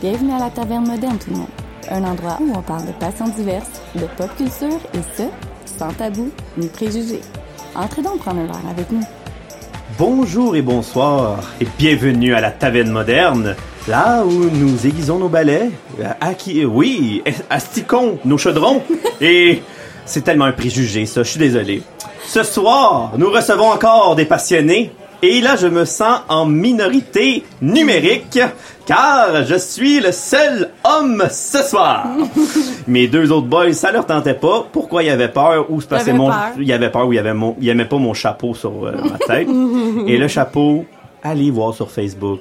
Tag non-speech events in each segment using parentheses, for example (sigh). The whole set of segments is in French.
Bienvenue à la Taverne Moderne, tout le monde. Un endroit où on parle de passions diverses, de pop culture et ce, sans tabou ni préjugés. Entrez donc prendre un verre avec nous. Bonjour et bonsoir et bienvenue à la Taverne Moderne, là où nous aiguisons nos balais, euh, à qui, oui, astiquons nos chaudrons (laughs) et c'est tellement un préjugé ça, je suis désolé. Ce soir, nous recevons encore des passionnés et là je me sens en minorité numérique car je suis le seul homme ce soir. (laughs) Mes deux autres boys, ça leur tentait pas. Pourquoi il avait peur? Ou se passait mon, il avait peur ou il avait mon, il aimait pas mon chapeau sur euh, ma tête. (laughs) Et le chapeau, allez voir sur Facebook.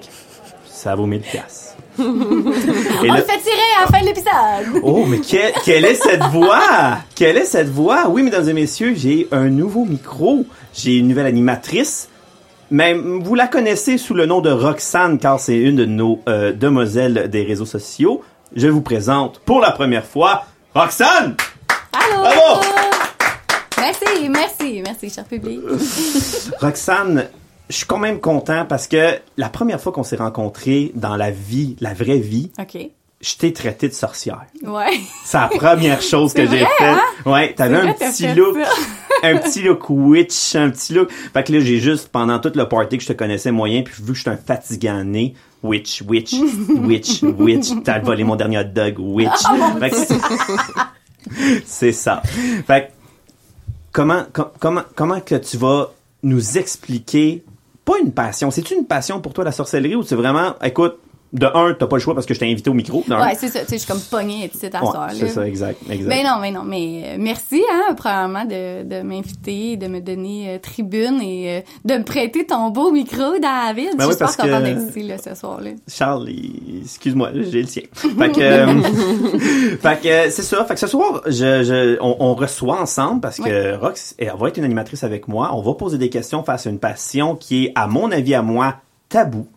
Ça vaut 1000 pièces. (laughs) On le- le fait tirer à la fin de l'épisode! Oh, mais que- quelle est cette voix? Quelle est cette voix? Oui, mesdames et messieurs, j'ai un nouveau micro. J'ai une nouvelle animatrice. Mais vous la connaissez sous le nom de Roxane, car c'est une de nos euh, demoiselles des réseaux sociaux. Je vous présente pour la première fois Roxane! Allô! Bravo! Merci, merci, merci, cher public. (laughs) Roxane, je suis quand même content parce que la première fois qu'on s'est rencontrés dans la vie, la vraie vie, OK. Je t'ai traité de sorcière. Ouais. C'est la première (laughs) chose que j'ai vrai, fait. hein? Ouais, t'avais un vrai, petit look, un petit look (laughs) witch, un petit look. Fait que là, j'ai juste, pendant tout le party que je te connaissais moyen, puis vu que je suis un fatigant né, witch, witch, (laughs) witch, witch, t'as volé mon dernier hot dog, witch. Oh, Fait que c'est- ça. Fait que, comment, com- comment, comment que tu vas nous expliquer, pas une passion, c'est une passion pour toi la sorcellerie ou c'est vraiment, écoute, de un, t'as pas le choix parce que je t'ai invité au micro. de. Ouais, c'est ça. Tu sais, je suis comme pognée et à Ouais, soir, c'est ça, exact, exact. Ben non, mais non, mais euh, merci, hein, premièrement, de, de m'inviter, de me donner euh, tribune et euh, de me prêter ton beau micro, David. Ben je oui, suis super contente ici, là, ce soir-là. Charles, il- excuse-moi, j'ai le sien. Fait que, euh, (laughs) fait que c'est ça. Fait que ce soir, je, je, on, on reçoit ensemble parce que Rox, elle va être une animatrice avec moi. On va poser des questions face à une passion qui est, à mon avis, à moi, tabou,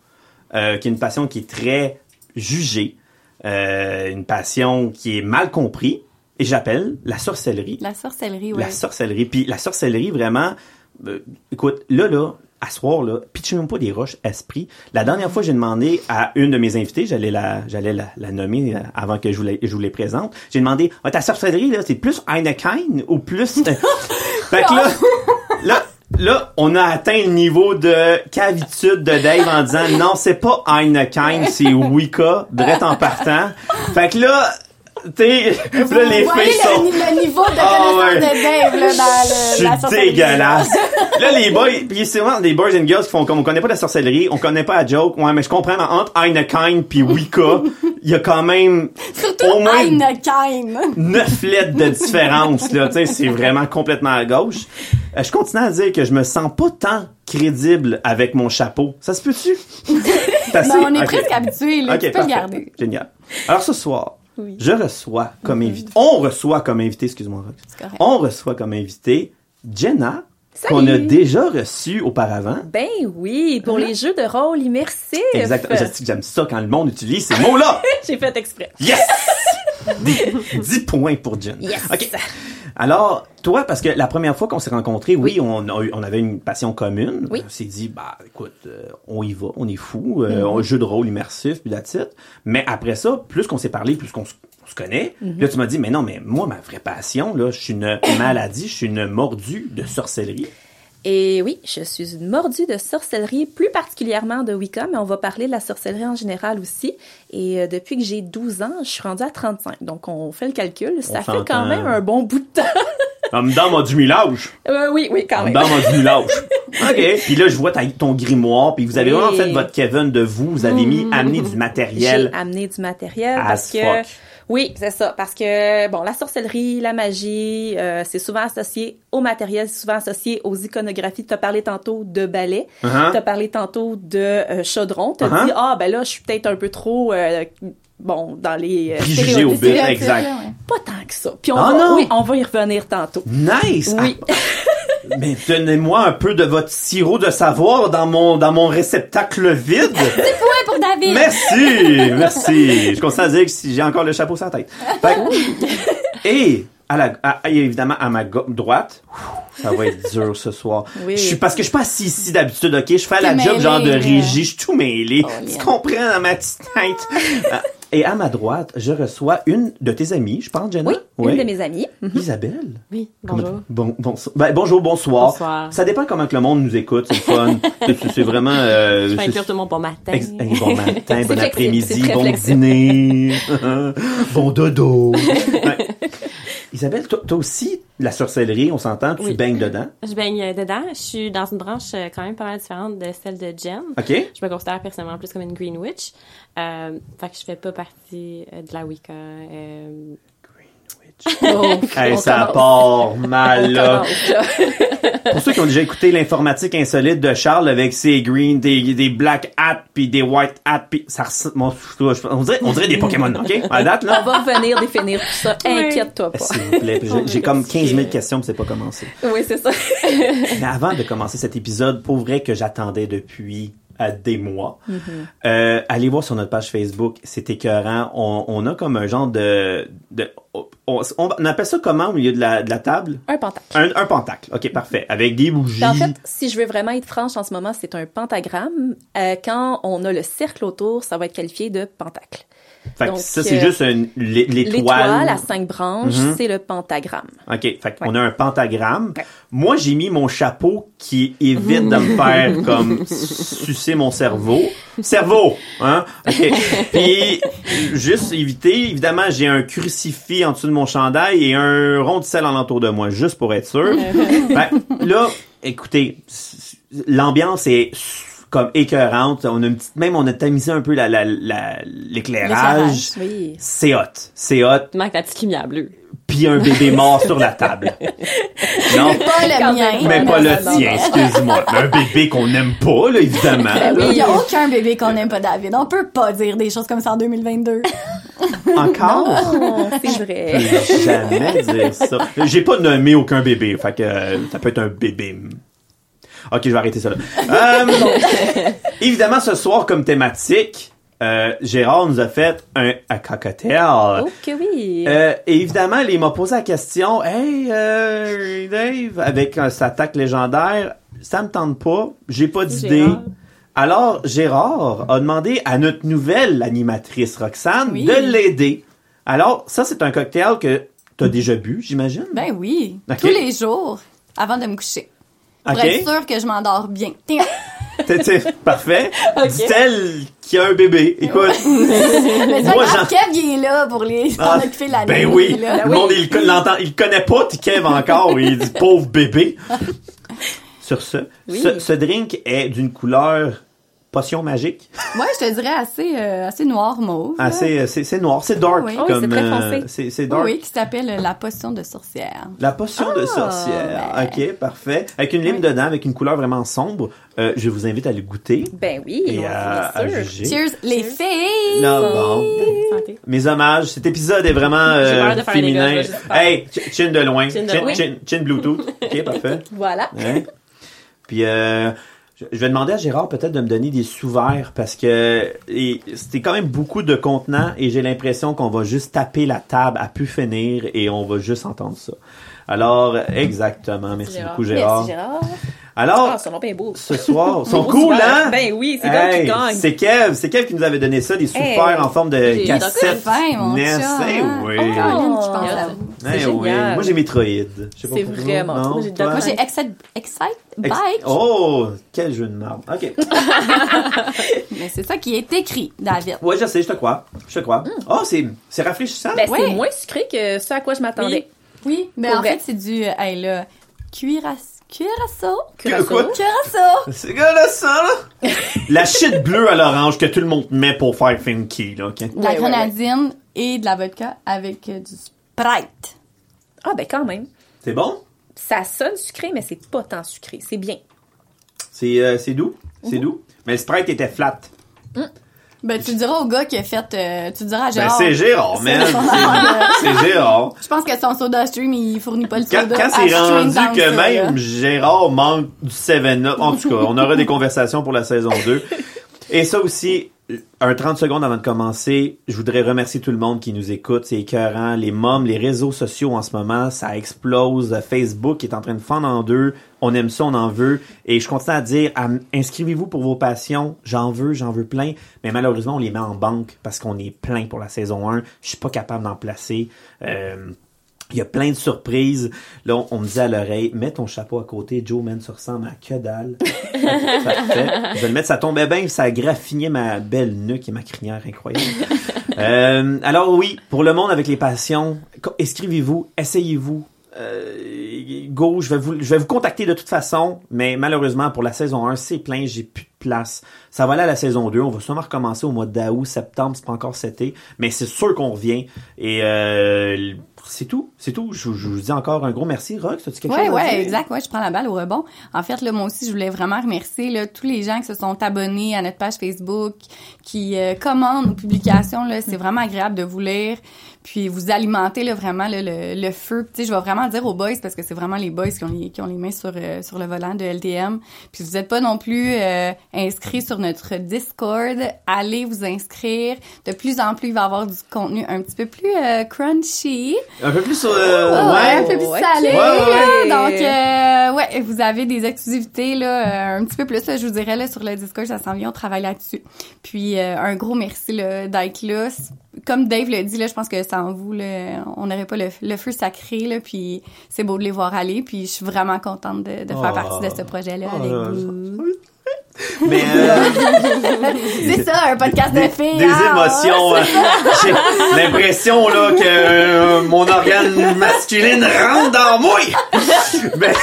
euh, qui est une passion qui est très jugée, euh, une passion qui est mal comprise. Et j'appelle la sorcellerie. La sorcellerie, ouais. La sorcellerie. Puis la sorcellerie, vraiment, euh, écoute, là, là, à soir, là, pitchez-nous pas des roches esprit. La dernière fois, j'ai demandé à une de mes invitées, j'allais la, j'allais la, la nommer euh, avant que je vous, la- je vous les présente. J'ai demandé, ah, ta sorcellerie, là, c'est plus Heineken ou plus... euh, (laughs) fait que là, là, là, on a atteint le niveau de cavitude de Dave en disant, non, c'est pas Heineken, c'est Wicca, direct en partant. Fait que là, sais, là, les voyez filles sont... le, le niveau de Ah, connaissance ouais. de Dave, là, dans le, la sorcellerie. dégueulasse. Là, les boys, pis c'est vraiment des boys and girls qui font comme on connaît pas la sorcellerie, on connaît pas la joke. Ouais, mais je comprends, mais entre Heineken pis Wicca, il y a quand même Surtout au moins Heineken. neuf lettres de différence, là. Tu sais, c'est vraiment complètement à gauche. Euh, je continue à dire que je me sens pas tant crédible avec mon chapeau. Ça se peut-tu? (laughs) Ben, on est presque habitués, là. Ok, tu peux le garder. Génial. Alors ce soir, Oui. je reçois comme invité, on reçoit comme invité, excuse-moi, on reçoit comme invité Jenna, qu'on a déjà reçu auparavant. Ben oui, pour les jeux de rôle immersifs. Exactement. J'aime ça quand le monde utilise ces mots-là. (laughs) J'ai fait exprès. Yes! (laughs) 10 points pour Jen. Yes. OK. Alors, toi, parce que la première fois qu'on s'est rencontrés, oui, on, a eu- on avait une passion commune. Oui. On s'est dit, bah, écoute, euh, on y va, on est fou, euh, on jeu de rôle immersif, puis that's it. Mais après ça, plus qu'on s'est parlé, plus qu'on se on se connaît. Puis Là, tu m'as dit, mais non, mais moi, ma vraie passion, là, je suis une maladie, je suis une mordue de sorcellerie. Et oui, je suis une mordue de sorcellerie, plus particulièrement de Wicca, mais on va parler de la sorcellerie en général aussi. Et euh, depuis que j'ai 12 ans, je suis rendue à 35. Donc, on fait le calcul. Ça fait quand même un bon bout de temps. (laughs) En dedans, m'a du millage. Euh, oui, oui, quand En même. dedans, m'a du millage. (laughs) OK. Puis là, je vois ta- ton grimoire, puis vous avez Oui. vraiment fait votre Kevin de vous. Vous avez mis, amené du matériel. J'ai amené du matériel As parce que fuck. Oui, c'est ça parce que bon, la sorcellerie, la magie, euh, c'est souvent associé au matériel, c'est souvent associé aux iconographies. Tu as parlé tantôt de ballet, Uh-huh. tu as parlé tantôt de euh, chaudron, tu as Uh-huh. dit ah ben là, je suis peut-être un peu trop euh, bon dans les Préjugés au but, exact. Pas tant que ça. Puis on Ah, va non? oui, on va y revenir tantôt. Nice! Oui. Ah, (laughs) mais donnez-moi un peu de votre sirop de savoir dans mon, dans mon réceptacle vide. (laughs) Ouais, pour David. merci! Merci! Je constate à dire que si j'ai encore le chapeau sur la tête. Fait que- et, à la, à- évidemment, à ma droite, ça va être dur ce soir. Oui. Je suis, parce que je suis pas assis ici d'habitude, ok? Je fais la job genre de régie, je suis tout mêlé. Oh, tu comprends dans ma petite tête? (laughs) Et à ma droite, je reçois une de tes amies, je pense, Jenna? Oui, une de mes amies. Isabelle. Oui, Comment- bonjour. Bon, bonso- ben, bonjour, bonsoir. Bonsoir. Ça dépend comment que le monde nous écoute, c'est le fun. (laughs) C'est- vraiment... Euh, Je tout le monde bon matin. Ex- hey, bon matin, (laughs) bon après-midi, bon flexible. dîner, (laughs) bon dodo. Isabelle, toi, toi aussi, la sorcellerie, on s'entend, tu Oui. baignes dedans? (clears throat) Je baigne euh, dedans. Je suis dans une branche euh, quand même pas mal différente de celle de Jen. OK? Je me considère personnellement plus comme une Green Witch. Euh, fait que je fais pas partie de la Wicca. euh, Oh, Hey, on ça part mal, On là. (laughs) Pour ceux qui ont déjà écouté l'informatique insolite de Charles avec ses green, des, des black hats puis des white hats puis ça ressemble, mon- on dirait, on dirait des Pokémon, OK? À date, On là. va revenir définir tout ça. Oui. Inquiète-toi pas. S'il vous plaît. J'ai- J'ai comme 15 000 questions puis c'est pas commencé. Oui, c'est ça. Mais avant de commencer cet épisode, pour vrai que j'attendais depuis euh, des mois, Mm-hmm. euh, allez voir sur notre page Facebook, c'est écœurant. On, on a comme un genre de... de on, on appelle ça comment au milieu de la, de la table? Un pentacle. Un, un pentacle. OK, parfait. Avec des bougies. En fait, si je veux vraiment être franche en ce moment, c'est un pentagramme. Euh, quand on a le cercle autour, ça va être qualifié de pentacle. Fait que donc, ça, c'est euh, juste l'étoile. L'étoile à cinq branches, Mhm. c'est le pentagramme. OK, fait qu'on a un pentagramme. Ouais. Moi, j'ai mis mon chapeau qui évite de me (laughs) faire comme sucer mon cerveau. Cerveau, hein? OK. (laughs) Puis, juste éviter, évidemment, j'ai un crucifix en dessous de mon chandail et un rond de sel en entour de moi, juste pour être sûr. (laughs) Que là, écoutez, l'ambiance est comme écœurante. On a une petite, même on a tamisé un peu la, la, la- l'éclairage. Oui. C'est hot. C'est hot. Il manque la petite lumière bleue. Puis un bébé mort sur la table. (laughs) Non? Pas le Quand mien. Mais pas le tien, excuse-moi. Mais un bébé qu'on n'aime pas, là, évidemment. (laughs) Oui. Il y a aucun bébé qu'on n'aime pas, David. On peut pas dire des choses comme ça en 2022. (laughs) Encore? C'est vrai. Je peux jamais dire ça. J'ai pas nommé aucun bébé, fait que euh, ça peut être un bébé. Ok, je vais arrêter ça là. Euh, (laughs) évidemment, ce soir, comme thématique, euh, Gérard nous a fait un, un cocktail. Oh que oui. Euh, et évidemment, il m'a posé la question, hey, euh, Dave, avec sa attaque légendaire, ça me tente pas, j'ai pas d'idée. Alors, Gérard a demandé à notre nouvelle animatrice Roxane Oui. de l'aider. Alors, ça, c'est un cocktail que t'as déjà bu, j'imagine? Ben oui. Ok. Tous les jours, avant de me coucher. Pour être sûr que je m'endors bien. (laughs) T'es- t'es- parfait. Dit-elle qui a un bébé. Écoute. (laughs) Mais c'est Moi, Kev, il est là pour les Ah, occuper la Ben oui. Le monde, il le- l'entend, il connaît pas, Kev encore, il dit pauvre bébé. (laughs) Sur ce, Oui. ce, ce drink est d'une couleur potion magique. (laughs) Ouais, je te dirais assez, euh, assez noir mauve. Assez, euh, c'est, c'est noir, c'est dark. Oui. Oh oui, comme, c'est très euh, foncé. c'est, c'est Oui, dark. oui, qui s'appelle la potion de sorcière. La potion de Ah, sorcière. ben. Ok, parfait. Avec une lime Oui. dedans, avec une couleur vraiment sombre. Euh, je vous invite à le goûter Ben oui. et à, à sûr. juger. Cheers, les filles! Non, bon. Santé. Mes hommages, cet épisode est vraiment euh, de faire féminin. Hey, ch- chin de loin, Chin de chin, loin. chin- chin Bluetooth. Ok, parfait. (laughs) Voilà. Ouais. Puis euh, je vais demander à Gérard peut-être de me donner des sous-verts parce que c'était quand même beaucoup de contenants et j'ai l'impression qu'on va juste taper la table à pu finir et on va juste entendre ça. Alors exactement, merci Gérard. beaucoup Gérard. Merci Gérard. Alors Ah, bien beau. ce soir, (laughs) ils sont cool hein? Ben oui, c'est Hey, comme qui gagne. c'est Kev, c'est Kev qui nous avait donné ça, des Hey. sous-verts en forme de cassette. C'est fin, mon NES. oui. Oh, pense à vous. Oui. Moi j'ai Metroid. C'est vraiment Non, Moi, j'ai Excite, Excite Ex- Bike, Oh, quel jeu de merde. OK. (laughs) mais c'est ça qui est écrit, David. Ouais, je sais, je te crois. Je te crois. Oh, c'est c'est rafraîchissant. Ben, Ouais. c'est moins sucré que ce à quoi je m'attendais. Oui, mais Pour en vrai. fait, c'est du, euh, hey, là, cuirasse, curaçao. C'est quoi ça, là? la shit bleue à l'orange que tout le monde met pour faire funky, là. OK? de la Ouais, ouais, grenadine et de la vodka avec euh, du Sprite. Ah, ben quand même. C'est bon? Ça sonne sucré, mais c'est pas tant sucré. C'est bien. C'est euh, c'est doux? C'est Mhm. doux? Mais le Sprite était flat. Ben, tu diras au gars qui a fait, euh, tu diras à Ben, Gérard. c'est Gérard, man. C'est- Gérard. Je pense que son soda stream, il fournit pas le Quand, soda. quand c'est rendu que même. Gérard manque du 7-Up, en tout cas, on aura des conversations pour la saison 2. Et ça aussi, un 30 secondes avant de commencer, je voudrais remercier tout le monde qui nous écoute. C'est écœurant. Les mômes, les réseaux sociaux en ce moment, ça explose. Facebook est en train de fendre en deux. On aime ça, on en veut. Et je continue à dire, inscrivez-vous pour vos passions. J'en veux, j'en veux plein. Mais malheureusement, on les met en banque parce qu'on est plein pour la saison 1. Je suis pas capable d'en placer. Euh, il y a plein de surprises. Là, on, on me dit à l'oreille, mets ton chapeau à côté, Joe, man, ça ressemble à que dalle. (laughs) Je vais le mettre, ça tombait bien, ça graffinait ma belle nuque et ma crinière incroyable. (laughs) Euh, alors oui, pour le monde avec les passions, inscrivez-vous, essayez-vous. Euh, go, je vais vous, je vais vous contacter de toute façon, mais malheureusement pour la saison 1, c'est plein, j'ai plus place. Ça va aller à la saison 2, on va sûrement recommencer au mois d'août, septembre, c'est pas encore cet été, mais c'est sûr qu'on revient. Et euh, c'est tout, c'est tout. Je, je vous dis encore un gros merci, Rox, as-tu quelque Ouais, chose à ouais, dire? exact. Ouais, je prends la balle au rebond. En fait, là, moi aussi, je voulais vraiment remercier là, tous les gens qui se sont abonnés à notre page Facebook, qui euh, commandent nos publications. Là, c'est vraiment agréable de vous lire, puis vous alimenter là, vraiment là, le, le feu. Tu sais, je vais vraiment dire aux boys parce que c'est vraiment les boys qui ont les, qui ont les mains sur euh, sur le volant de LTM. Puis vous n'êtes pas non plus euh, inscrits sur notre Discord, allez vous inscrire. De plus en plus, il va y avoir du contenu un petit peu plus euh, crunchy. Un peu plus sur... euh, Ouais, ouais. un peu plus salé. Ouais, ouais. Donc, euh, ouais, vous avez des exclusivités là, euh, un petit peu plus, là, je vous dirais, là, sur le Discord, ça s'en vient, on travaille là-dessus. Puis, euh, un gros merci là, d'être là. Comme Dave le dit, là, je pense que sans vous, là, on n'aurait pas le, le feu sacré, là, puis c'est beau de les voir aller, puis je suis vraiment contente de, de faire Oh. partie de ce projet-là Oh avec là, vous. Mais euh, (laughs) C'est ça, un podcast de filles. des émotions. euh, J'ai l'impression là que euh, mon organe masculine rentre dans moi. (laughs) Mais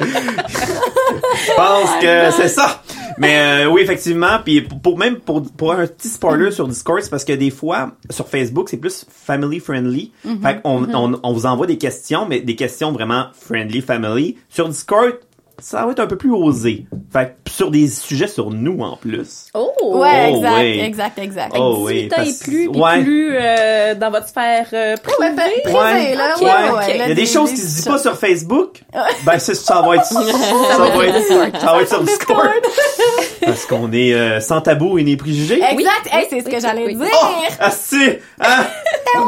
je pense que c'est ça. Mais euh, oui, effectivement. Puis pour, même pour, pour un petit spoiler sur Discord, c'est parce que des fois sur Facebook c'est plus family friendly. Fait qu'on on, on vous envoie des questions, mais des questions vraiment friendly family. Sur Discord, ça va être un peu plus osé. Fait que sur des sujets sur nous en plus. Oh! Ouais, Oh, exact, oui. exact, exact. Oh, oui, 18 ans parce- et plus, puis ouais. plus euh, dans votre sphère euh, Ouais, privée. privé, là, ouais, ouais, Il y a des choses qui se disent pas sur Facebook. (laughs) Ben, c'est- ça va être, ça va être, (laughs) ça va être sur Discord. (laughs) Parce qu'on est euh, sans tabou et ni préjugés. Exact, hey, c'est ce que j'allais oui. dire. Oh! Ah, si! Hein?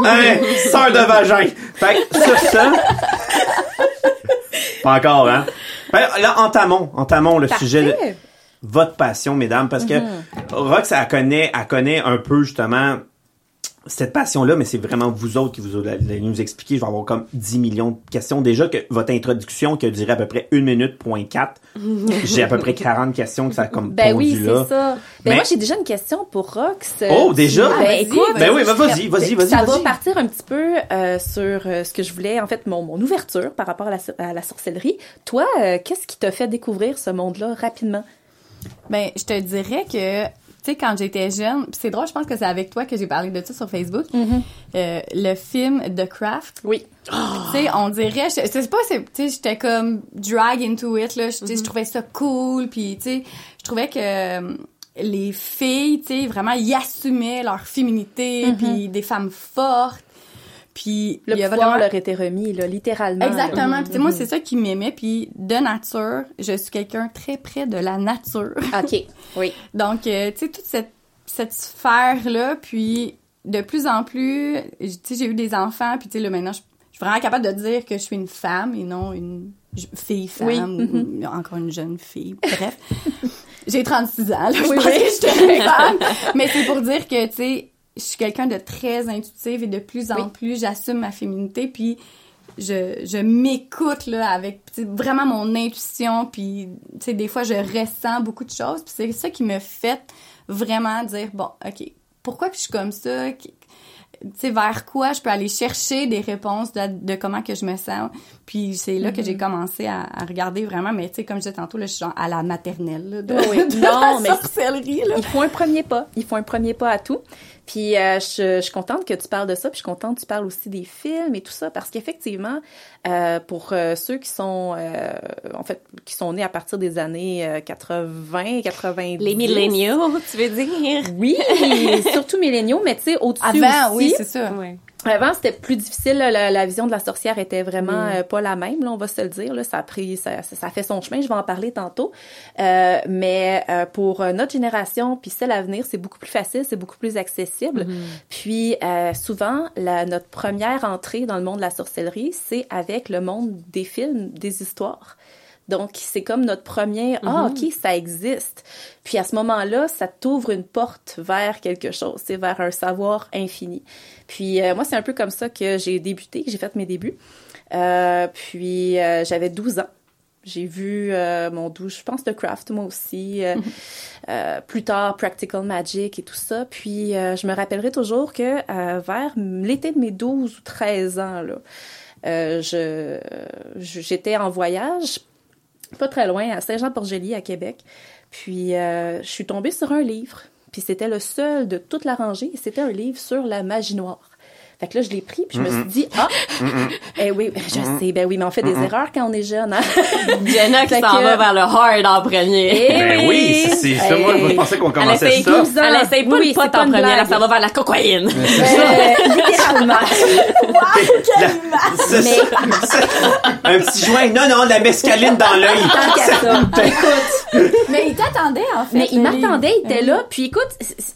hein? Sœur de vagin! Fait que, sur ça... Pas encore, hein? Ben, là, entamons, entamons le sujet de votre passion, mesdames, parce que Rox, elle connaît, elle connaît un peu, justement, cette passion-là, mais c'est vraiment vous autres qui vous allez nous expliquer. Je vais avoir comme 10 millions de questions. Déjà que votre introduction, qui a duré à peu près 1 minute, point 4, (laughs) j'ai à peu près 40 questions que ça a comme Ben pondu oui, là. c'est ça. Ben Mais- moi, j'ai déjà une question pour Rox. Oh, déjà? Ben Vas-y, écoute, Ben oui, ben je suis vas-y, vas-y, vas-y, ça va vas-y. partir un petit peu euh, sur euh, ce que je voulais, en fait, mon, mon ouverture par rapport à la, à la sorcellerie. Toi, euh, qu'est-ce qui t'a fait découvrir ce monde-là rapidement? Ben, je te dirais que, tu sais, quand j'étais jeune, c'est drôle, je pense que c'est avec toi que j'ai parlé de ça sur Facebook, euh, le film The Craft. Oui. Tu sais, on dirait, je, c'est pas, tu sais, j'étais comme drag into it, là. Je, sais, je trouvais ça cool, puis tu sais, je trouvais que euh, les filles, tu sais, vraiment, y assumaient leur féminité, puis des femmes fortes. Puis Le il y a pouvoir vraiment leur était remis, là, littéralement. Exactement. là. Puis tu sais, moi, c'est ça qui m'aimait. Puis de nature, je suis quelqu'un très près de la nature. (laughs) OK. Oui. Donc, euh, tu sais, toute cette, cette sphère-là, puis de plus en plus, tu sais, j'ai eu des enfants, puis tu sais, là, maintenant, je je suis vraiment capable de dire que je suis une femme et non une fille-femme Oui, ou encore une jeune fille. Bref. (laughs) j'ai 36 ans, là, je Oui, pense oui. que je suis une femme. Mais c'est pour dire que, tu sais, je suis quelqu'un de très intuitive et de plus en Oui. plus, j'assume ma féminité, puis je, je m'écoute là avec vraiment mon intuition puis tu sais des fois je ressens beaucoup de choses puis c'est ça qui me fait vraiment dire bon ok pourquoi que je suis comme ça? Tu sais vers quoi je peux aller chercher des réponses de, de comment que je me sens? Puis c'est là que j'ai commencé à, à regarder vraiment mais tu sais comme je disais tantôt là je suis genre à la maternelle là, de, Oui. (laughs) de Non, la mais- sorcellerie là Ils font un premier pas. Ils font un premier pas à tout. Puis euh, je, je suis contente que tu parles de ça. Puis je suis contente que tu parles aussi des films et tout ça. Parce qu'effectivement, euh, pour euh, ceux qui sont, euh, en fait, qui sont nés à partir des années euh, 80, 90. Les milléniaux, tu veux dire? Oui, surtout milléniaux, mais tu sais, au-dessus avant aussi. oui c'est ça Ouais. Avant, c'était plus difficile. La, la vision de la sorcière était vraiment euh, pas la même, là, on va se le dire. Là. Ça a pris, ça, ça, fait son chemin. Je vais en parler tantôt. Euh, mais euh, pour euh, notre génération, puis celle à venir, c'est beaucoup plus facile, c'est beaucoup plus accessible. Puis euh, souvent, la, notre première entrée dans le monde de la sorcellerie, c'est avec le monde des films, des histoires. Donc, c'est comme notre premier, ah, OK, ça existe. Puis à ce moment-là, ça t'ouvre une porte vers quelque chose, c'est vers un savoir infini. Puis euh, moi, c'est un peu comme ça que j'ai débuté, que j'ai fait mes débuts. Euh, puis euh, j'avais 12 ans. J'ai vu mon douche, je pense, de Craft, moi aussi. Euh, plus tard, Practical Magic et tout ça. Puis je me rappellerai toujours que vers l'été de mes 12 ou 13 ans, là, j'étais en voyage pas très loin, à Saint-Jean-Port-Joli, à Québec. Puis, euh, je suis tombée sur un livre. Puis, c'était le seul de toute la rangée. C'était un livre sur la magie noire. Fait que là, je l'ai pris, puis je me suis dit, ah, (laughs) eh oui, je sais, ben oui, mais on fait des erreurs quand on est jeune, hein? (laughs) Jenna qui s'en que- va vers le hard en premier. Eh Ben oui, c'est ça. Moi, je pensais qu'on Elle commençait essaye, ça. ans. elle essaye pas Oui, pot en premier, elle s'en va vers la cocaïne. Littéralement. (laughs) C'est ça. Un petit joint. Non, non, de la mescaline dans l'œil. Écoute, Mais il t'attendait, en fait. mais il m'attendait, il était là. Puis écoute,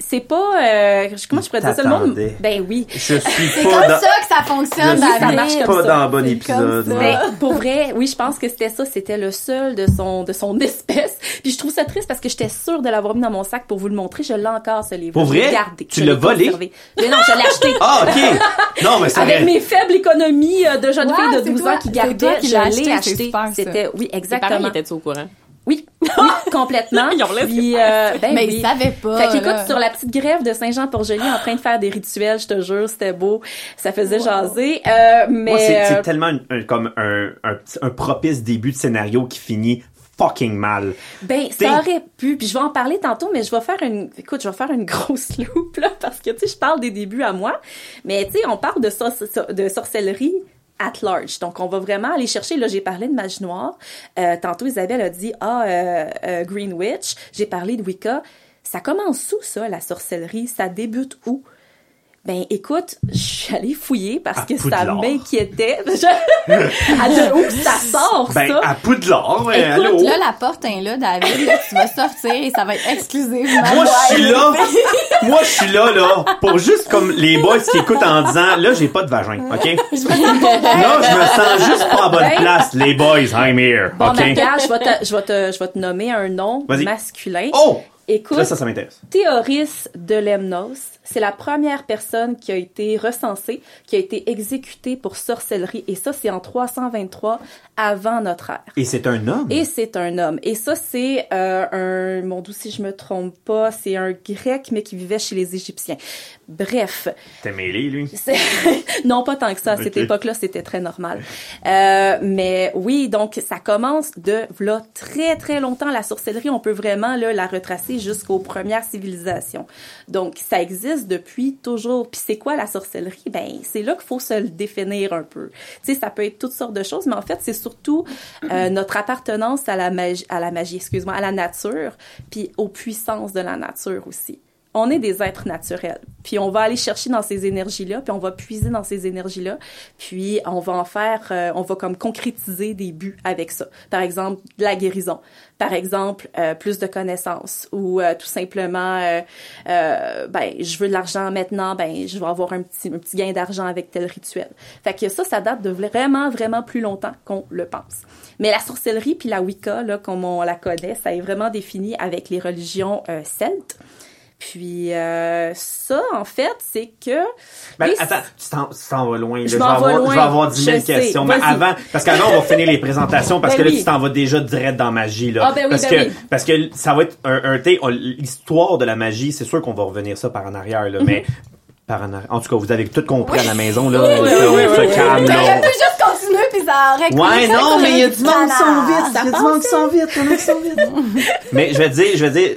c'est pas... euh, comment je pourrais dire ça? Le monde... Ben oui. Je suis C'est comme dans... ça que ça fonctionne, Je suis ça marche comme pas ça. dans le bon épisode. Mais pour vrai, oui, je pense que c'était ça. C'était le seul de son de son (laughs) espèce. Puis je trouve ça triste parce que j'étais sûre de l'avoir mis dans mon sac pour vous le montrer. Je l'ai encore ce livre. Pour vrai? gardé. Tu l'as volé? conservé. Mais non, je l'ai acheté. Ah, OK. Non, mais c'est Avec vrai. mes faibles économies euh, de jeune Ouais, fille de c'est 12 toi- ans qui gardait, je l'ai acheté. C'était oui, Tes parents, exactement. ils étaient au courant? Oui, oui, complètement. (laughs) Ils ont laissé Puis, euh, ben Mais oui. il savait pas. Fait qu'écoute, sur la petite grève de Saint-Jean-Port-Joli, en train de faire des rituels, je te jure, c'était beau. Ça faisait jaser. Euh, mais Moi, c'est euh, tellement un- un- comme un, un, petit- un propice début de scénario qui finit fucking mal. Ben, T'sais- ça aurait pu. Puis je vais en parler tantôt, mais je vais faire une. Écoute, je vais faire une (laughs) grosse loupe là, parce que tu sais, je parle des débuts à moi, mais tu sais, on parle de sor- de sorcellerie at large. Donc, on va vraiment aller chercher. Là, j'ai parlé de magie noire. Euh, tantôt, Isabelle a dit ah euh, euh, Green Witch. J'ai parlé de Wicca. Ça commence où ça, la sorcellerie? Ça débute où? Ben écoute, je suis allée fouiller parce À que ça m'inquiétait. (laughs) Je- à de où ça (laughs) sort Ben, ça? à Poudlard, ouais, Écoute, allô? là, la porte est là, David. Là, tu vas sortir et ça va être exclusivement. Moi, je suis là. (laughs) Moi, je suis là, là, pour juste comme les boys qui écoutent en disant, là, j'ai pas de vagin, OK? Là, je me sens juste pas à bonne Ouais. place. Les boys, I'm here, Bon, OK? ben, regarde, je vais te, je vais te, je vais te nommer un nom masculin. Oh! Écoute, Ça, ça, ça m'intéresse. Théoris de Lemnos, c'est la première personne qui a été recensée, qui a été exécutée pour sorcellerie, et ça, c'est en 323 avant notre ère. Et c'est un homme? Et c'est un homme. Et ça, c'est euh, un, mon doux, si je me trompe pas, c'est un grec, mais qui vivait chez les Égyptiens. Bref, T'es mêlé, lui? (laughs) non, pas tant que ça. À cette époque-là, c'était très normal. Euh, mais oui, donc ça commence de là très très longtemps. La sorcellerie, on peut vraiment là la retracer jusqu'aux premières civilisations. Donc ça existe depuis toujours. Puis c'est quoi la sorcellerie? Ben c'est là qu'il faut se le définir un peu. Tu sais, ça peut être toutes sortes de choses, mais en fait c'est surtout euh, (clears throat) notre appartenance à la magie, à la magie, excuse-moi, à la nature, puis aux puissances de la nature aussi on est des êtres naturels. Puis on va aller chercher dans ces énergies-là, puis on va puiser dans ces énergies-là, puis on va en faire, euh, on va comme concrétiser des buts avec ça. Par exemple, de la guérison. Par exemple, euh, plus de connaissances ou euh, tout simplement, euh, euh, ben je veux de l'argent maintenant, ben je vais avoir un petit un petit gain d'argent avec tel rituel. Fait que ça, ça date de vraiment vraiment plus longtemps qu'on le pense. Mais la sorcellerie puis la Wicca, là, comme on la connaît, ça est vraiment défini avec les religions euh, celtes. Puis euh, ça, en fait, c'est que... Ben, attends, tu t'en, vas loin. Je vais avoir, loin. je vais avoir 10 000 Je sais. questions. Mais avant, parce qu'avant, on va finir les présentations parce Ben que là, tu t'en vas déjà direct dans magie, là. Ah, ben oui, parce ben que, oui. parce que ça va être un, un thé- l'histoire de la magie, c'est sûr qu'on va revenir ça par en arrière, là, mais par en arrière. En tout cas, vous avez tout compris à la maison, là. On se calme, là. (laughs) Juste continuer puis ça aurait Ouais, non, mais il y a du monde qui sont vite. Il y a du monde qui sont vite. (laughs) Mais je vais dire, je vais dire,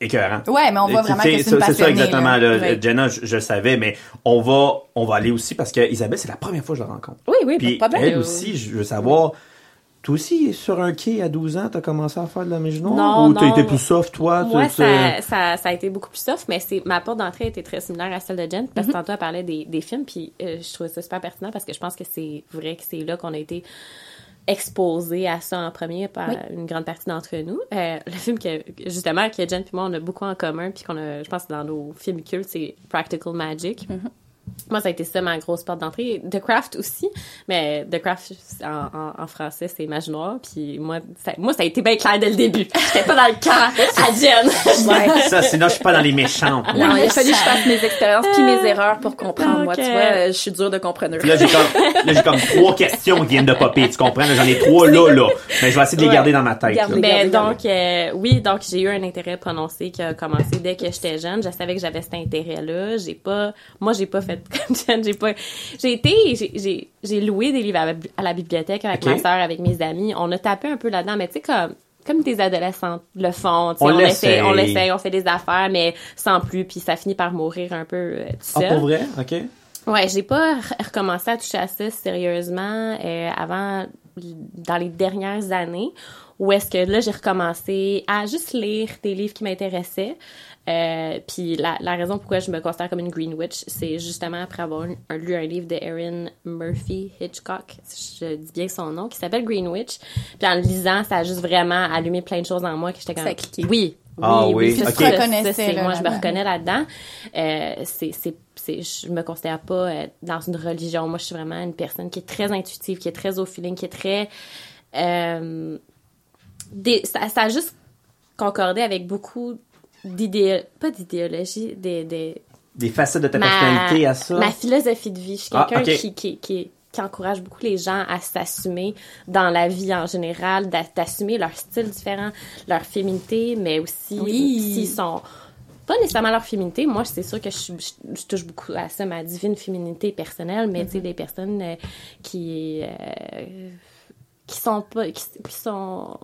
écœurant. Ouais, mais on voit vraiment que c'est une ça- C'est ça exactement, là. là. Oui. Jenna, je, je le savais, mais on va, on va aller aussi parce que Isabelle, c'est la première fois que je la rencontre. Oui, oui, pas de Puis problème. elle aussi, je veux savoir, Toi aussi, sur un quai à 12 ans, t'as commencé à faire de la magie noire? Non, Ou t'as été plus soft, toi? Moi, ça, ça, ça a été beaucoup plus soft, mais c'est ma porte d'entrée était très similaire à celle de Jen, parce que tantôt, elle parlait des, des films, puis euh, je trouvais ça super pertinent parce que je pense que c'est vrai que c'est là qu'on a été exposé à ça en premier par une grande partie d'entre nous. Euh, le film que, justement, que Jen puis moi, on a beaucoup en commun, puis qu'on a, je pense, dans nos films cultes, c'est Practical Magic. Moi, ça a été ça ma grosse porte d'entrée. The Craft aussi, mais The Craft en, en, en français, c'est Magie Noire. Puis moi, ça, moi, ça a été bien clair dès le début. J'étais pas dans le camp à Jen. (laughs) Ça, sinon, je suis pas dans les méchantes. moi. Non, il a fallu que je fasse mes expériences puis mes erreurs pour comprendre. Moi, tu vois, euh, je suis dure de compreneur. Là, j'ai comme, là, j'ai comme trois questions qui viennent de popper, tu comprends? J'en ai trois là, là. Mais je vais essayer de les Ouais. garder dans ma tête. Garde-les. Ben, donc, euh, oui, donc j'ai eu un intérêt prononcé qui a commencé dès que j'étais jeune. Je savais que j'avais cet intérêt-là. J'ai pas, moi, j'ai pas fait (laughs) comme Jen. J'ai pas, j'ai été, j'ai- loué des livres à, la bibli- à la bibliothèque avec ma sœur, avec mes amis. On a tapé un peu là-dedans, mais tu sais, comme, comme des adolescentes le font, tu sais, On on, l'essaye. on l'essaye, on fait des affaires, mais sans plus, puis ça finit par mourir un peu euh, tout Ah, pour vrai? OK. Ouais, j'ai pas re- recommencé à toucher à ça sérieusement euh, avant dans les dernières années où est-ce que là j'ai recommencé à juste lire des livres qui m'intéressaient. Euh, puis la, la raison pourquoi je me considère comme une Green Witch, c'est justement après avoir un- un- lu un livre de Erin Murphy Hitchcock, si je dis bien son nom, qui s'appelle Green Witch. Puis en le lisant, ça a juste vraiment allumé plein de choses en moi que j'étais comme Ça a cliqué. oui. Ah oui, c'est ok. ça, ça, là, moi, je me reconnais là-dedans. Euh, c'est, c'est, c'est, je me considère pas euh, dans une religion. Moi, je suis vraiment une personne qui est très intuitive, qui est très au feeling, qui est très... Euh, des, ça, ça a juste concordé avec beaucoup d'idées... Pas d'idéologie, des... des Des facettes de ta ma, personnalité à ça? ma philosophie de vie. Je suis Ah, quelqu'un qui, qui, qui, qui encourage beaucoup les gens à s'assumer dans la vie en général, d'a- d'assumer leur style différent, leur féminité, mais aussi Oui. s'ils sont pas nécessairement leur féminité. Moi, c'est sûr que je, suis- je, je touche beaucoup à ça, ma divine féminité personnelle, mais tu sais, des personnes euh, qui euh, qui sont pas qui, qui sont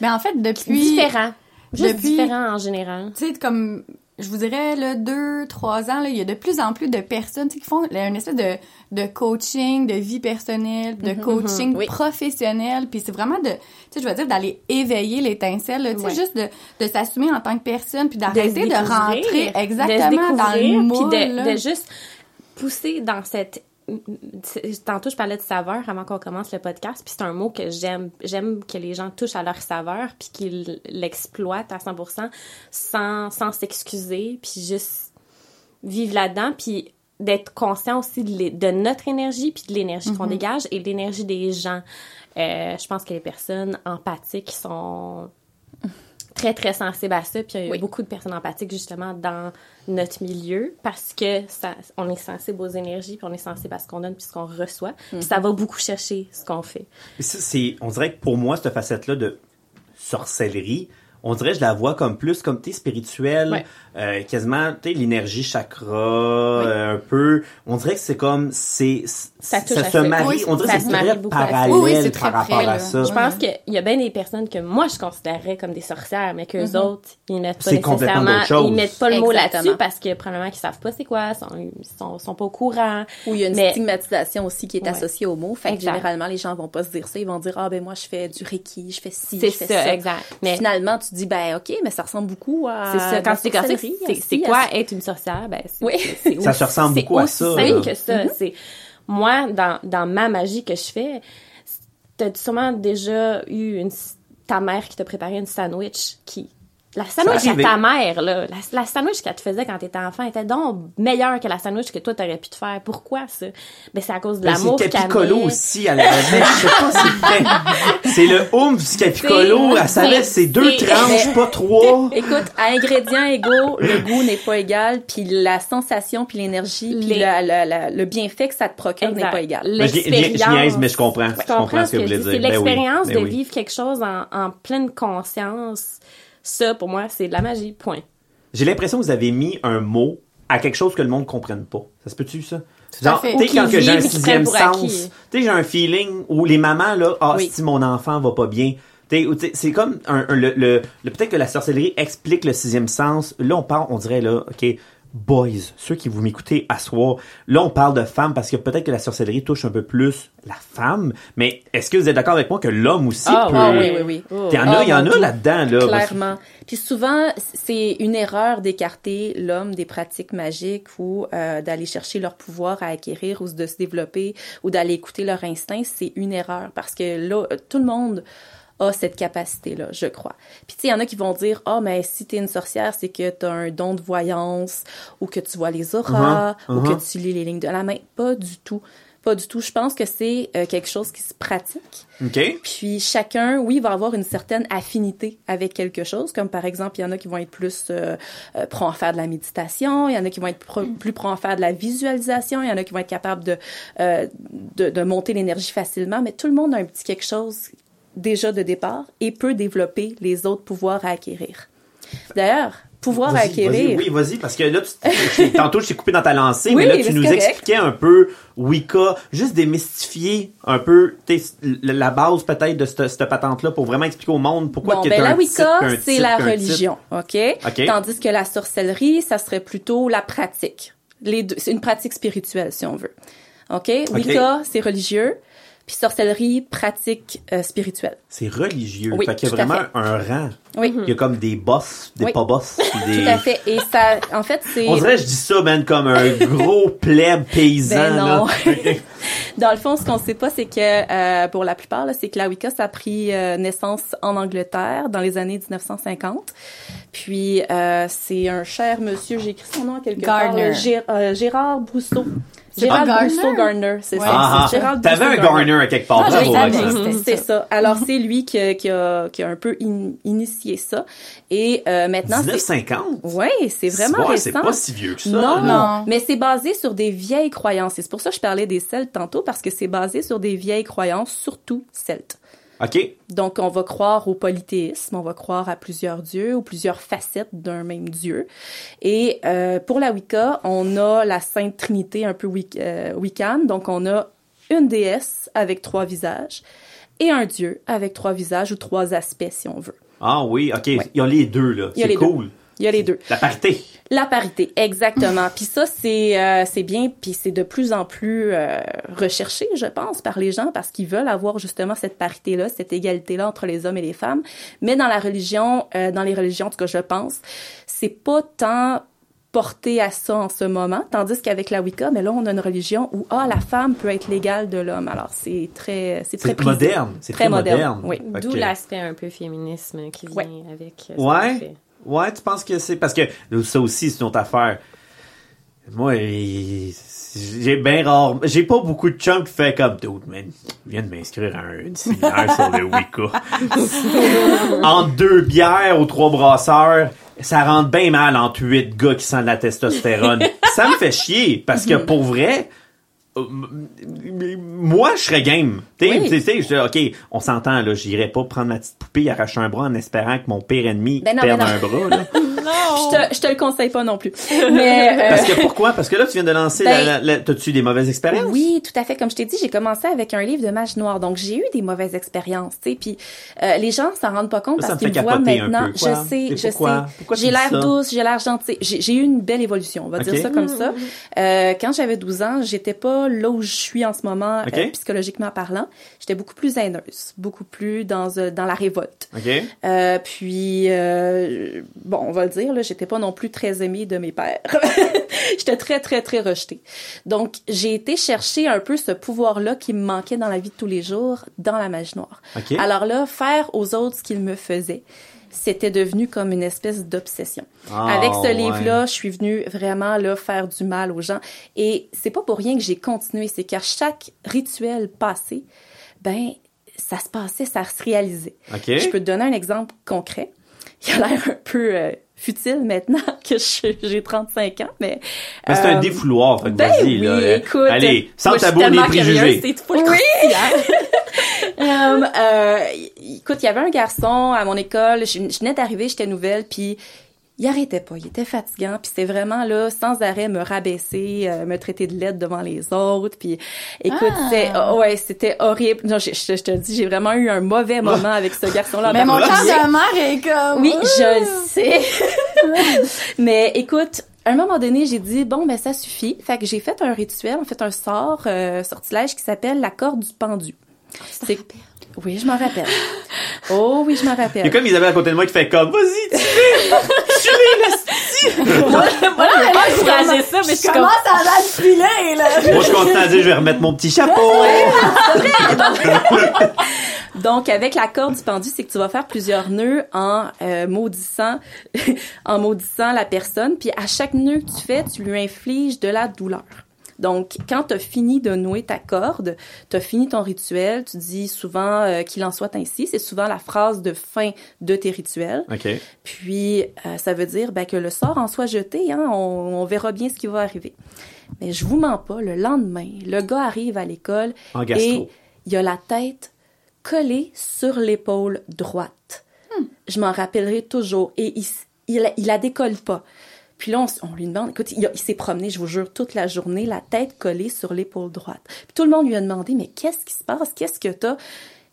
Mais en fait, depuis... différents, juste depuis- différents en général. tu sais, comme, je vous dirais, là, deux, trois ans, là, il y a de plus en plus de personnes, qui font là, une espèce de, de coaching, de vie personnelle, de coaching Oui. professionnel, puis c'est vraiment de, tu sais, je veux dire, d'aller éveiller l'étincelle, tu sais, Ouais. juste de, de s'assumer en tant que personne, puis d'arrêter de, rentrer de exactement dans le moule, puis de juste pousser dans cette tantôt je parlais de saveur avant qu'on commence le podcast puis c'est un mot que j'aime j'aime que les gens touchent à leur saveur puis qu'ils l'exploitent à 100% sans sans s'excuser puis juste vivre là-dedans puis d'être conscient aussi de, notre énergie puis de l'énergie qu'on dégage et de l'énergie des gens. Euh, je pense que les personnes empathiques sont très très sensibles à ça puis il y a Oui. beaucoup de personnes empathiques justement dans notre milieu parce que ça on est sensible aux énergies puis on est sensible à ce qu'on donne puis ce qu'on reçoit puis ça va beaucoup chercher ce qu'on fait ça, on dirait que pour moi, cette facette-là de sorcellerie, on dirait que je la vois comme plus comme tu sais, spirituelle, Ouais. euh, quasiment tu sais l'énergie chakra euh, un peu. On dirait que c'est comme c'est Ça touche ça à se ça. marie. Oui, on dirait ça que c'est parallèle Oui, oui, c'est par très rapport près, à ça. je pense qu'il y a bien des personnes que moi je considérerais comme des sorcières mais qu'eux autres ils mettent pas C'est complètement nécessairement ils mettent pas le mot là-dessus parce que probablement qu'ils savent pas c'est quoi ils sont, sont, sont pas au courant Ou il y a une Mais- stigmatisation aussi qui est Ouais. associée au mot. Fait que généralement, les gens vont pas se dire ça. Ils vont dire, ah, ben, moi, je fais du Reiki, je fais ci, c'est je fais ça, ça. exact mais Finalement, tu dis, ben, OK, mais ça ressemble beaucoup à. c'est ça quand tu décortiques sorcellerie, c'est c'est quoi à être une sorcière? Ben c'est Oui. c'est Ça aussi- se ressemble c'est beaucoup à aussi ça, là. que ça c'est moi dans dans ma magie que je fais t'as sûrement déjà eu une ta mère qui t'a préparé une sandwich qui la sandwich à ta mère là la, la sandwich qu'elle te faisait quand t'étais enfant était donc meilleure que la sandwich que toi t'aurais pu te faire pourquoi ça? Ben c'est à cause de Ben, l'amour c'est qu'elle Capicolo met. aussi, elle avait, je sais pas c'est vrai. C'est le oomph du Capicolo, C'est- elle savait c'est- c'est deux c'est- tranches, pas trois. (laughs) Écoute, à ingrédients égaux, le goût n'est pas égal, puis la sensation, puis l'énergie, puis Les- la- la- la- le bienfait que ça te procure n'est pas égal. Niaise, mais je comprends. Je comprends ce que vous voulez dire. C'est Ben l'expérience ben de vivre quelque chose en pleine conscience. Ça, pour moi, c'est de la magie. Point. J'ai l'impression que vous avez mis un mot à quelque chose que le monde comprenne pas. Ça se peut-tu, ça? Genre, tu sais, quand j'ai un sixième sens, tu sais, j'ai un feeling où les mamans, là, ah, Oui. si mon enfant va pas bien. C'est comme un, un- le, le, le- peut-être que la sorcellerie explique le sixième sens. Là, on parle, on dirait, là, OK, boys, ceux qui vous m'écoutez à soir, là on parle de femmes parce que peut-être que la sorcellerie touche un peu plus la femme, mais est-ce que vous êtes d'accord avec moi que l'homme aussi Ah, peut... ah oui, oui, oui. Il y en a, Ah, il y en a là-dedans, là. Clairement. Puis souvent, c'est une erreur d'écarter l'homme des pratiques magiques ou euh, d'aller chercher leur pouvoir à acquérir ou de se développer ou d'aller écouter leur instinct. C'est une erreur parce que là, tout le monde a cette capacité-là, je crois. Puis tu sais, il y en a qui vont dire « Ah, mais si t'es une sorcière, c'est que t'as un don de voyance ou que tu vois les auras Uh-huh, ou uh-huh. que tu lis les lignes de la main. » Pas du tout. Pas du tout. Je pense que c'est euh, quelque chose qui se pratique. OK? Puis chacun, oui, va avoir une certaine affinité avec quelque chose. Comme par exemple, il y en a qui vont être plus euh, euh, prêts à faire de la méditation, il y en a qui vont être pro- plus prêts à faire de la visualisation, il y en a qui vont être capables de, euh, de, de monter l'énergie facilement. Mais tout le monde a un petit quelque chose déjà de départ et peut développer les autres pouvoirs à acquérir. D'ailleurs, pouvoir acquérir. oui, vas-y, parce que là, tu- tantôt, je t'ai coupé dans ta lancée, Oui, mais là, tu nous correct. expliquais un peu Wicca, juste démystifier un peu la base peut-être de cette, cette patente-là pour vraiment expliquer au monde pourquoi Bon, que ben, la Wicca, c'est la religion, OK? OK. Tandis que la sorcellerie, ça serait plutôt la pratique. Les deux, c'est une pratique spirituelle, si on veut. OK? Wicca, c'est religieux. Puis sorcellerie, pratique euh, spirituelle. C'est religieux. Oui, fait qu'il y a à vraiment fait. un rang. Oui. Il y a comme des boss, des Oui. pas boss. (laughs) des... Tout à fait. Et ça, en fait, c'est... On dirait, je dis ça, man, comme un (laughs) gros pleb paysan. Ben non. là. (laughs) Dans le fond, ce qu'on sait pas, c'est que euh, pour la plupart, c'est que la Wicca, ça a pris euh, naissance en Angleterre dans les années 1950. Puis euh, c'est un cher monsieur, j'ai écrit son nom quelque part, Gardner. euh, Gérard Brousseau. C'est Gérard pas Gardner? Brousseau Gardner, c'est ça. Ah, ah. Gérard T'avais un Garner à quelque part. Ah, C'est ça. Alors c'est lui qui, a- qui a qui a un peu in- initié ça. Et euh, maintenant c'est 1950? Ouais, c'est vraiment Ouais, C'est récent. pas si vieux que ça. Non, là. non, Non. mais c'est basé sur des vieilles croyances. C'est pour ça que je parlais des Celtes tantôt, parce que c'est basé sur des vieilles croyances, surtout celtes. OK. Donc, on va croire au polythéisme, on va croire à plusieurs dieux ou plusieurs facettes d'un même dieu. Et euh, pour la Wicca, on a la Sainte Trinité un peu wic- euh, Wiccan. Donc, on a une déesse avec trois visages et un dieu avec trois visages ou trois aspects, si on veut. Ah oui, OK. Il y a les deux, là. C'est deux. cool. Il y a les deux. La parité. La parité, exactement. Puis ça, c'est euh, c'est bien, puis c'est de plus en plus euh, recherché, je pense, par les gens parce qu'ils veulent avoir justement cette parité-là, cette égalité-là entre les hommes et les femmes. Mais dans la religion, euh, dans les religions, en tout cas, je pense, c'est pas tant porté à ça en ce moment, tandis qu'avec la Wicca, mais là, on a une religion où ah la femme peut être l'égale de l'homme. Alors c'est très c'est très moderne. C'est très, moderne. Oui. D'où l'aspect un peu féminisme qui vient Ouais. avec Ouais. Ouais, tu penses que c'est parce que ça aussi c'est une autre affaire. Moi, j'ai bien rare, j'ai pas beaucoup de chums qui fait comme man. Je viens de m'inscrire à un une séminaire sur le Wicca. (laughs) entre deux bières aux trois brasseurs, ça rentre bien mal entre huit gars qui sentent de la testostérone. ça me fait chier parce que pour vrai. euh, Moi, je serais game. Oui. tu sais, je- ok, on s'entend là. J'irais pas prendre ma petite poupée, arracher un bras en espérant que mon pire ennemi Ben non, perde ben non. un bras. Là. (laughs) Je te, je te le conseille pas non plus. (laughs) Mais euh, Parce que pourquoi? Parce que là, tu viens de lancer Ben, la, la- la- T'as-tu des mauvaises expériences? Oui, tout à fait. Comme je t'ai dit, j'ai commencé avec un livre de magie noire, donc j'ai eu des mauvaises expériences, tu sais. Puis euh, les gens s'en rendent pas compte Ça, parce qu'ils me voient maintenant. Je sais, Et je sais. J'ai dis l'air douce, j'ai l'air gentille. J'ai eu une belle évolution, on va dire ça comme ça. Euh, quand j'avais 12 ans, j'étais pas là où je suis en ce moment, euh, psychologiquement parlant. J'étais beaucoup plus haineuse, beaucoup plus dans euh, dans la révolte. Euh, puis, euh, bon, on va le dire, là, j'étais pas non plus très aimée de mes pères. (laughs) j'étais très, très, très rejetée. Donc, j'ai été chercher un peu ce pouvoir-là qui me manquait dans la vie de tous les jours, dans la magie noire. Alors là, faire aux autres ce qu'ils me faisaient, c'était devenu comme une espèce d'obsession. Ah, Avec ce ouais. livre-là, je suis venue vraiment là faire du mal aux gens. Et c'est pas pour rien que j'ai continué, c'est qu'à chaque rituel passé, ben ça se passait, ça se réalisait. Je peux te donner un exemple concret. (laughs) Il a l'air un peu euh, futile maintenant (laughs) que je- j'ai 35 ans, mais... Mais c'est un euh, défouloir, fait ben vas-y, oui, là. écoute, Allez, sans moi, tabou ni préjugés. croustillant. (laughs) (laughs) Um, euh, écoute, il y avait un garçon à mon école, je, je venais d'arriver, j'étais nouvelle, puis il arrêtait pas, il était fatigant, puis c'était vraiment là sans arrêt me rabaisser, euh, me traiter de laide devant les autres, puis écoute, Ah. c'était oh, ouais, c'était horrible. Non, je, je, je te dis, j'ai vraiment eu un mauvais moment avec ce garçon-là. Mais mon cœur particulier. de mère est comme... Oui, je le sais. (laughs) Mais écoute, à un moment donné, j'ai dit bon ben ça suffit. Fait que j'ai fait un rituel, en fait un sort euh, sortilège qui s'appelle la corde du pendu. C'est oui, je m'en rappelle. Oh oui, je m'en Il y a rappelle. comme Isabelle à côté de moi qui fait comme, vas-y, tu Voilà, j'ai encouragé ça, mais je suis comme... Comment ça va te filer, là? Moi, je continue à dire, je vais remettre mon petit chapeau. (laughs) Donc, avec la corde du pendu, c'est que tu vas faire plusieurs nœuds en euh, maudissant, (laughs) en maudissant la personne. Puis à chaque nœud que tu fais, tu lui infliges de la douleur. Donc, quand tu as fini de nouer ta corde, tu as fini ton rituel, tu dis souvent euh, qu'il en soit ainsi. C'est souvent la phrase de fin de tes rituels. OK. Puis, euh, ça veut dire ben, que le sort en soit jeté. Hein, on, on verra bien ce qui va arriver. Mais je vous mens pas, le lendemain, le gars arrive à l'école et il a la tête collée sur l'épaule droite. Je m'en rappellerai toujours. Et il, il, il la décolle pas. Puis là, on, lui demande, écoute, il, s'est promené, je vous jure, toute la journée, la tête collée sur l'épaule droite. Puis tout le monde lui a demandé, mais qu'est-ce qui se passe? Qu'est-ce que t'as?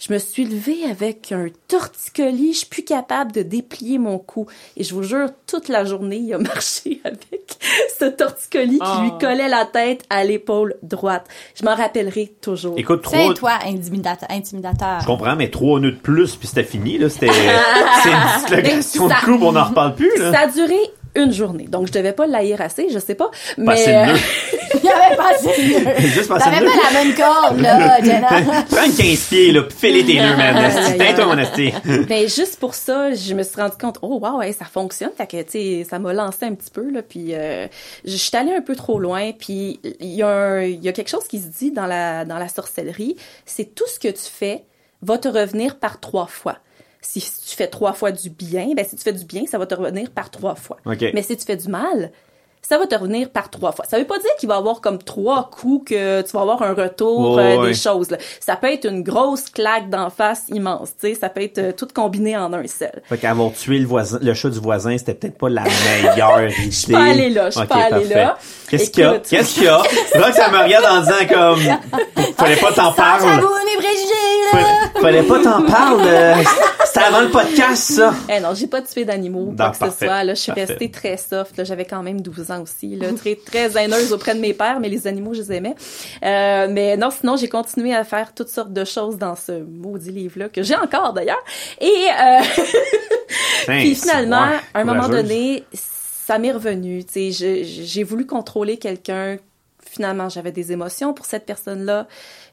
Je me suis levée avec un torticolis, je suis plus capable de déplier mon cou. Et je vous jure, toute la journée, il a (laughs) marché avec ce torticolis qui lui collait la tête à l'épaule droite. Je m'en rappellerai toujours. Écoute, C'est trois, toi, intimidateur. intimidateur. je comprends, mais trois nœuds de plus, puis c'était fini, là. C'était, (laughs) c'est une dislocation de coupe, on n'en reparle plus, là. Ça a duré une journée. Donc, je devais pas l'haïr assez, je sais pas. Mais, euh. (laughs) Il y avait pas assez de- (laughs) Juste pas assez de T'avais pas la même corde, là, (laughs) Jenna. Prends une 15 pieds, là, fais-les tes nœuds, man. Tais-toi, mon esti. Ben juste pour ça, je me suis rendu compte, oh wow, ouais, ça fonctionne. Fait que tu sais, ça m'a lancé un petit peu là, puis euh, je suis allée un peu trop loin. Puis il y a un- il y a quelque chose qui se dit dans la dans la sorcellerie, c'est tout ce que tu fais va te revenir par trois fois. Si tu fais trois fois du bien, ben si tu fais du bien, ça va te revenir par trois fois. OK. Mais si tu fais du mal, ça va te revenir par trois fois. Ça veut pas dire qu'il va y avoir comme trois coups que tu vas avoir un retour Oh, euh, des choses. là. Ça peut être une grosse claque d'en face immense, tu sais, ça peut être euh, tout combiné en un seul. Fait qu'avoir tué le voisin, le chat du voisin, c'était peut-être pas la meilleure (laughs) idée. Je suis pas allée là, je suis pas allée là. Qu'est-ce qu'il y a? Qu'est-ce qu'il y a? Là, ça me regarde en disant comme, (laughs) fallait pas t'en parler. J'avoue mes préjugés. Fallait, pas t'en parler. (laughs) C'était avant le podcast, ça. Eh non, j'ai pas tué d'animaux, quoi que parfait, ce soit. Là, je suis parfait. restée très soft. J'avais quand même 12 ans aussi. Là, très, très haineuse auprès de mes pères, mais les animaux, je les aimais. Euh, mais non, sinon, j'ai continué à faire toutes sortes de choses dans ce maudit livre-là, que j'ai encore d'ailleurs. Et euh, (laughs) puis finalement, ouais, à un moment donné, ça m'est revenu. J'ai voulu contrôler quelqu'un. Finalement, j'avais des émotions pour cette personne-là.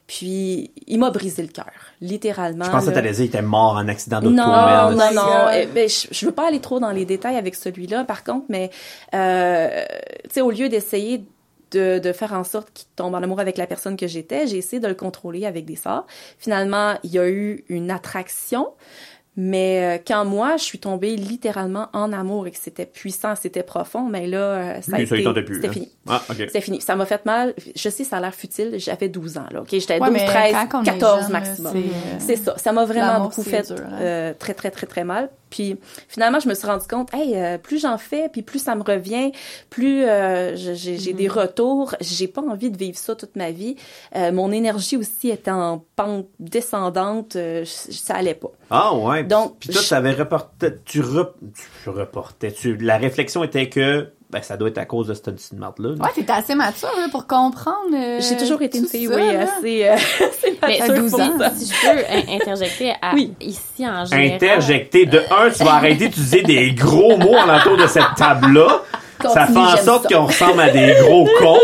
Puis, il m'a brisé le cœur, littéralement. Je pensais que t'allais dire qu'il était mort en accident d'auto, Non, non, non. God. Eh, ben, je, je veux pas aller trop dans les détails avec celui-là, par contre, mais euh, tu sais, au lieu d'essayer de, de faire en sorte qu'il tombe en amour avec la personne que j'étais, j'ai essayé de le contrôler avec des sorts. Finalement, il y a eu une attraction, mais euh, quand moi, je suis tombée littéralement en amour et que c'était puissant, c'était profond, mais là, euh, ça a ça, été, plus, c'était hein. fini. Ah, ok. C'était fini. Ça m'a fait mal. Je sais, ça a l'air futile. J'avais 12 ans, là. OK? J'étais Ouais, 12, mais 13, quand on est 14 jeune, là, maximum. c'est, C'est ça. Ça m'a vraiment l'amour, beaucoup fait dur, hein. euh, très, très, très, très mal. Puis finalement, je me suis rendu compte, hey, euh, plus j'en fais, puis plus ça me revient, plus euh, j'ai j'ai Mm-hmm. des retours. J'ai pas envie de vivre ça toute ma vie. Euh, mon énergie aussi était en pente descendante. ça allait pas. Ah, ouais. Donc, puis toi, je- t'avais reporté, tu, rep- tu reportais, tu, la réflexion était que, ben, ça doit être à cause de cette petite marde-là. là. Ouais, t'étais assez mature, là, pour comprendre. euh, J'ai toujours été une tout fille, ça, oui, là. assez, euh, (laughs) assez Mais mature 12 pour ans. ça. si je peux in- interjecter à, (laughs) Oui. ici en général. Interjecté. De un, tu vas arrêter d'utiliser des gros mots alentour de cette table-là. Ça fait en sorte qu'on ressemble à des gros (laughs) cons.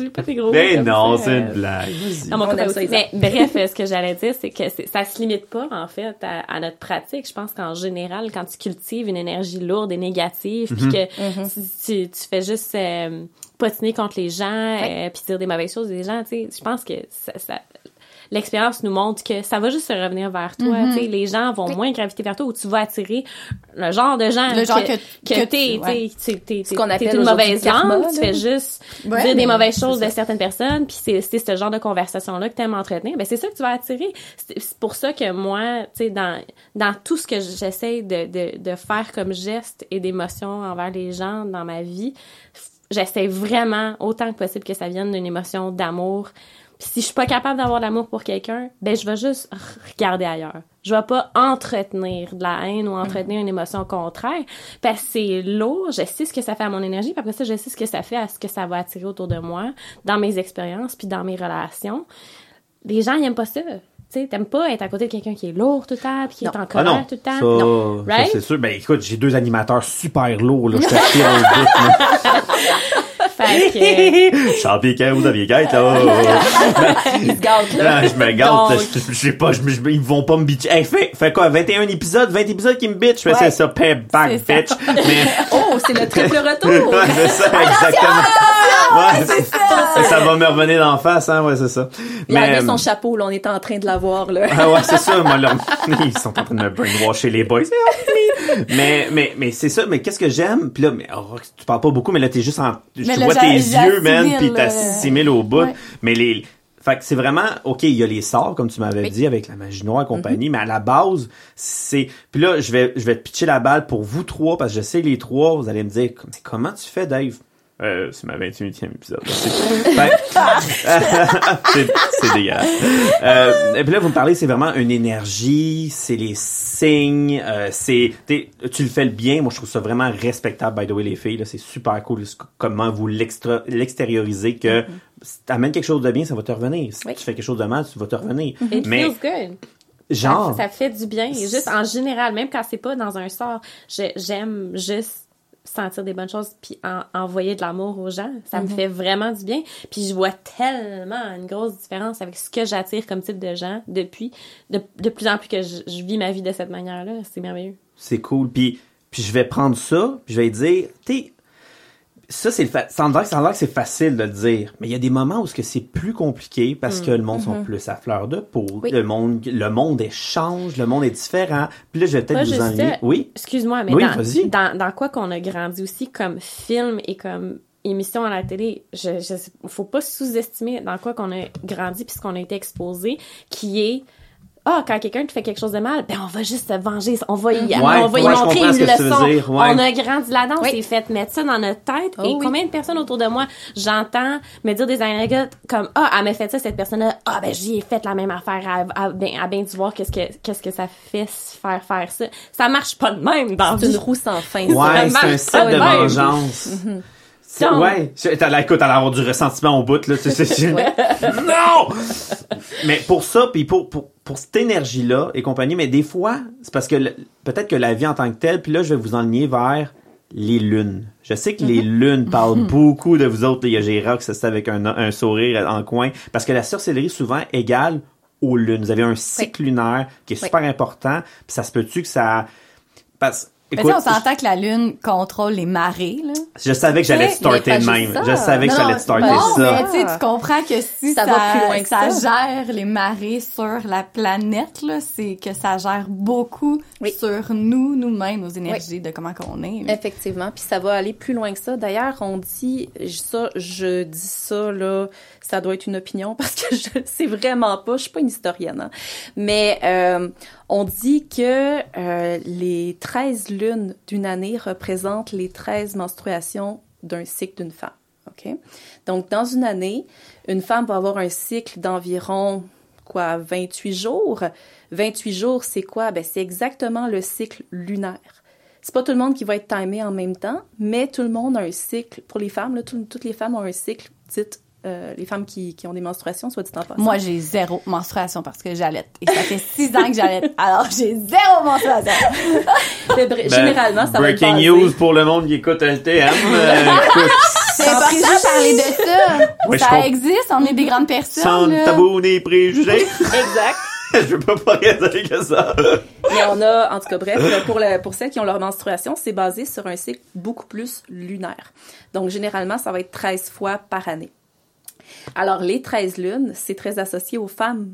J'ai pas des gros Mais non, c'est une blague. On ça. Mais bref, euh, ce que j'allais dire, c'est que ça se limite pas, en fait, à, à notre pratique. Je pense qu'en général, quand tu cultives une énergie lourde et négative, puis que Mhm. tu, tu, tu fais juste euh, potiner contre les gens, euh, puis dire des mauvaises choses des gens, tu sais, je pense que ça... ça L'expérience nous montre que ça va juste se revenir vers toi. Tu sais, Les gens vont moins graviter vers toi ou tu vas attirer le genre de gens Le genre que, que- que que t'es. tu- ouais. t'es- t'es- Ce qu'on t'es appelle une mauvaise langue, tu fais juste Ouais, dire des mauvaises choses de certaines personnes, puis c'est c'est ce genre de conversation-là que tu aimes entretenir, ben c'est ça que tu vas attirer. C'est pour ça que moi, tu sais, dans, dans tout ce que j'essaie de, de, de faire comme geste et d'émotion envers les gens dans ma vie, j'essaie vraiment, autant que possible, que ça vienne d'une émotion d'amour, Puis si je suis pas capable d'avoir de l'amour pour quelqu'un, ben je vais juste regarder ailleurs. Je vais pas entretenir de la haine ou entretenir une émotion contraire parce que c'est lourd, je sais ce que ça fait à mon énergie, puis après ça je sais ce que ça fait à ce que ça va attirer autour de moi, dans mes expériences puis dans mes relations. Les gens ils aiment pas ça. Tu sais, t'aimes pas être à côté de quelqu'un qui est lourd tout le temps, puis qui est en Ah colère tout le temps. ça, Non. Right? c'est sûr. Ben écoute, j'ai deux animateurs super lourds, là. Je (laughs) (laughs) Fait que, (laughs) vous aviez quête, là. Il se gâte, là. Là, je me gâte, Donc. je, je sais pas, je, je- ils vont pas me bitcher. Hey, fais, fais quoi, 21 épisodes, 20 épisodes qui me bitch? Ouais. c'est ça, pay back, bitch. Mais, (laughs) Oh, c'est le triple retour! (laughs) c'est ça, exactement. Ouais, c'est ça. Ça va me revenir d'en face, hein, ouais, c'est ça. Il a enlevé euh, son chapeau, là, on est en train de l'avoir, là. Ah ouais, c'est ça, moi, là, (laughs) ils sont en train de me brainwasher les boys. mais, mais, mais c'est ça, mais qu'est-ce que j'aime? Puis là, mais, oh, tu parles pas beaucoup, mais là, t'es juste en, Mais là, vois tes yeux, man, pis euh, t'assimiles au bout. ouais. Mais les, fait que c'est vraiment, ok, il y a les sorts, comme tu m'avais Oui. dit, avec la magie noire et compagnie, mais à la base, c'est, puis là, je vais, je vais te pitcher la balle pour vous trois, parce que je sais les trois, vous allez me dire, mais comment tu fais, Dave? Euh, c'est ma 28e épisode. (laughs) (laughs) C'est dégueulasse. Euh, et puis là, vous me parlez, c'est vraiment une énergie, c'est les signes, euh, c'est tu le fais le bien. Moi, je trouve ça vraiment respectable. By the way, les filles, c'est super cool comment vous l'extériorisez que si t'amènes quelque chose de bien, ça va te revenir. Si Oui. tu fais quelque chose de mal, tu vas te revenir. it Mais feels good. genre, Ça, ça fait du bien. Juste en général, même quand c'est pas dans un sort, j'aime juste sentir des bonnes choses puis en- envoyer de l'amour aux gens. Ça me fait vraiment du bien. Puis je vois tellement une grosse différence avec ce que j'attire comme type de gens depuis. De, de plus en plus que je, je vis ma vie de cette manière-là. C'est merveilleux. c'est cool. Puis, puis je vais prendre ça, puis je vais dire, tu ça c'est le fa- ça que- c'est facile de le dire, mais il y a des moments où ce que c'est plus compliqué parce que le monde sont plus à fleur de peau, Oui. le monde le monde est change, le monde est différent. Puis là je vais peut-être vous ennuyer. Oui? Excuse-moi, mais Oui, dans, dans, dans quoi qu'on a grandi aussi comme film et comme émission à la télé, je, je faut pas sous-estimer dans quoi qu'on a grandi puis ce qu'on a été exposé, qui est ah, quand quelqu'un te fait quelque chose de mal, ben on va juste se venger, on va y, Ouais, on va y ouais, montrer une leçon. dire, ouais. On a grandi là-dedans, on s'est fait mettre ça dans notre tête. Oh et oui. combien de personnes autour de moi, j'entends me dire des anecdotes comme ah, elle m'a fait ça cette personne-là, ah ben j'y ai fait la même affaire, à, à, ben, à bien du voir qu'est-ce que qu'est-ce que ça fait se faire faire ça. Ça marche pas de même dans C'est une vie. roue sans fin. (laughs) Ouais, c'est un set de même. vengeance. Donc- Ouais, t'as la- écoute, elle avoir du ressentiment au bout là, (laughs) non. Mais pour ça, puis pour pour pour cette énergie là et compagnie, mais des fois, c'est parce que peut-être que la vie en tant que telle, puis là je vais vous enligner vers les lunes. Je sais que les lunes parlent (laughs) beaucoup de vous autres. Il y a Gérard qui avec un, un sourire en coin. Parce que la sorcellerie, souvent, égale aux lunes. Vous avez un cycle lunaire qui est Oui. super important. Puis ça se peut-tu que ça... Parce, écoute, tu sais, on s'entend que la Lune contrôle les marées, là. je savais que j'allais starter de même. ça. Je savais que j'allais starter non, ça. mais tu sais, tu comprends que si ça, Ça va plus loin que ça ça. gère les marées sur la planète, là, c'est que ça gère beaucoup Oui. sur nous, nous-mêmes, nos énergies, de comment qu'on est. là. Effectivement, puis ça va aller plus loin que ça. D'ailleurs, on dit ça, je dis ça là, ça doit être une opinion (laughs) parce que je sais vraiment pas. Je suis pas une historienne, hein. mais euh, on dit que euh, les 13 lunes d'une année représentent les 13 menstruations d'un cycle d'une femme. Ok, donc dans une année, une femme va avoir un cycle d'environ quoi 28 jours. 28 jours, c'est quoi? Ben c'est exactement le cycle lunaire. C'est pas tout le monde qui va être timé en même temps, mais tout le monde a un cycle. Pour les femmes, toutes les femmes ont un cycle, dites, euh, les femmes qui, qui ont des menstruations, soit dit en passant. Moi, j'ai zéro menstruation parce que j'allaite. Et ça fait six ans que j'allaite. Alors, j'ai zéro menstruation. (laughs) Ben, généralement, ça va être Breaking basé- news pour le monde qui écoute LTM. (laughs) Euh, C'est important de parler de ça. Ouais, ça existe, on est des grandes personnes. sans là. tabou ni préjugés. (laughs) Exact. je veux pas parler que ça. Mais on a, en tout cas, bref, pour, le, pour celles qui ont leur menstruation, c'est basé sur un cycle beaucoup plus lunaire. Donc, généralement, ça va être 13 fois par année. Alors, les 13 lunes, c'est très associé aux femmes,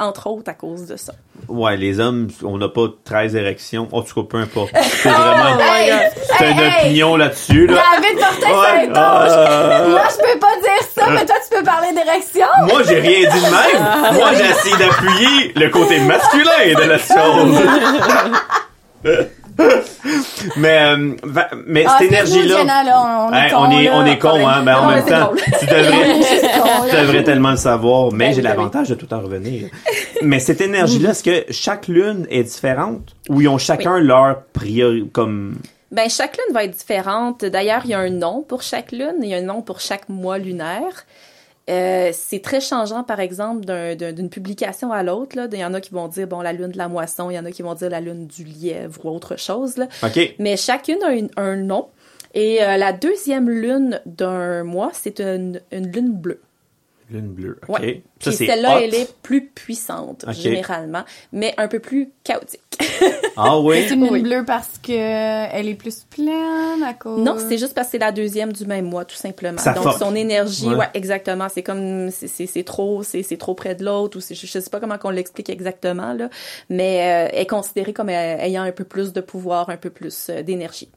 entre autres à cause de ça. Ouais, les hommes, on n'a pas 13 érections. En tout cas, peu importe. (laughs) C'est vraiment... C'est une opinion là-dessus, là. David Ouais, euh, Moi, je peux pas dire ça, mais toi, tu peux parler d'érection. Moi, j'ai rien dit de même. Moi, j'ai essayé d'appuyer le côté masculin de la chose. (laughs) Mais, euh, mais Ah, cette énergie-là. On est Hey, cons, on est, là. on est con, hein, mais en Non, même temps, tu devrais, (laughs) tu devrais tellement le savoir, mais Ben j'ai ben l'avantage de tout en revenir. mais cette énergie-là, est-ce que chaque lune est différente ou ils ont chacun leur priorité, comme, Ben, chaque lune va être différente. D'ailleurs, il y a un nom pour chaque lune. Il y a un nom pour chaque mois lunaire. Euh, c'est très changeant, par exemple, d'un- d'un- d'une publication à l'autre. Il y en a qui vont dire, bon, la lune de la moisson. Il y en a qui vont dire la lune du lièvre ou autre chose. Là. Mais chacune a une- un nom. Et euh, la deuxième lune d'un mois, c'est une, une lune bleue. Lune bleue, ok. Ouais. Ça, Puis c'est celle-là, elle est plus puissante, généralement, mais un peu plus chaotique. Ah (laughs) oui? C'est une lune Oui. bleue parce que elle est plus pleine à cause. Non, c'est juste parce que c'est la deuxième du même mois, tout simplement. Ça Donc, fuck. son énergie, Ouais. ouais, exactement. C'est comme, c'est- trop, c'est c'est trop près de l'autre, ou je, je sais pas comment qu'on l'explique exactement, là, mais euh, elle est considérée comme euh, ayant un peu plus de pouvoir, un peu plus euh, d'énergie.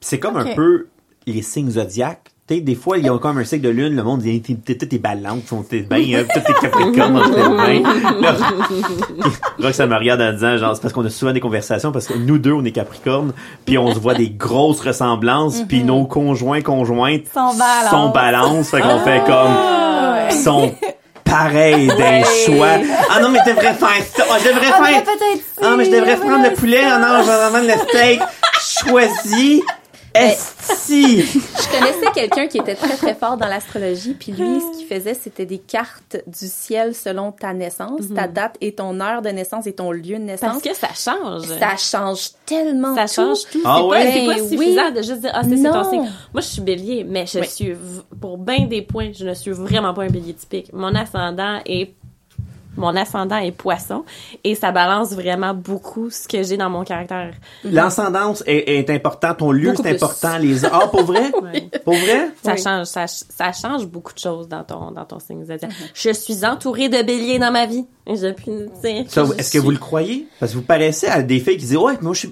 C'est comme un peu les signes zodiaques. Tu sais, des fois, ils ont comme un cycle de lune, le monde dit, t'es, t'es balance, t'es bien, tout est (laughs) capricorne, moi, j'étais bien. Là, Roxane me regarde en disant, genre, c'est parce qu'on a souvent des conversations, parce que nous deux, on est capricorne, puis on se voit des grosses ressemblances, puis nos conjoints, conjointes Sans balance. sont balance, fait qu'on fait comme, Ouais. ils sont pareils d'un choix. Ah non, mais je devrais faire ça, Ah, je devrais Ah, faire, ah, mais je devrais prendre le poulet, ah non, je vais prendre le steak. Choisis. Esti. (laughs) Je connaissais quelqu'un qui était très très fort dans l'astrologie, puis lui, ce qu'il faisait, c'était des cartes du ciel selon ta naissance, ta date et ton heure de naissance et ton lieu de naissance. Parce que ça change. ça change tellement Ça tout. change tout. Ah c'est ouais? pas, c'est pas Ben suffisant oui. de juste dire, ah, c'est ton signe. Moi, je suis bélier, mais je Oui. suis, pour bien des points, je ne suis vraiment pas un bélier typique. Mon ascendant est mon ascendant est poisson et ça balance vraiment beaucoup ce que j'ai dans mon caractère. L'ascendance est, est important, ton lieu Beaucoup plus. important, les ah pour vrai, (laughs) Ouais. pour vrai? Ça Oui. change, ça, ça change beaucoup de choses dans ton, dans ton signe zodiac. Je suis entourée de béliers dans ma vie. Est-ce que vous suis- le croyez? Parce que vous paraissez à des filles qui disent ouais, mais moi je suis.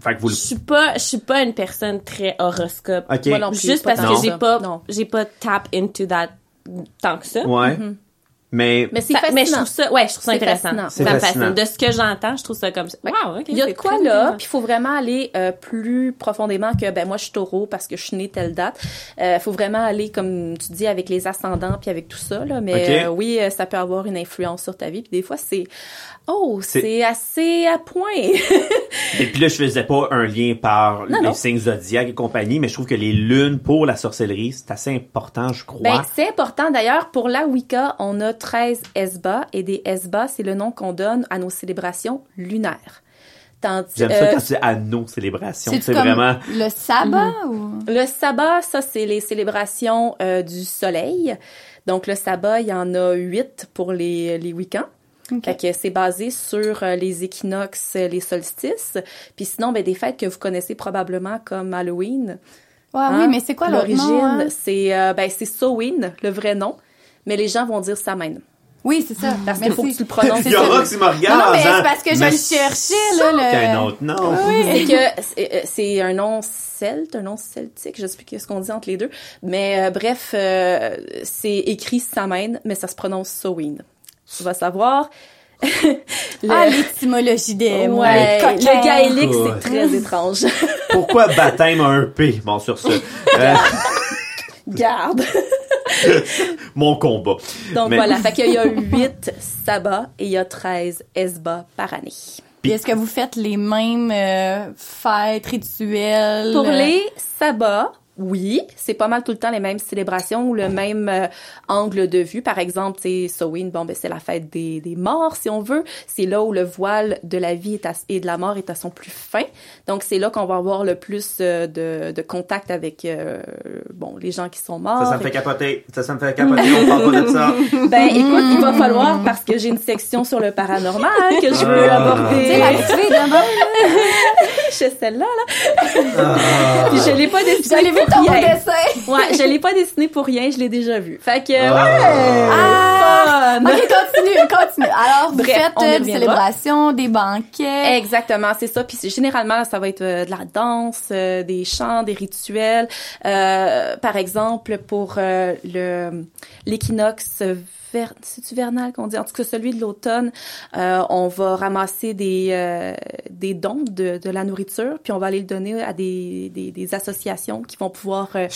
Fait que vous Je suis pas, je suis pas une personne très horoscope. Ok. Moi non plus, Juste parce que j'ai pas, j'ai pas tap into that tant que ça. Ouais. Mais Mais c'est Ça- mais je fascinant. trouve ça, ouais, je trouve ça C'est intéressant. fascinant. Ça me fascine. De ce que j'entends, je trouve ça comme, Ouais. wow, ok. Il y a de quoi là, puis il faut vraiment aller euh, plus profondément que ben moi je suis taureau parce que je suis née telle date. Il faut vraiment aller comme tu dis avec les ascendants puis avec tout ça là, mais euh, oui, euh, ça peut avoir une influence sur ta vie puis des fois c'est oh, C'est- c'est assez à point. (laughs) Et puis là, je faisais pas un lien par Non, les non. signes zodiaques et compagnie, mais je trouve que les lunes pour la sorcellerie, c'est assez important, je crois. Ben, c'est important. D'ailleurs, pour la Wicca, on a 13 Esba et des Esba, c'est le nom qu'on donne à nos célébrations lunaires. J'aime ça euh, quand tu dis à nos célébrations. C'est C'est vraiment. le sabbat ou? Le sabbat, ça, c'est les célébrations euh, du soleil. Donc, le sabbat, il y en a huit pour les, les week-ends. Ok. Fait que c'est basé sur euh, les équinoxes, les solstices. Puis sinon, ben, des fêtes que vous connaissez probablement comme Halloween. Ouais, Hein? oui, mais c'est quoi L'origine, hein? c'est euh, ben, c'est Samhain, le vrai nom. Mais les gens vont dire Samhain. Oui, c'est ça. Parce qu'il faut que tu le prononces. Il y aura qui me regarde. Non, non, mais disant, c'est parce que je Mais le cherchais, là, le- C'est un autre nom. C'est que c'est- euh, c'est un nom celte, un nom celtique, je sais plus ce qu'on dit entre les deux. Mais euh, bref, euh, c'est écrit Samhain, mais ça se prononce Samhain. Tu vas savoir. (laughs) Le- Ah, l'étymologie des mots. ouais, le gaélique, c'est très étrange. (laughs) Pourquoi baptême a un P? Bon, sur ce? Euh, (laughs) Garde. mon combat. Donc Mais- voilà, fait qu'il y a 8 sabbats et il y a 13 esbats par année. Puis est-ce que vous faites les mêmes euh, fêtes, rituels? Pour euh, les sabbats, oui, c'est pas mal tout le temps les mêmes célébrations ou le même euh, angle de vue. Par exemple, c'est Samhain, bon ben c'est la fête des, des morts si on veut. C'est là où le voile de la vie est à- et de la mort est à son plus fin. Donc c'est là qu'on va avoir le plus euh, de, de contact avec euh, bon les gens qui sont morts. Ça, ça me fait capoter. Ça, ça me fait capoter. On parle pas de ça. (laughs) Ben écoute, il va falloir parce que j'ai une section sur le paranormal que je veux Ah. aborder. Tu sais, la petite fille de même, (laughs) Chez celle-là là. Puis je l'ai pas dessinée Je l'ai vu pour ton rien. dessin. Ouais, je l'ai pas dessiné pour rien, je l'ai déjà vu. Fait que Ah. ouais, fun. OK, continue, continue. Alors, vous Bref, faites des célébrations, des banquets. Exactement, c'est ça. Puis c'est- généralement, ça va être euh, de la danse, euh, des chants, des rituels. Euh, par exemple, pour euh, le l'équinoxe ver, c'est-tu vernal qu'on dit? En tout cas, celui de l'automne, euh, on va ramasser des, euh, des dons de, de la nourriture, puis on va aller le donner à des, des, des associations qui vont pouvoir... Euh,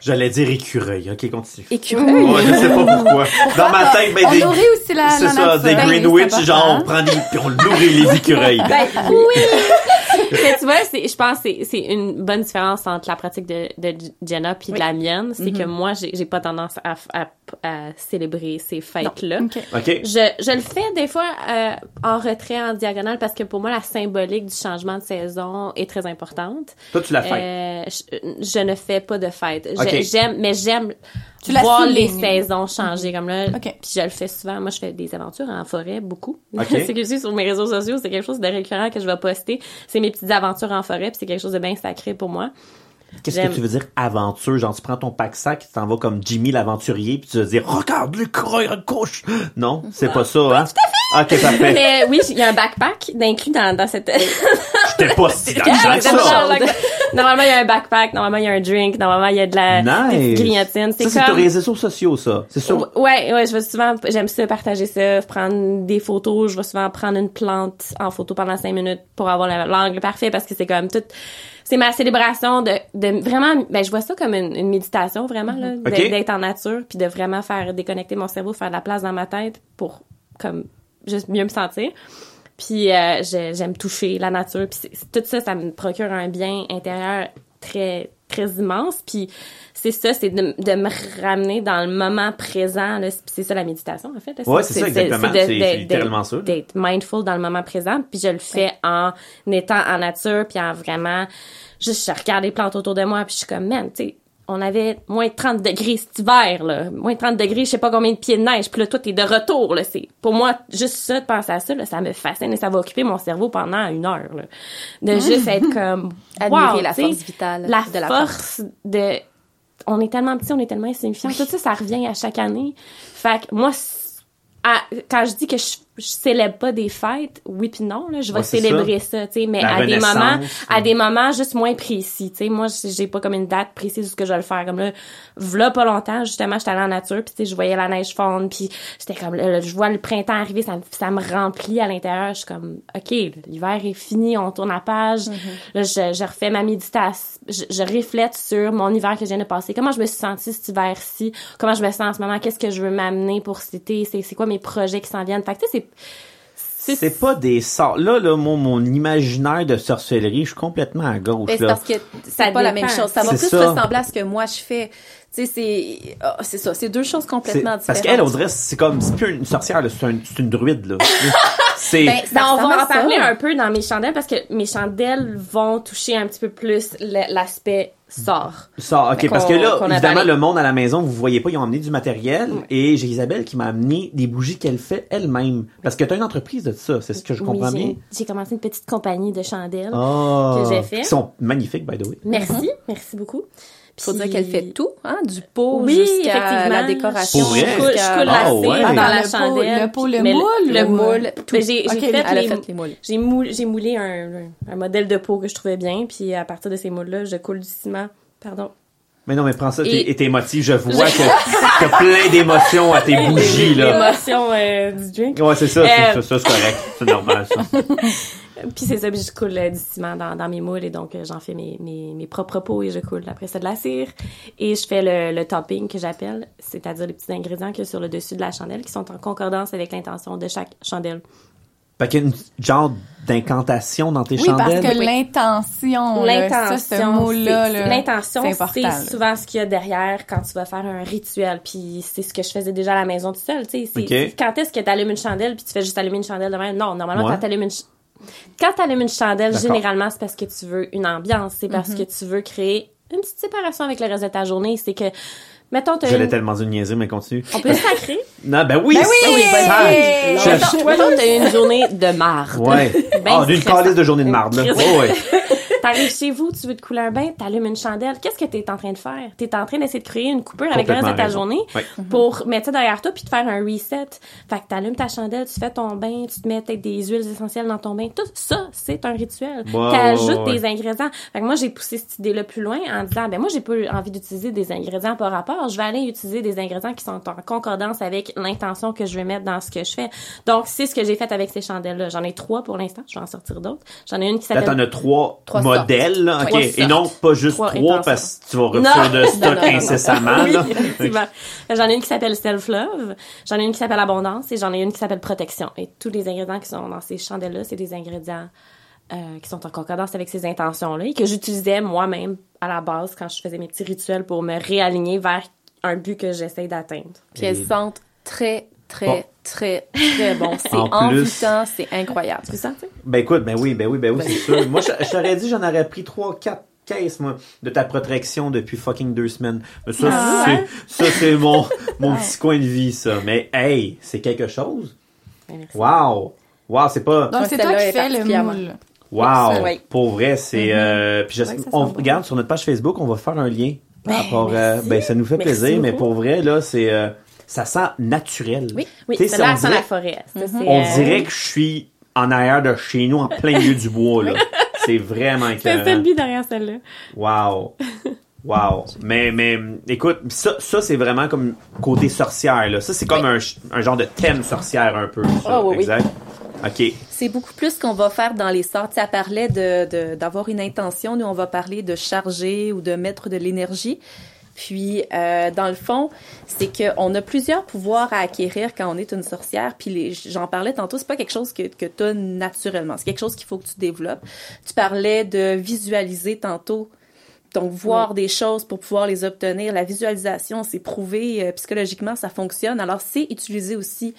J'allais dire écureuil. OK, continue. écureuil. Ouais, je sais pas pourquoi. Dans ma tête, ben, On des, nourrit aussi la, c'est la ça, nature. des Ben, Greenwich, c'est genre, on important. prend des, puis on nourrit les écureuils. Ben, oui! (laughs) Mais tu vois, c'est, je pense que c'est, c'est une bonne différence entre la pratique de, de Jenna puis de la mienne. C'est que moi, j'ai, j'ai pas tendance à, à, à célébrer ces fêtes-là. Ok. OK. Je, je le fais des fois euh, en retrait, en diagonale, parce que pour moi, la symbolique du changement de saison est très importante. Toi, tu la fais. Euh, je, je ne fais pas de fête. J'aime, mais j'aime Tu voir les saisons changer comme là. Ok. Puis je le fais souvent. Moi, je fais des aventures en forêt beaucoup. (laughs) Ok. c'est que je suis sur mes réseaux sociaux, c'est quelque chose de récurrent que je vais poster. C'est mes petites aventures en forêt, puis c'est quelque chose de bien sacré pour moi. Qu'est-ce que tu veux dire aventure? Genre, tu prends ton pack-sac, tu t'en vas comme Jimmy l'aventurier, puis tu vas dire, regarde à gauche! Non, c'est pas ça, hein? OK, parfait. Mais oui, il y a un backpack d'inclus dans, dans cette. J'étais pas si dans. Normalement, il y a un backpack, normalement, il y a un drink, normalement, il y a de la Nice. petites grignotines. Ça, c'est comme... tes réseaux sociaux, ça. C'est sûr. Ouais, ouais, je vais souvent, j'aime ça, partager ça, prendre des photos. Je vais souvent prendre une plante en photo pendant cinq minutes pour avoir la- l'angle parfait parce que c'est comme tout, c'est ma célébration de, de vraiment, ben, je vois ça comme une, une méditation vraiment, là, d'être- en nature puis de vraiment faire déconnecter mon cerveau, faire de la place dans ma tête pour, comme, juste mieux me sentir. Puis euh, j'ai- j'aime toucher la nature. Puis tout ça, ça me procure un bien intérieur très immense. Puis c'est ça, c'est de, de me ramener dans le moment présent. C'est ça la méditation en fait. Ouais, c'est ça, exactement. C'est- de- c'est de- littéralement ça. D'être mindful dans le moment présent. Puis je le fais en étant en nature, puis en vraiment juste je regarde les plantes autour de moi, puis je suis comme man, tu sais. On avait moins de 30 degrés cet hiver, là. Moins de 30 degrés, je sais pas combien de pieds de neige. Puis là, toi, t'es de retour, là. C'est, pour moi, juste ça, de penser à ça, là, ça me fascine et ça va occuper mon cerveau pendant une heure, là. De juste être comme, (laughs) Admirer wow, la force vitale la de la force de, on est tellement petit, on est tellement insignifiant. Tout ça, ça revient à chaque année. Fait que moi, à- quand je dis que je, je célèbre pas des fêtes, oui puis non, là, je vais Ouais, célébrer ça, tu sais, mais La à des moments, à des moments juste moins précis, tu sais. Moi, j'ai pas comme une date précise où ce que je vais le faire. Comme là, v'là pas longtemps, justement, j'étais allée en nature, puis tu sais, je voyais la neige fondre, puis j'étais comme, là, là, je vois le printemps arriver, ça, me- ça me remplit à l'intérieur. Je suis comme, ok, l'hiver est fini, on tourne la page. Là, je, je refais ma méditation, je, je reflète sur mon hiver que je viens de passer. Comment je me suis sentie cet hiver-ci? Comment je me sens en ce moment? Qu'est-ce que je veux m'amener pour cet été? C'est c'est quoi mes projets qui s'en viennent? Fait que tu sais, c'est C'est pas des sorts. Là, là, mon, mon imaginaire de sorcellerie, je suis complètement à gauche, Mais c'est là. parce que c'est Ça pas la même chose. Ça va C'est plus ça. ressembler à ce que moi je fais. Tu sais, c'est ah, c'est ça. C'est deux choses C'est- complètement différentes. Parce qu'elle, on dirait, c'est comme, c'est plus une sorcière, là, c'est un- c'est une druide, là. (laughs) c'est, Ben, ça Ben, on va en parler ça. un peu dans mes chandelles parce que mes chandelles vont toucher un petit peu plus l'aspect sort. Ça, ok, parce que là, évidemment, le monde à la maison, vous voyez pas, ils ont amené du matériel, et j'ai Isabelle qui m'a amené des bougies qu'elle fait elle-même. Parce que t'as une entreprise de ça, c'est ce que je Oui, comprends j'ai- bien. J'ai commencé une petite compagnie de chandelles. Ah, que j'ai fait. Qui sont magnifiques, by the way. Merci, merci beaucoup. Faut Puis- dire qu'elle fait tout, hein, du pot Oui, jusqu'à effectivement. la décoration. Pour vrai? Je coule, je coule Ah, ouais. dans Dans la le chandelle. le pot, le Mais moule Le ou- moule. tout. Mais J'ai fait les- fait les moules. J'ai moulé, j'ai moulé un, un modèle de pot que je trouvais bien, puis à partir de ces moules-là, je coule du ciment. Pardon. Mais non, mais prends ça, Et- t'es, émotif. Je vois que t'as plein d'émotions à tes (laughs) bougies, là. L'émotion euh, du drink. Ouais, c'est ça, c'est, Euh, c'est correct. C'est normal, ça. (laughs) Puis c'est ça, puis je coule euh, du ciment dans, dans mes moules et donc euh, j'en fais mes, mes, mes propres pots et je coule après ça de la cire. Et je fais le, le topping que j'appelle, c'est-à-dire les petits ingrédients qu'il y a sur le dessus de la chandelle qui sont en concordance avec l'intention de chaque chandelle. Fait qu'il y a une genre d'incantation dans tes Oui, parce chandelles. que l'intention, ce L'intention, mot-là, l'intention, c'est important. c'est là. souvent ce qu'il y a derrière quand tu vas faire un rituel. Puis c'est ce que je faisais déjà à la maison tout seul. Tu sais, quand est-ce que tu allumes une chandelle puis tu fais juste allumer une chandelle de même? Non, normalement Ouais. quand tu allumes une ch- quand t'allumes une chandelle, généralement c'est parce que tu veux une ambiance, c'est parce Mm-hmm. que tu veux créer une petite séparation avec le reste de ta journée. C'est que mettons t'as J'allais une... tellement dire mais continue. on peut sacrer. (laughs) Non, ben oui! Ben oui! ça, Hey! ça, je- mettons t'as une journée de marde. Ouais. (laughs) Ben Ah, d'une calice de journée de marde, là. (laughs) Ouais. T'arrives chez vous, tu veux te couler un bain, t'allumes une chandelle. Qu'est-ce que t'es en train de faire? T'es en train d'essayer de créer une coupure avec le reste de ta journée. Ouais. pour mettre ça derrière toi puis te faire un reset. Fait que t'allumes ta chandelle, tu fais ton bain, tu te mets peut-être des huiles essentielles dans ton bain. Tout ça, c'est un rituel. Ouais, T'ajoutes ouais, des ingrédients. Fait que moi, j'ai poussé cette idée-là plus loin en disant, ben moi, j'ai pas envie d'utiliser des ingrédients par rapport. Je vais aller utiliser des ingrédients qui sont en concordance avec l'intention que je vais mettre dans ce que je fais. Donc, c'est ce que j'ai fait avec ces chandelles-là. J'en ai trois pour l'instant. Je vais en sortir d'autres. J'en ai une qui Là, s'appelle t'en as trois, Trois modèles, là, ok. Et non, pas juste Trois parce que tu vas refaire de stock Non, non, non. incessamment, oui, là. (laughs) effectivement. J'en ai une qui s'appelle self-love, j'en ai une qui s'appelle abondance et j'en ai une qui s'appelle protection. Et tous les ingrédients qui sont dans ces chandelles-là, c'est des ingrédients euh, qui sont en concordance avec ces intentions-là et que j'utilisais moi-même à la base quand je faisais mes petits rituels pour me réaligner vers un but que j'essaye d'atteindre. Puis elles sentent très, très, Bon. très, très bon. (laughs) C'est En plus- envoûtant, c'est incroyable. Tu ça, tu sais? Ben écoute, ben oui, ben oui, ben oui, c'est sûr. Moi, je, je t'aurais dit, j'en aurais pris trois, quatre caisses, moi, de ta protection depuis fucking deux semaines. Mais ça, Ah, c'est, ouais? ça, c'est mon, (laughs) mon petit coin de vie, ça. Mais, hey, c'est quelque chose. Ben, merci. Wow! Wow, c'est pas, Donc, c'est toi qui fais le moule. wow! oui. Pour vrai, c'est, euh, puis je- Ouais, on regarde sur notre page Facebook, on va faire un lien. par Ben, rapport, euh, ben, ça nous fait Merci plaisir, mais pour vrai, là, c'est, euh, ça sent naturel. Oui, Oui, c'est c'est- là, sans dirait- la forêt. Ça, c'est, On euh, dirait que je suis en arrière de chez nous, en plein milieu du bois, là. (laughs) C'est vraiment C'est ça le écœurant. but derrière celle-là. Wow. Wow. Mais, mais, écoute, ça, ça c'est vraiment comme côté sorcière, là. Ça, c'est comme un, un genre de thème sorcière, un peu. Ça, Ah, oui, oui. exact. OK. C'est beaucoup plus qu'on va faire dans les sorts. Ça parlait de, de- d'avoir une intention. Nous, on va parler de charger ou de mettre de l'énergie. Puis, euh, dans le fond, c'est qu'on a plusieurs pouvoirs à acquérir quand on est une sorcière. Puis, j'en parlais tantôt, c'est pas quelque chose que, que tu as naturellement. C'est quelque chose qu'il faut que tu développes. Tu parlais de visualiser tantôt. Donc, voir des choses pour pouvoir les obtenir. La visualisation, c'est prouvé euh, psychologiquement, ça fonctionne. Alors, c'est utilisé aussi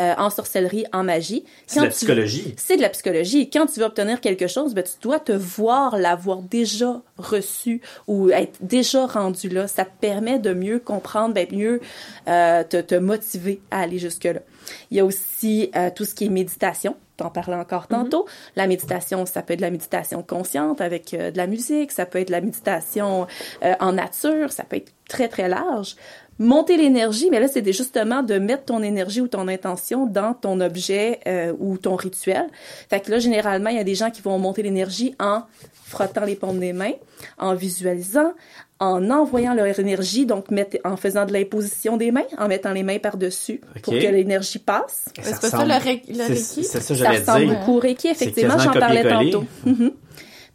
euh, en sorcellerie, en magie. C'est de la psychologie. c'est de la psychologie. Quand tu veux obtenir quelque chose, ben, tu dois te voir l'avoir déjà reçu ou être déjà rendu là. Ça te permet de mieux comprendre, d'être mieux euh, te, te motiver à aller jusque-là. Il y a aussi euh, tout ce qui est méditation. T'en parlais encore tantôt. La méditation, ça peut être de la méditation consciente avec euh, de la musique, ça peut être de la méditation euh, en nature, ça peut être très, très large. Monter l'énergie, mais là, c'est justement de mettre ton énergie ou ton intention dans ton objet ou ton rituel. Fait que là, généralement, il y a des gens qui vont monter l'énergie en frottant les paumes des mains, en visualisant, en envoyant leur énergie, donc mettre, en faisant de l'imposition des mains, en mettant les mains par-dessus pour que l'énergie passe. C'est pas ça le, ré- le C'est Reiki? c'est ça, Ça j'allais ressemble dire. beaucoup au Reiki, effectivement, j'en parlais tantôt. Mhm.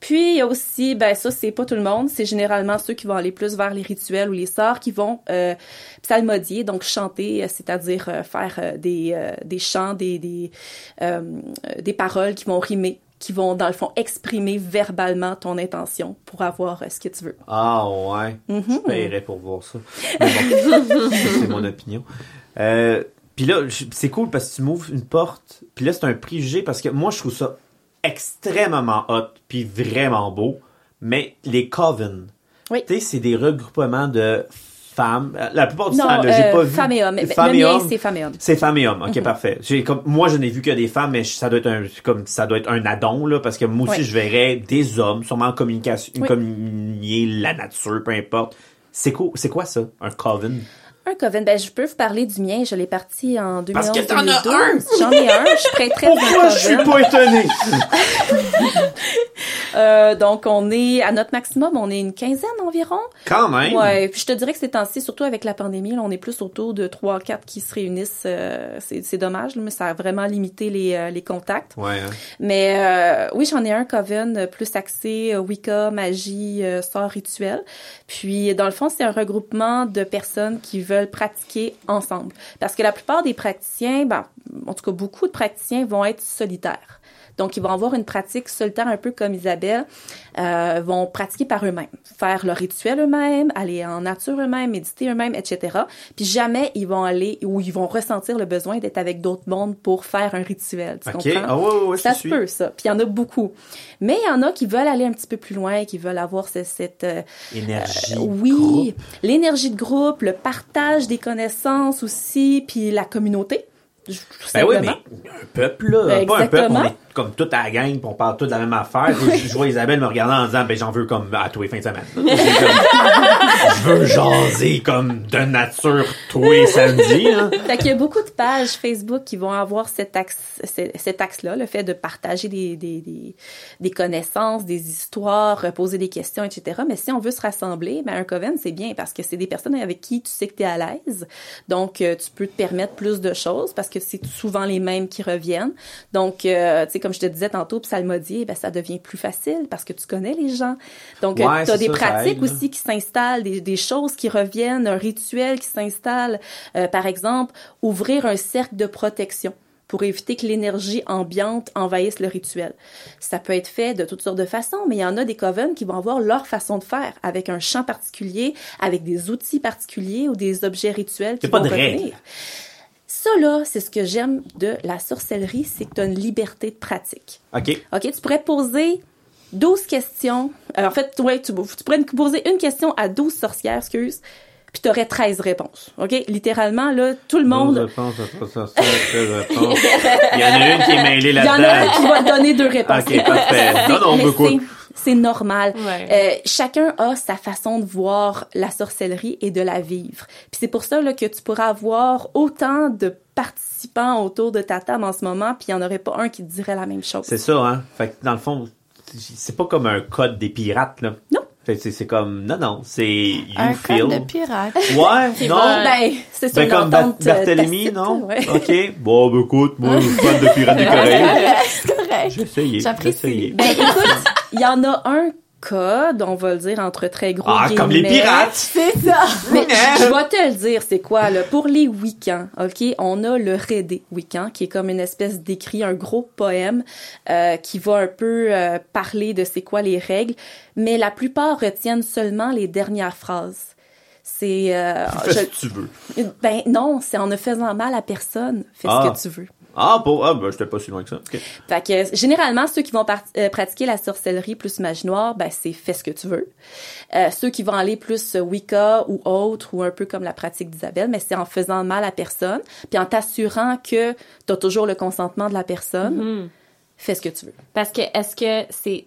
Puis il y a aussi, ben ça c'est pas tout le monde, c'est généralement ceux qui vont aller plus vers les rituels ou les sorts qui vont euh, psalmodier, donc chanter, euh, c'est-à-dire euh, faire euh, des euh, des chants, des des des paroles qui vont rimer, qui vont dans le fond exprimer verbalement ton intention pour avoir euh, ce que tu veux. Ah, ouais. Mhm. Je paierais pour voir ça. Bon, (laughs) c'est mon opinion. Euh, puis là, c'est cool parce que tu m'ouvres une porte. Puis là, c'est un préjugé parce que moi, je trouve ça extrêmement hot puis vraiment beau. Mais les coven, Oui. tu sais, c'est des regroupements de femmes. Euh, La plupart du Non, temps, j'ai euh, pas vu. femmes et hommes. Femmes le et mien c'est femmes et hommes. C'est femmes et hommes, ok parfait. J'ai comme moi je n'ai vu que des femmes, mais ça doit être un comme ça doit être un addon là parce que moi aussi je verrais des hommes, sûrement en communication, Oui. communier la nature, peu importe. C'est quoi, c'est quoi ça, un coven? Un coven, ben je peux vous parler du mien, je l'ai parti en 2011 Parce que t'en as 2012. J'en ai un, je prêterai un Pourquoi je suis pas étonné (laughs) Euh, donc, on est à notre maximum, on est une quinzaine environ. Quand même. Ouais, puis je te dirais que ces temps-ci, surtout avec la pandémie, là, on est plus autour de 3 4 qui se réunissent. euh, c'est dommage, là, mais ça a vraiment limité les, euh, les contacts. Ouais. hein. Mais euh, oui, j'en ai un coven plus axé euh, Wicca, magie, euh, sort rituel. Puis dans le fond, c'est un regroupement de personnes qui veulent pratiquer ensemble. Parce que la plupart des praticiens, ben, en tout cas beaucoup de praticiens vont être solitaires. Donc, ils vont avoir une pratique solitaire un peu comme Isabelle, euh, vont pratiquer par eux-mêmes, faire leur rituel eux-mêmes, aller en nature eux-mêmes, méditer eux-mêmes, etc. Puis jamais ils vont aller ou ils vont ressentir le besoin d'être avec d'autres mondes pour faire un rituel. Tu Ok. comprends? Je ça se suis. peut, ça. Puis il y en a beaucoup. Mais il y en a qui veulent aller un petit peu plus loin, qui veulent avoir ce- cette... euh, Énergie. oui, groupe. l'énergie de groupe, le partage des connaissances aussi, puis la communauté. Ben oui, mais un peuple, là. Ben, pas un peuple, on est comme toute à la gang, puis on parle tous de la même affaire. je, je vois Isabelle me regarder en disant, ben j'en veux comme à tous les fins de semaine. Comme, je veux jaser comme de nature tous les samedis. Hein. Fait qu'il y a beaucoup de pages Facebook qui vont avoir cet axe, ce- cet axe-là, le fait de partager des, des, des, des connaissances, des histoires, poser des questions, etc. Mais si on veut se rassembler, ben un coven, c'est bien parce que c'est des personnes avec qui tu sais que tu es à l'aise. Donc, euh, tu peux te permettre plus de choses parce que c'est souvent les mêmes qui reviennent. Donc, euh, tu sais, comme je te disais tantôt, psalmodier, ben, ça devient plus facile parce que tu connais les gens. Donc, Ouais, tu as des ça, ça pratiques aide, aussi qui s'installent, des, des choses qui reviennent, un rituel qui s'installe. Euh, par exemple, ouvrir un cercle de protection pour éviter que l'énergie ambiante envahisse le rituel. Ça peut être fait de toutes sortes de façons, mais il y en a des covens qui vont avoir leur façon de faire, avec un chant particulier, avec des outils particuliers ou des objets rituels qui a pas vont de revenir. Ça, là, c'est ce que j'aime de la sorcellerie, c'est que tu as une liberté de pratique. OK. OK, tu pourrais poser 12 questions. Euh, en fait, ouais, tu, tu pourrais poser une question à 12 sorcières, excuse, puis tu aurais 13 réponses. OK? Littéralement, là, tout le monde... (laughs) Il y en a une qui est mêlée Il y en a un là-dedans. qui va te donner deux réponses. Ok, parfait. (laughs) Non, non, Mais beaucoup. c'est- C'est normal. Ouais. Euh, chacun a sa façon de voir la sorcellerie et de la vivre. Puis c'est pour ça là, que tu pourras avoir autant de participants autour de ta table en ce moment, puis il n'y en aurait pas un qui te dirait la même chose. C'est ça, hein. Fait que dans le fond, c'est pas comme un code des pirates, là. Non. Fait que c'est c'est comme, non, non, c'est you Un feel. code de pirate. Ouais, (laughs) non. bon. Ben, c'est ça, Ben, comme euh, Barthélemy, non? ouais. OK. Bon, ben, écoute, moi, je suis fan de Pirates des Caraïbes. (laughs) Correct. Essayé. J'apprécie. Ben, écoute, il y en a un code, on va le dire entre très gros Ah, comme les pirates! C'est ça. Mais je vais te le dire, c'est quoi, là? Pour les week-ends, OK, on a le Rédé week-end, qui est comme une espèce d'écrit, un gros poème, euh, qui va un peu euh, parler de c'est quoi les règles, mais la plupart retiennent seulement les dernières phrases. C'est... euh, Fais ce que tu veux. ben non, c'est en ne faisant mal à personne. Fais Ah. ce que tu veux. Ah, pour, ah, ben, j'étais pas si loin que ça. OK. Fait que généralement ceux qui vont euh, pratiquer la sorcellerie plus magie noire, ben c'est fais ce que tu veux. Euh, ceux qui vont aller plus Wicca ou autre ou un peu comme la pratique d'Isabelle, mais c'est en faisant mal à personne, puis en t'assurant que tu as toujours le consentement de la personne. Mhm. Fais ce que tu veux. Parce que est-ce que c'est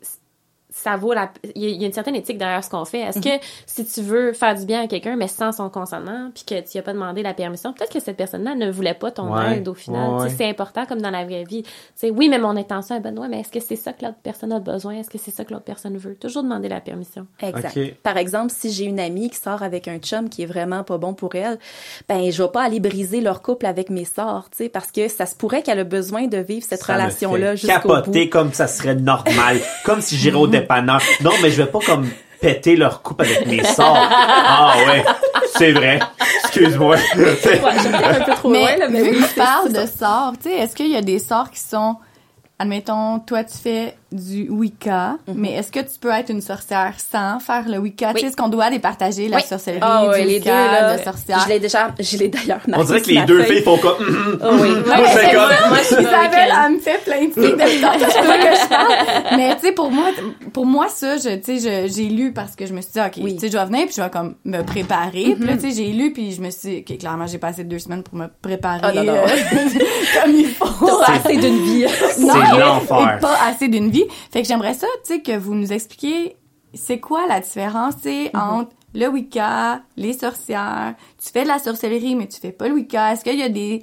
ça vaut la il y, a- une certaine éthique derrière ce qu'on fait. Est-ce que si tu veux faire du bien à quelqu'un mais sans son consentement puis que tu y as pas demandé la permission, peut-être que cette personne-là ne voulait pas ton Ouais. aide au final. Ouais, Tu sais, ouais. C'est important comme dans la vraie vie. Tu sais, oui, mais mon intention est bonne, ouais, mais est-ce que c'est ça que l'autre personne a besoin? Est-ce que c'est ça que l'autre personne veut? Toujours demander la permission. Exact. Par exemple, si j'ai une amie qui sort avec un chum qui est vraiment pas bon pour elle, ben je vais pas aller briser leur couple avec mes sorts, tu sais, parce que ça se pourrait qu'elle a besoin de vivre cette relation-là jusqu'au bout. capoter comme ça serait normal. (laughs) comme si j'irais au dépanneur. Non, mais je vais pas comme péter leur coupe avec mes sorts. Ah ouais, c'est vrai. Excuse-moi. Ouais, j'ai peut-être un peu trop mais, loin, là, mais vu oui, que tu c'est parles ça. de sorts, tu sais, est-ce qu'il y a des sorts qui sont, admettons, toi tu fais du Wicca, Mhm. mais est-ce que tu peux être une sorcière sans faire le Wicca? Oui. Tu sais, est-ce qu'on doit départager la Oui. sorcellerie Ah du ouais, les Wicca, deux, là, de sorcière? Je l'ai déjà, je l'ai d'ailleurs On dirait que les deux filles font comme... mm, Oh oui. Moi, c'est comme... Moi, Isabelle, elle me fait plein de trucs de (laughs) temps que je parle. Mais tu sais, pour moi, pour moi, ça, je, tu sais, j'ai lu parce que je me suis dit, OK, Oui. tu sais, je vais venir puis je vais comme me préparer. Puis là, tu sais, j'ai lu puis je me suis dit, OK, clairement, j'ai passé deux semaines pour me préparer Ah, non, non. euh, (laughs) comme il faut. T'as pas assez d'une vie. Non, C'est l'enfer. et pas assez d'une vie. Fait que j'aimerais ça, tu sais, que vous nous expliquiez c'est quoi la différence, tu sais, Mhm. entre le Wicca, les sorcières? Tu fais de la sorcellerie, mais tu fais pas le Wicca. Est-ce qu'il y a des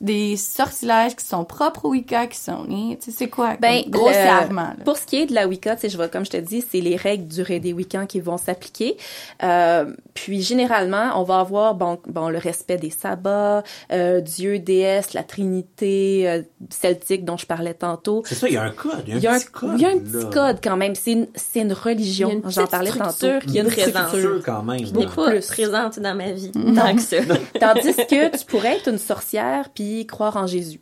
des sortilèges qui sont propres au Wicca, qui sont tu sais, c'est quoi Ben, comme, grossièrement le- pour ce qui est de la Wicca, tu sais, je vais, comme je te dis, c'est les règles du des Wiccans qui vont s'appliquer. Euh, puis généralement, on va avoir bon, bon le respect des sabbats, euh, Dieu, déesse, la Trinité euh, celtique dont je parlais tantôt. C'est ça, il y a un code. Il Il y a un, y a un, petit code. il y a un là. petit code quand même. C'est une, c'est une religion. J'en parlais tantôt. Il y a une. Sûr, quand même. Je n'ai là. pas plus. présente dans ma vie tant que ça. (laughs) Tandis que tu pourrais être une sorcière puis croire en Jésus.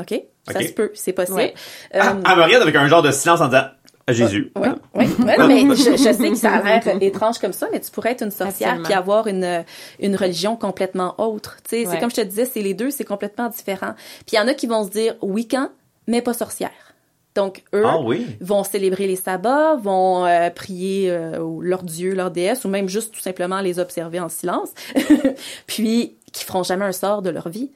OK? Ça se peut, c'est possible. Ouais. Euh, Ah, elle me regarde avec un genre de silence en disant Ah, Jésus. Oui, oui, oui, mais je, je sais que ça a l'air (laughs) étrange comme ça, mais tu pourrais être une sorcière puis avoir une, une religion complètement autre. Tu sais, c'est Ouais. comme je te disais, c'est les deux, c'est complètement différent. Puis il y en a qui vont se dire Wiccan, mais pas sorcière. Donc eux Ah oui. vont célébrer les sabbats, vont euh, prier euh, leur dieu, leur déesse, ou même juste tout simplement les observer en silence, (laughs) puis qui feront jamais un sort de leur vie.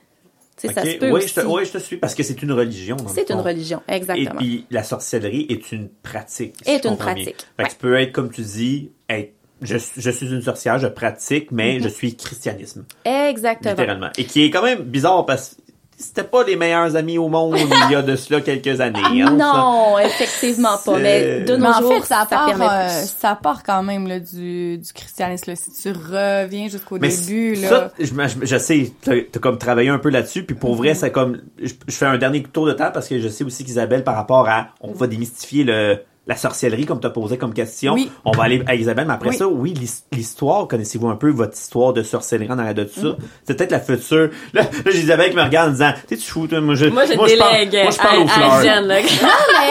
Ça se peut oui, aussi. je te, oui, je te suis parce que c'est une religion. C'est une religion, Et exactement. puis la sorcellerie est une pratique. si Est une pratique, Fait que ouais. tu peux être, comme tu dis, être, je, je suis une sorcière, je pratique, mais Mm-hmm. je suis christianisme. Exactement. Littéralement. Et qui est quand même bizarre parce que c'était pas les meilleurs amis au monde il y a de cela quelques années. hein, ça. Non, effectivement pas. Mais de nos Mais en jours, fait, ça part, permet euh, ça part quand même là, du, du christianisme. Là. Si tu reviens jusqu'au Mais début, là. ça, je, je, je sais, t'as as comme travaillé un peu là-dessus, puis pour Mm-hmm. vrai, c'est comme, je, je fais un dernier tour de temps parce que je sais aussi qu'Isabelle, par rapport à, on va démystifier le, la sorcellerie comme tu as posé comme question. Oui. On va aller à Isabelle, mais après Oui. ça, oui, l'his- l'histoire, connaissez-vous un peu votre histoire de sorcellerie en arrière de tout ça? Mm-hmm. C'est peut-être la future. Là, là j'ai Isabelle qui me regarde en disant, tu sais, tu fous, toi, moi, je, Moi, je parle, délègue moi, je parle aux à, fleurs. à Jen, là. (laughs)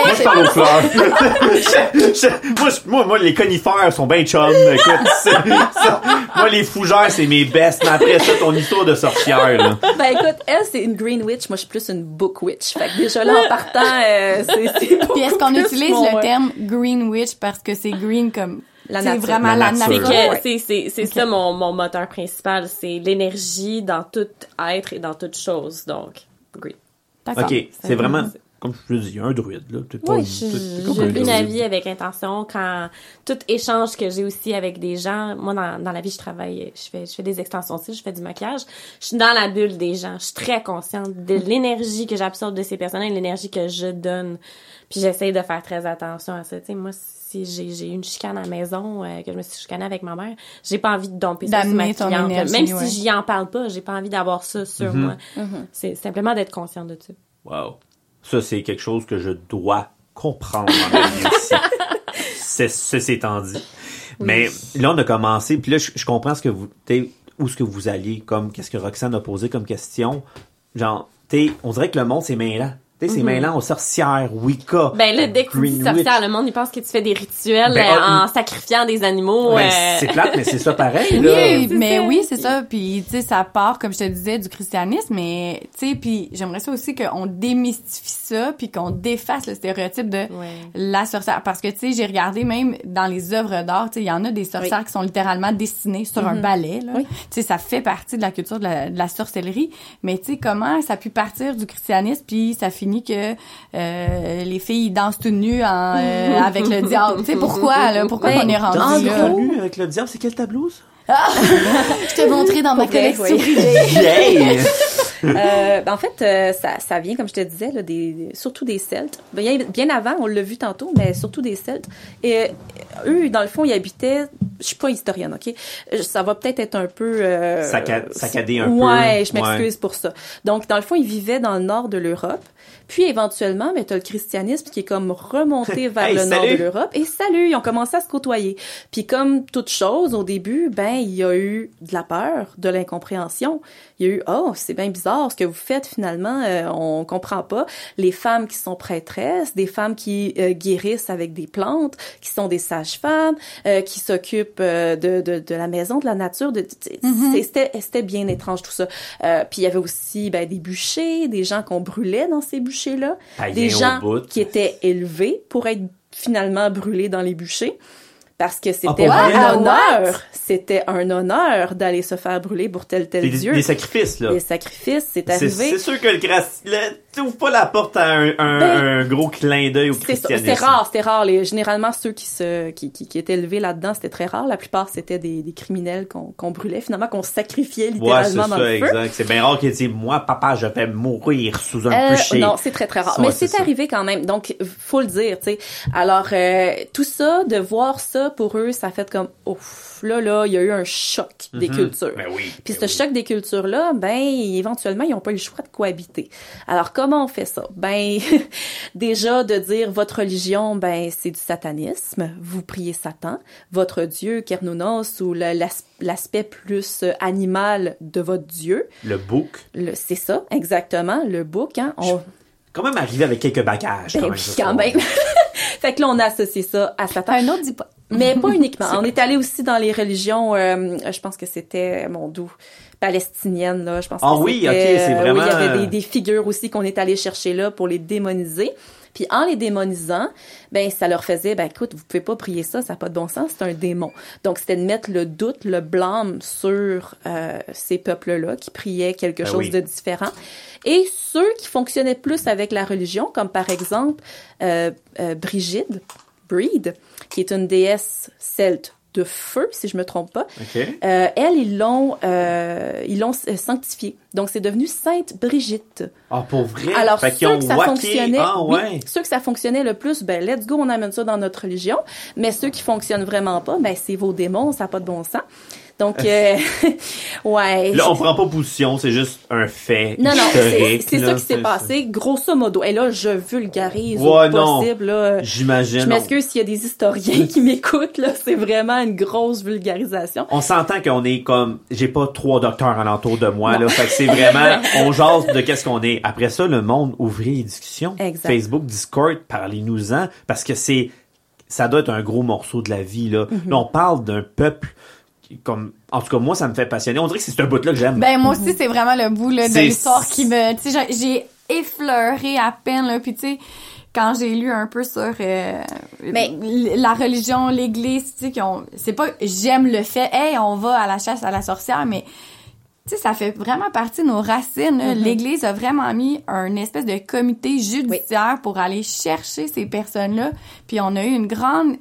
Moi, je parle aux fleurs. (laughs) Je- je- moi, je- moi, moi, les conifères sont bien chum. (laughs) Écoute, ça- moi, les fougères, c'est mes bestes. Mais après ça, ton histoire de sorcière, là. Ben écoute, elle c'est une green witch, moi je suis plus une book witch. Fait que déjà là en partant, euh, c'est Puis est-ce qu'on utilise le euh, terme green witch parce que c'est green comme La c'est nature. vraiment La la, nature. C'est c'est c'est c'est ça mon mon moteur principal, c'est l'énergie dans tout être et dans toute chose. Donc, green. D'accord. OK, c'est vraiment, comme je te dis, un druide, là. T'es pas Oui, une- je, vis ma vie avec intention. Quand tout échange que j'ai aussi avec des gens, moi dans, dans la vie je travaille, je fais je fais des extensions cils, je fais du maquillage. Je suis dans la bulle des gens. Je suis très consciente de l'énergie que j'absorbe de ces personnes et l'énergie que je donne. Puis j'essaye de faire très attention à ça. Tu sais, moi si j'ai j'ai eu une chicane à la maison, euh, que je me suis chicanée avec ma mère, j'ai pas envie de domper ça sur ma cliente. énergie, Même ouais. si j'y en parle pas, j'ai pas envie d'avoir ça sur moi. C'est simplement d'être consciente de ça. Wow. Ça, c'est quelque chose que je dois comprendre (laughs) ceci étant dit. Mais là, on a commencé, puis là, je, je comprends ce que vous, où ce que vous alliez, comme qu'est-ce que Roxane a posé comme question. Genre, on dirait que le monde, c'est mêlant. T'sais, c'est mêlant aux sorcières, Wicca. Ben là, dès que tu dis sorcière, Witch. le monde, il pense que tu fais des rituels Ben, euh, ah, en sacrifiant des animaux. Ben, euh, c'est plate, mais c'est ça pareil, (laughs) là. Oui, c'est mais ça. oui, c'est ça. Puis, tu sais, ça part, comme je te disais, du christianisme, mais, tu sais, puis j'aimerais ça aussi qu'on démystifie ça, puis qu'on défasse le stéréotype de Ouais. la sorcière. Parce que, tu sais, j'ai regardé même dans les œuvres d'art, tu sais, il y en a des sorcières qui sont littéralement dessinées sur un balai, là. Oui. Tu sais, ça fait partie de la culture de la, de la sorcellerie. Mais, tu sais, comment ça a pu partir du christianisme, puis ça finit que euh, les filles dansent toutes nues en, euh, (laughs) avec le diable. Tu sais, pourquoi, là? Pourquoi Ben, on est rendu en là? gros, Nu avec le diable, c'est quelle ta blouse? (laughs) Je t'ai montré dans ma collection oui. privée. (laughs) Euh, ben, en fait, euh, ça, ça vient, comme je te disais, là, des, surtout des Celtes. Bien, bien avant, on l'a vu tantôt, mais surtout des Celtes. Et euh, eux, dans le fond, ils habitaient. Je suis pas historienne, ok? Ça va peut-être être un peu euh, Sacca- saccadé un peu. Ouais, je Ouais. m'excuse pour ça. Donc, dans le fond, ils vivaient dans le nord de l'Europe. Puis éventuellement, ben, tu as le christianisme qui est comme remonté (laughs) vers Hey, le nord de l'Europe. Et salut, ils ont commencé à se côtoyer. Puis comme toute chose, au début, ben il y a eu de la peur, de l'incompréhension. Il y a eu oh c'est bien bizarre ce que vous faites finalement, euh, on comprend pas. Les femmes qui sont prêtresses, des femmes qui euh, guérissent avec des plantes, qui sont des sages-femmes, euh, qui s'occupent euh, de, de, de la maison, de la nature. De, c'est- C'était c'était bien étrange tout ça. Euh, puis il y avait aussi ben, des bûchers, des gens qu'on brûlait dans ces bûchers des gens bout. qui étaient élevés pour être finalement brûlés dans les bûchers. Parce que c'était Ah, vrai? un honneur, c'était un honneur d'aller se faire brûler pour tel tel Des, dieu. des sacrifices, là. Les sacrifices, c'est arrivé. c'est sûr que le- T'ouvres pas la porte à un, un, Ben, un gros clin d'œil au C'est christianisme. c'est rare, c'était rare. Les, généralement, ceux qui se, qui, qui, qui étaient élevés là-dedans, c'était très rare. La plupart, c'était des, des criminels qu'on qu'on brûlait, finalement, qu'on sacrifiait Ouais, c'est littéralement dans ça, le feu. exact. C'est bien rare qu'il dise, moi, papa, je vais mourir sous un Euh, bûcher. non, c'est très très rare. Ouais, Mais c'est c'est arrivé quand même. Donc faut le dire, tu sais. Alors euh, tout ça, de voir ça pour eux, ça a fait comme ouf. Là là, il y a eu un choc des Mhm. cultures. Ben oui. Puis ben ce oui. choc des cultures là, ben éventuellement ils ont pas eu le choix de cohabiter. Alors comment on fait ça? Ben (laughs) déjà de dire votre religion, ben c'est du satanisme. Vous priez Satan, votre dieu Kernunos ou l'aspect plus euh, animal de votre dieu. Le bouc. Le- C'est ça exactement le bouc. Hein? On- Quand même arrivé avec quelques bagages. ben quand même, oui, quand même. (laughs) fait que là, on a associé ça à Satan. Un autre dit pas. Mais pas uniquement. (laughs) On est allé aussi dans les religions, euh, je pense que c'était, mon doux, palestiniennes, là. Je pense Ah que oui, ok, c'est euh, vraiment, oui, il y avait euh, des, des figures aussi qu'on est allé chercher là pour les démoniser. Puis en les démonisant, ben ça leur faisait, ben écoute, vous pouvez pas prier ça, ça n'a pas de bon sens, c'est un démon. Donc c'était de mettre le doute, le blâme sur euh, ces peuples-là qui priaient quelque Ben chose oui. de différent. Et ceux qui fonctionnaient plus avec la religion, comme par exemple euh, euh, Brigide, Bride, qui est une déesse celte de feu, si je me trompe pas. OK. Euh, elle, ils l'ont, euh, ils l'ont euh, sanctifiée. Donc, c'est devenu Sainte Brigitte. Ah, pour vrai? Alors, fait ceux ont que ça wacké. fonctionnait, Ah, oui, ouais. ceux que ça fonctionnait le plus, ben, let's go, on amène ça dans notre religion. Mais ceux qui fonctionnent vraiment pas, ben, c'est vos démons, ça n'a pas de bon sens. Donc, euh, (laughs) ouais. Là, on prend pas position, c'est juste un fait Non, non, c'est ça qui s'est passé, grosso modo. Et là, je vulgarise Ouais, au possible. Là. J'imagine. Je m'excuse s'il y a des historiens qui m'écoutent, là. C'est vraiment une grosse vulgarisation. On s'entend qu'on est comme, j'ai pas trois docteurs alentour de moi, là. Fait que c'est vraiment, (laughs) on jase de qu'est-ce qu'on est. Après ça, le monde, ouvrez les discussions. Exact. Facebook, Discord, parlez-nous-en. Parce que c'est, ça doit être un gros morceau de la vie, là. Mm-hmm. Là, on parle d'un peuple comme, en tout cas, moi, ça me fait passionner. On dirait que c'est ce bout-là que j'aime. Ben moi aussi c'est vraiment le bout là, de l'histoire qui me tu sais j'ai- j'ai effleuré à peine là puis tu sais quand j'ai lu un peu sur euh, Mais- la religion, l'église, tu sais qui ont c'est pas j'aime le fait hey on va à la chasse à la sorcière mais tu sais ça fait vraiment partie de nos racines. là. Mm-hmm. L'église a vraiment mis un espèce de comité judiciaire pour aller chercher ces personnes-là. Puis on a eu une grande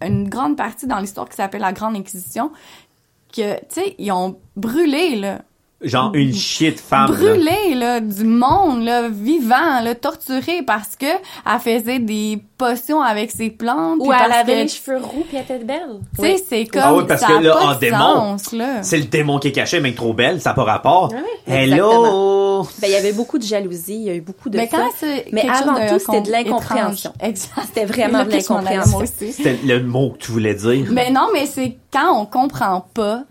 une grande partie dans l'histoire qui s'appelle la grande inquisition que tu sais ils ont brûlé là Genre une shit femme, là. brûlé là du monde là vivant là torturé parce que elle faisait des potions avec ses plantes Ou puis elle avait que, les cheveux roux puis elle était belle. tu sais c'est comme Ah oui, parce ça que a là, pas en de démon, sens, là. C'est le démon qui est caché, mais trop belle, ça n'a pas rapport. Exactement. Hello! Ben, il y avait beaucoup de jalousie, il y a eu beaucoup de mais quand c'est Mais avant tout, c'était de com- l'incompréhension. C'était vraiment (laughs) de l'incompréhension. C'était le mot que tu voulais dire. mais non mais c'est quand on comprend pas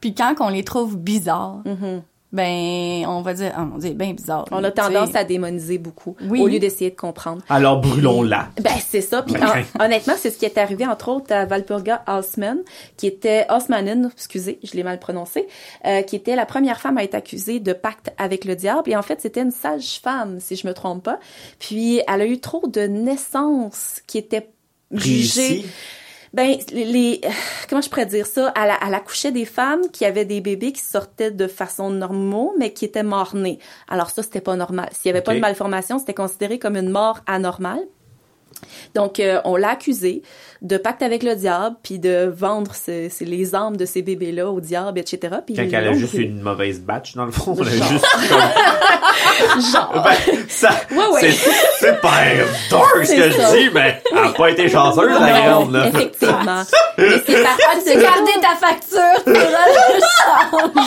puis quand on les trouve bizarres Mhm. Ben on va dire ah mon dieu bien bizarre On a tendance à démoniser beaucoup, Oui. au lieu d'essayer de comprendre. Alors brûlons-la. Ben, c'est ça. Puis, hon- honnêtement, c'est ce qui est arrivé, entre autres, à Valpurga Haussmann, qui était, Haussmannen, excusez, je l'ai mal prononcé, euh, qui était la première femme à être accusée de pacte avec le diable. Et en fait, c'était une sage-femme, si je me trompe pas. Puis, elle a eu trop de naissances qui étaient jugées. Réussi. Ben, les, (sighs) comment je pourrais dire ça? Elle, accouchait des femmes qui avaient des bébés qui sortaient de façon normale, mais qui étaient morts-nés. Alors ça, c'était pas normal. S'il y avait pas de malformation, c'était considéré comme une mort anormale. Donc, euh, on l'a accusée de pacte avec le diable, puis de vendre les âmes de ces bébés-là au diable, etc. Puis Quand elle a juste une mauvaise batch, dans le fond, a juste. Genre. Ben, ça, (laughs) Ouais, ouais. c'est super dark ce que ça. je dis, mais elle a pas été chanceuse, la grande, là. effectivement. (laughs) Mais c'est parti Ah, tu gardé ta facture, tu changer.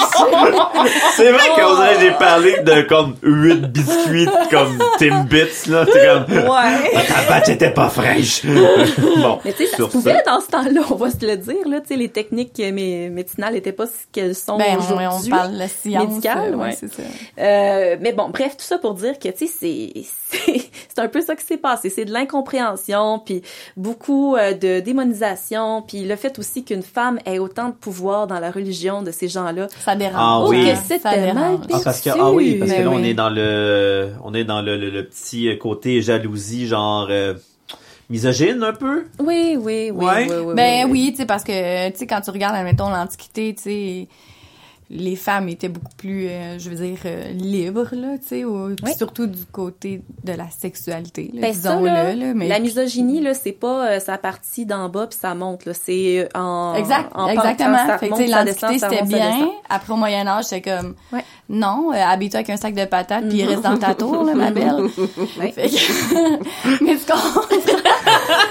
C'est vrai qu'on dirait que j'ai parlé de comme 8 biscuits comme Timbits, là. C'est comme, Ouais. ta batch était pas fraîche. (laughs) bon. Mais tu sais, ça se sur pouvait dans ce temps-là, on va se le dire, là, tu sais, les techniques mé- médicinales n'étaient pas ce qu'elles sont Ben, aujourd'hui. on parle de science. médicale, euh, ouais. c'est ça. Euh, mais bon, bref, tout ça pour dire que, tu sais, c'est, c'est, (laughs) c'est un peu ça qui s'est passé. C'est de l'incompréhension, puis beaucoup euh, de démonisation, puis le fait aussi qu'une femme ait autant de pouvoir dans la religion de ces gens-là. Ça dérange. Ah Oh, oui. que c'était Ça dérange. mal Ah, parce que, ah oui, parce que là, on oui. est dans le, on est dans le, le, le petit côté jalousie, genre, euh, misogyne un peu? Oui, oui, oui, Ouais. oui, oui, Ben oui. oui, tu sais, parce que, tu sais, quand tu regardes, admettons, l'Antiquité, tu sais, les femmes étaient beaucoup plus, euh, je veux dire, euh, libres, là, tu sais, Oui. surtout du côté de la sexualité, là, Ben ça, disons-le, là, là, mais... la misogynie, là, c'est pas euh, ça partit d'en bas puis ça monte, là. C'est euh, en Exact, en exactement. penchant, ça fait que, remonte, tu sais, ça l'Antiquité, ça c'était ça bien. Après, au Moyen-Âge, c'était comme, Ouais. non, habille-toi avec un sac de patates, puis reste dans ta (laughs) tour, là, ma belle. Fait que- (laughs) mais tu comprends? (laughs)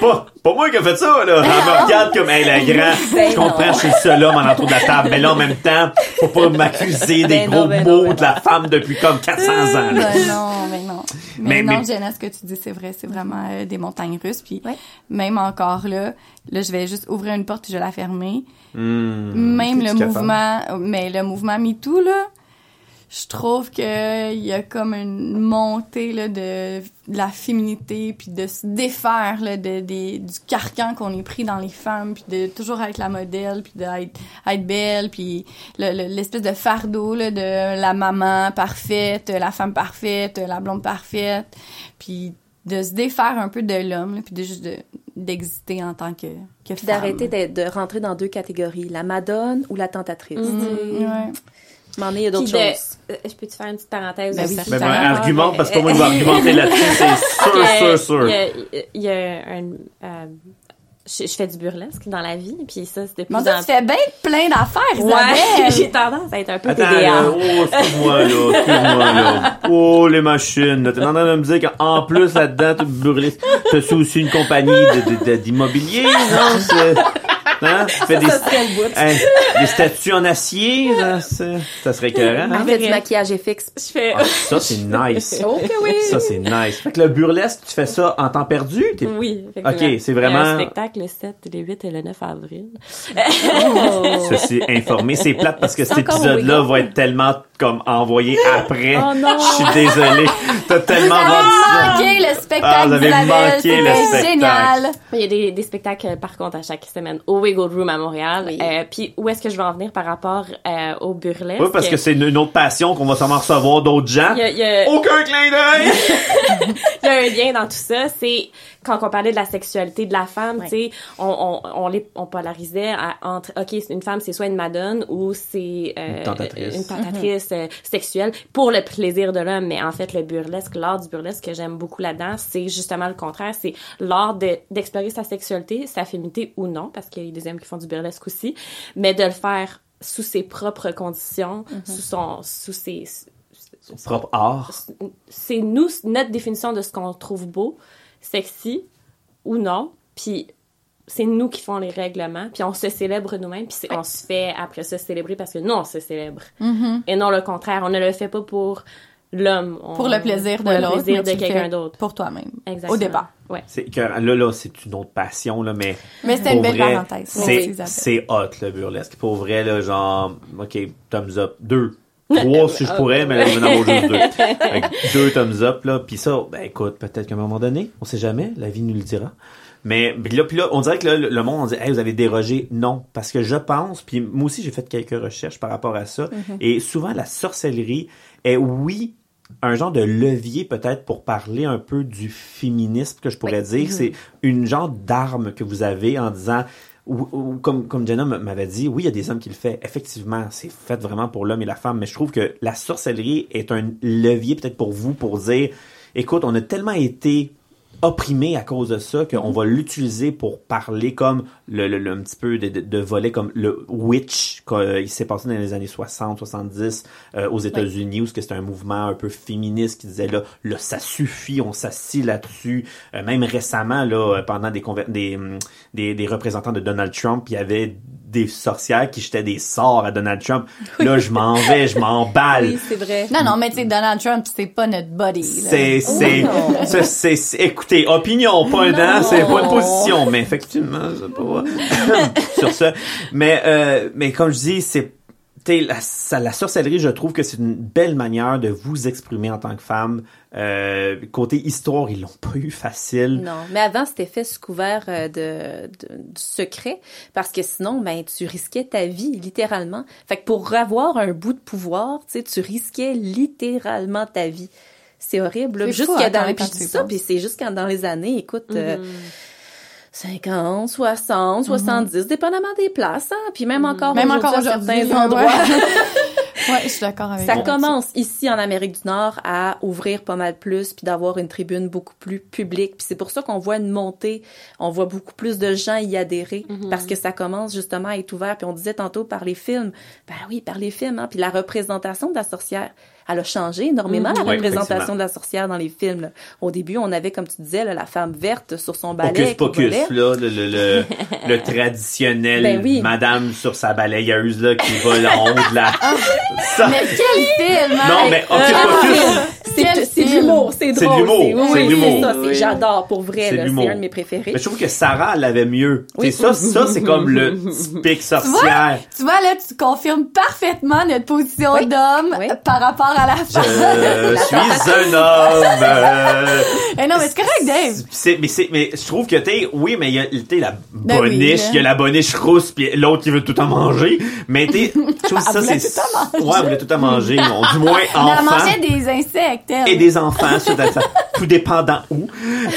Pas, pas moi qui a fait ça, là. Elle me regarde comme, elle est grand. Ben je comprends, je suis le seul homme en entour de la table. Mais là, en même temps, faut pas m'accuser des Ben gros non, ben mots ben de la femme depuis comme 400 ans, là. Ben non, mais non. Mais, Mais- non, mais- Jenna, ce que tu dis, c'est vrai, c'est vraiment euh, des montagnes russes. Puis Ouais. même encore là, là, je vais juste ouvrir une porte puis je vais la fermer. Hmm. même le capable? mouvement, mais le mouvement MeToo, là, je trouve que il y a comme une montée là, de, de la féminité puis de se défaire là, de, du carcan qu'on est pris dans les femmes puis de toujours être la modèle puis d'être être belle puis le- le- l'espèce de fardeau là, de la maman parfaite la femme parfaite la blonde parfaite puis de se défaire un peu de l'homme, puis de juste de- d'exister en tant que, que Puis femme. d'arrêter de, de rentrer dans deux catégories, la madone ou la tentatrice. Mm, ouais. Il y a d'autres de- choses. euh, je peux te faire une petite parenthèse Ben aussi? oui. Ben, rapport- argumente, parce que moi, il va argumenter là-dessus, c'est (laughs) sûr, Il y a- sûr, sûr. Il y a, il y a un... euh, je, je fais du burlesque dans la vie, puis ça, c'est de plus Mon Dieu, tu fais bien plein d'affaires, Ouais, (laughs) j'ai tendance à être un peu Attends, TDA. là, oh, excuse-moi, là, excuse-moi, là. Oh, les machines, là. T'es en train de me dire qu'en plus, là-dedans, tu burlesque. T'as aussi une compagnie de- de- de- d'immobilier, non? C'est- Hein? Tu fais des, Hein, des statues en acier, ça, c'est- ça serait écœurant, hein? On fait du maquillage FX. Je fais... Ah, ça, c'est (laughs) nice. Oh que oui! Ça, c'est nice. Fait que le burlesque, tu fais ça en temps perdu? T'es- Oui, effectivement. Ok, c'est vraiment- un spectacle le 7, le 8 et le 9 avril. (laughs) Ceci informé. C'est plate parce que cet épisode-là oui. va être tellement comme envoyé après. Oh non! Je suis désolé. T'as tellement Vous vendu ça. avez manqué le Ah, spectacle vous avez manqué le spectacle. génial! Il y a des, des spectacles, par contre, à chaque semaine Wiggle Room à Montréal. Oui. Euh, Puis où est-ce que je vais en venir par rapport euh, au burlesque? Oui, parce que c'est une, une autre passion qu'on va sûrement recevoir d'autres gens. Il y a, y a- Aucun clin d'œil! (laughs) il y a un lien dans tout ça. C'est quand on parlait de la sexualité de la femme, Ouais. tu sais, on, on, on, les, on polarisait à- entre, OK, c'est une femme, c'est soit une madone ou c'est euh, Une tentatrice. une tentatrice, euh, sexuelle pour le plaisir de l'homme. Mais en fait, le burlesque, l'art du burlesque que j'aime beaucoup là-dedans, c'est justement le contraire. C'est l'art de- d'explorer sa sexualité, sa féminité ou non, parce qu'il y a des hommes qui font du burlesque aussi, mais de le faire sous ses propres conditions, sous son, sous ses, Son propre art. c'est nous notre définition de ce qu'on trouve beau, sexy ou non. Puis c'est nous qui font les règlements, puis on se célèbre nous-mêmes, puis on se fait après ça célébrer parce que nous on se célèbre. Et non le contraire, on ne le fait pas pour l'homme. Pour le plaisir pour de le l'autre, plaisir mais de quelqu'un d'autre. Pour toi-même. Exactement. Au départ. Ouais. C'est que là, là, c'est une autre passion, là, mais. Mais c'était pour une belle vrai, parenthèse. C'est, c'est hot, le burlesque. Pour vrai, là, genre, OK, thumbs up. Deux. (laughs) Trois, si je pourrais, mais là, je vais en avoir juste deux. Deux thumbs up, là. Puis ça, ben, écoute, peut-être qu'à un moment donné, on sait jamais, la vie nous le dira. Mais puis là, puis là, on dirait que là, le le monde, on dit, hey, vous avez dérogé. Non, parce que je pense, puis moi aussi, j'ai fait quelques recherches par rapport à ça. Et souvent, la sorcellerie est, oui, un genre de levier peut-être pour parler un peu du féminisme que je pourrais dire. C'est une genre d'arme que vous avez en disant, ou, ou comme, comme Jenna m'avait dit, oui, il y a des hommes qui le font. Effectivement, c'est fait vraiment pour l'homme et la femme, mais je trouve que la sorcellerie est un levier peut-être pour vous pour dire, écoute, on a tellement été opprimé à cause de ça qu'on va l'utiliser pour parler comme le, le, le- un petit peu de, de, de volets comme le witch qu'il s'est passé dans les années 60 70 euh, aux États-Unis où c'était un mouvement un peu féministe qui disait là là ça suffit on s'assit là-dessus. Euh, même récemment là euh, pendant des, des, hum, des des représentants de Donald Trump il y avait des sorcières qui jetaient des sorts à Donald Trump (laughs) là je m'en vais je m'emballe Oui, c'est vrai. Non, non, mais tu sais, Donald Trump, c'est pas notre buddy. là. c'est, c'est, écoutez, opinion, pas un c'est pas une position, mais effectivement, c'est pas, (laughs) sur ça. Mais, euh, mais comme je dis, c'est, tu sais, la, la sorcellerie, je trouve que c'est une belle manière de vous exprimer en tant que femme. Euh, côté histoire, ils l'ont pas eu facile. Non, mais avant, c'était fait sous couvert euh, de, de- du secret, parce que sinon, ben, tu risquais ta vie, littéralement. Fait que pour avoir un bout de pouvoir, tu sais, tu risquais littéralement ta vie. C'est horrible. là. C'est Juste fou, que hein, dans puis ça, puis c'est juste quand dans les années, écoute, euh, 50, 60, 70, dépendamment des places, hein, puis même encore Même encore certains endroits. (laughs) Ouais, (laughs) je suis d'accord avec Ça toi. commence ici en Amérique du Nord à ouvrir pas mal plus puis d'avoir une tribune beaucoup plus publique. Puis c'est pour ça qu'on voit une montée, on voit beaucoup plus de gens y adhérer parce que ça commence justement à être ouvert. Puis on disait tantôt par les films, ben oui, par les films. Hein? Puis la représentation de la sorcière, elle a changé énormément la Oui, représentation de la sorcière dans les films. là. Au début, on avait comme tu disais là, la femme verte sur son balai. Pocus qui pocus, là, le, le, le, (laughs) le traditionnel Ben oui. madame sur sa balayeuse, là, qui vole en haut de la... Ça, Mais quel film! hein? non, mais Hocus Ah, Pocus, c'est de l'humour, c'est C'est de drôle. l'humour, oui, c'est oui, de l'humour. c'est- Oui. J'adore pour vrai, C'est là, l'humour. un de mes préférés. Mais je trouve que Sarah l'avait mieux. Oui. C'est ça, ça c'est (laughs) comme le typique sorcière. Tu vois, là, tu confirmes parfaitement notre position Oui. d'homme Oui. par rapport à la. Je suis (laughs) un homme. euh, Eh non, mais c'est correct, Dave. c'est, mais c'est, mais je trouve que t'es, oui, mais il y a, t'es la Ben oui, boniche, il y a la boniche rousse, puis l'autre qui veut tout en manger. Mais t'es, je (laughs) trouve que ça Elle c'est, voulait tout en manger. ouais, elle voulait tout en manger. non, du moins (laughs) Elle enfant mangeait des insectes, elle. et des enfants, ça, ça, tout dépendant où.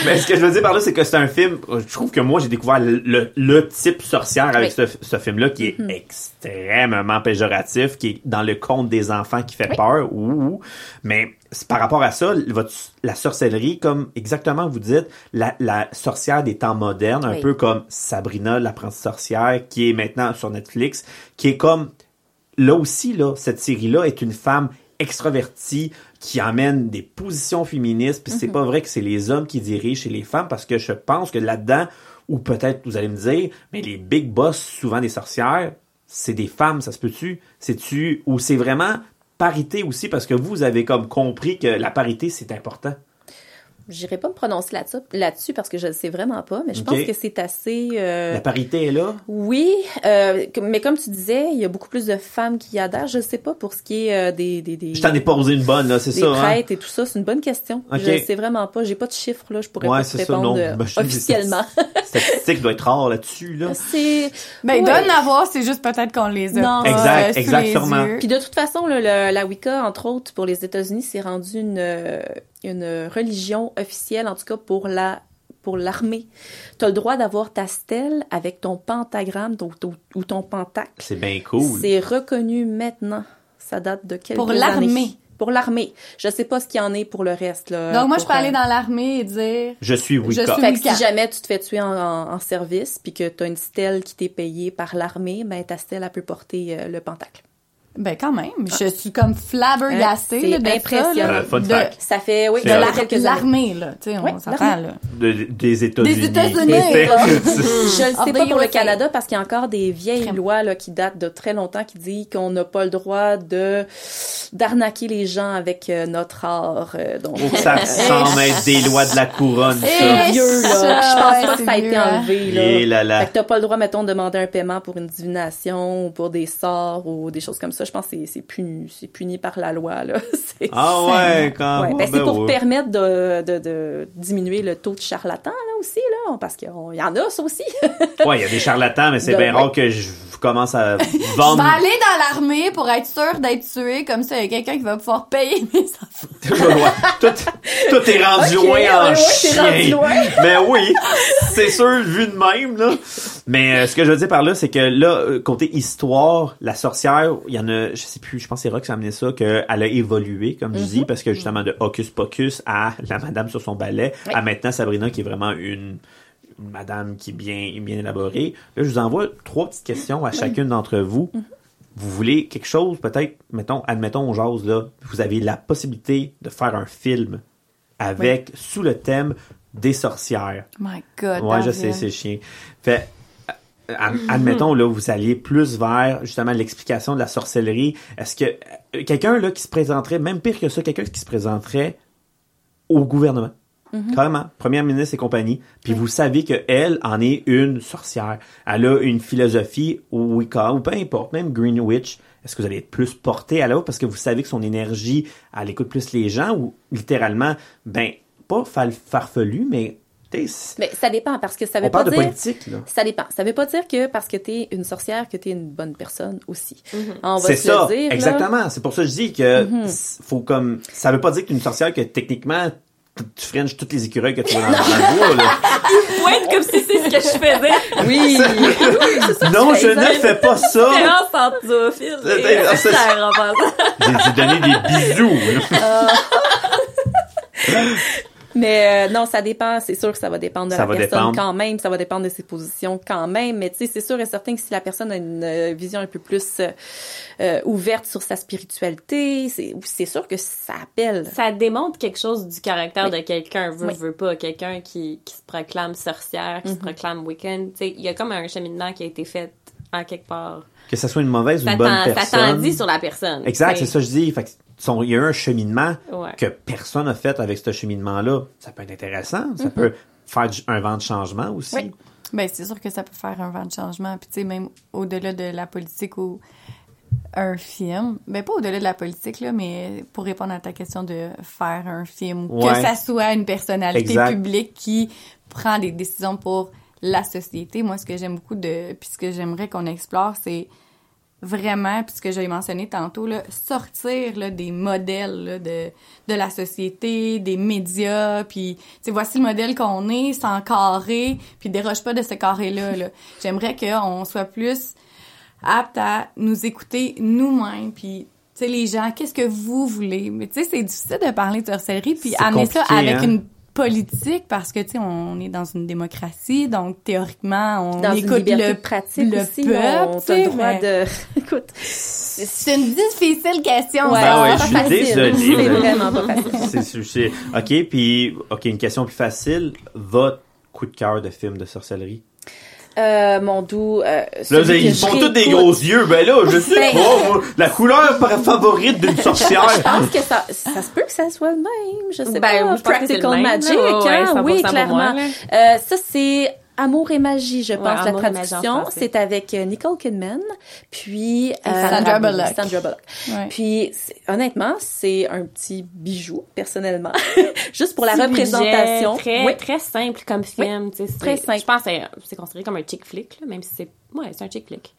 Mais ce que je veux dire par là, c'est que c'est un film, je trouve que moi, j'ai découvert le, le, le type sorcière avec ce, ce film-là qui est extrêmement péjoratif, qui est dans le conte des enfants qui fait peur. Mais par rapport à ça, votre, la sorcellerie, comme exactement vous dites, la, la sorcière des temps modernes, un Oui. peu comme Sabrina, l'apprentie sorcière, qui est maintenant sur Netflix, qui est comme là aussi, là, cette série-là est une femme extravertie qui amène des positions féministes. Puis c'est pas vrai que c'est les hommes qui dirigent chez les femmes parce que je pense que là-dedans, ou peut-être vous allez me dire, mais les big boss, souvent des sorcières, c'est des femmes, ça se peut-tu? C'est-tu, ou c'est vraiment parité aussi parce que vous avez comme compris que la parité c'est important. J'irai pas me prononcer là-dessus là-dessus parce que je ne sais vraiment pas, mais je pense que c'est assez. euh, La parité est là? Oui, euh, mais comme tu disais, il y a beaucoup plus de femmes qui y adhèrent. Je sais pas pour ce qui est euh, des des des, Je t'en ai posé une bonne là, c'est des ça. hein? prêtres et tout ça. C'est une bonne question. Ok. Je sais vraiment pas. J'ai pas de chiffres là. Je pourrais Ouais, pas te c'est ça, répondre non. euh, Ben, je te dis, officiellement. Statistique doit être rare là-dessus là. c'est Ben, Ouais. doit en avoir, c'est juste peut-être qu'on les a Non. pas Exact, euh, sous exact, les sûrement. yeux. Puis de toute façon, là, le- la Wicca, entre autres, pour les États-Unis, c'est rendu une, euh, une religion officielle, en tout cas pour la pour l'armée. Tu as le droit d'avoir ta stèle avec ton pentagramme ton- ton- ou ton pentacle. C'est bien cool. C'est reconnu maintenant. Ça date de quelques Pour années. l'armée. Pour l'armée. Je sais pas ce qu'il y en est pour le reste. Là, Donc, moi, je pour, peux aller euh, dans l'armée et dire... Je suis Wicca. Je suis- Fait que si jamais tu te fais tuer en, en- en service puis que tu as une stèle qui t'est payée par l'armée, ben ta stèle, elle peut porter euh, le pentacle. Ben, quand même. Je suis comme flabbergastée là, de impressionnant. ça. là. Euh, fun de, fact. Ça fait, oui, de la- l'armée, là. Tu sais, on Oui, s'entend, là. De- des États-Unis. Des États-Unis, là. (laughs) Je le sais the pas pour le. Canada parce qu'il y a encore des vieilles Crème. lois là, qui datent de très longtemps qui disent qu'on n'a pas le droit de d'arnaquer les gens avec euh, notre art. euh, donc, que ça (laughs) ressemble être des lois de la couronne, ça. Eh, vieux là. ça, Je pense ouais, pas que ça a été hein. enlevé là. Et là là. Fait que t'as pas le droit, mettons, de demander un paiement pour une divination ou pour des sorts ou des choses comme ça. Je pense que c'est- puni, c'est puni par la loi, là. (laughs) Ah ouais, quand Ouais, même. ben, c'est pour ouais. permettre de, de, de diminuer le taux de charlatans, là, aussi, là, parce qu'il y en a, ça aussi. (laughs) Ouais, il y a des charlatans, mais c'est bien ouais. rare que je commence à (laughs) Je vendre. vais aller dans l'armée pour être sûre d'être tuée. Comme ça, il y a quelqu'un qui va pouvoir payer mes enfants. Tout, tout est rendu loin en chien. rendu loin. Mais oui, c'est sûr, vu de même, là. Mais euh, ce que je veux dire par là, c'est que là, euh, côté histoire, la sorcière, il y en a, je sais plus, je pense que c'est Rock qui a amené ça, qu'elle a évolué, comme je Mhm. dis, parce que justement, de Hocus Pocus à la madame sur son balai, Oui. à maintenant Sabrina qui est vraiment une, une madame qui est bien, bien élaborée. Là, je vous envoie trois petites questions à chacune d'entre vous. Mhm. Vous voulez quelque chose, peut-être, mettons, admettons, on jase, là, vous avez la possibilité de faire un film avec, sous le thème des sorcières. My God. Ouais, je sais, c'est chien. Fait, euh, admettons, là, vous alliez plus vers, justement, l'explication de la sorcellerie. Est-ce que euh, quelqu'un, là, qui se présenterait, même pire que ça, quelqu'un qui se présenterait au gouvernement, carrément, première ministre et compagnie, puis vous savez que elle en est une sorcière. Elle a une philosophie ou Wicca, ou peu importe, même Greenwich. Est-ce que vous allez être plus porté à l'autre parce que vous savez que son énergie, elle écoute plus les gens ou littéralement, ben, pas farfelu, mais, Mais ça dépend, parce que ça veut on pas parle de dire... politique, là. Ça dépend. Ça veut pas dire que parce que t'es une sorcière, que t'es une bonne personne aussi. On va C'est ça, le dire, exactement. C'est pour ça que je dis que Mhm. s- faut comme ça veut pas dire que t'es une sorcière que techniquement tu- frenches toutes les écureuils que tu vois dans, dans le bois. Là. (laughs) Pointe comme si c'est ce que je faisais. Oui! (laughs) non, tu je ne fais pas ça. Différence entre zoophile et. J'ai dit donner des bisous. (laughs) Mais euh, non, ça dépend. C'est sûr que ça va dépendre de Ça la personne dépendre. quand même. Ça va dépendre de ses positions quand même. Mais tu sais, c'est sûr et certain que si la personne a une euh, vision un peu plus euh, ouverte sur sa spiritualité, c'est c'est sûr que ça appelle. Ça démontre quelque chose du caractère Oui. de quelqu'un, veut, Oui. veut pas. Quelqu'un qui, qui se proclame sorcière, qui se proclame Wiccan. Tu sais, il y a comme un cheminement qui a été fait en quelque part. Que ça soit une mauvaise ou une bonne t'en- ça personne. t'en dit sur la personne. Exact, c'est ça que je dis. Fait que son- il y a eu un cheminement Ouais. que personne n'a fait avec ce cheminement-là. Ça peut être intéressant. Ça peut faire du- un vent de changement aussi. Oui. Ben, c'est sûr que ça peut faire un vent de changement. Puis, tu sais, même au-delà de la politique ou un film, ben, pas au-delà de la politique, là, mais pour répondre à ta question de faire un film, Ouais. que ça soit une personnalité Exact. publique qui prend des décisions pour la société. Moi, ce que j'aime beaucoup de, puis ce que j'aimerais qu'on explore, c'est vraiment, puis ce que j'ai mentionné tantôt, là, sortir là, des modèles là, de, de la société, des médias, puis voici le modèle qu'on est, sans carré, puis déroge pas de ce carré-là. Là. (laughs) J'aimerais qu'on soit plus apte à nous écouter nous-mêmes, puis tu sais, les gens, qu'est-ce que vous voulez? Mais tu sais, c'est difficile de parler de sorcellerie, puis amener ça avec hein? une politique parce que tu sais on est dans une démocratie donc théoriquement on Dans une écoute liberté le pratique le aussi, peuple, on tu a sais, le droit mais- de... (laughs) Écoute, c'est une difficile question Ouais. Ben ouais, je suis facile. désolé. C'est vraiment pas facile. (laughs) OK, puis OK, une question plus facile. Votre coup de cœur de film de sorcellerie? Euh, mon doux... Euh, Là, ils font tous des gros yeux. Ben là, je sais Ben- pas. La couleur favorite d'une (laughs) sorcière. Je pense que ça, ça se peut que ça soit le même. Je sais Ben, pas. oui, je pense que c'est le Practical. Magic, ouais, hein? 100% oui, clairement. moi. Euh, ça, c'est Amour et magie, je Ouais, pense, la traduction. C'est avec euh, Nicole Kidman, puis euh, Sandra Bullock. Sandra Bullock. Ouais. Puis honnêtement, c'est un petit bijou personnellement, (laughs) juste pour la Petit représentation. budget, Très, Oui. très simple comme film. c'est- Très simple. Je pense que c'est- considéré comme un chick flick, là, même si c'est. Ouais, c'est un chick flick.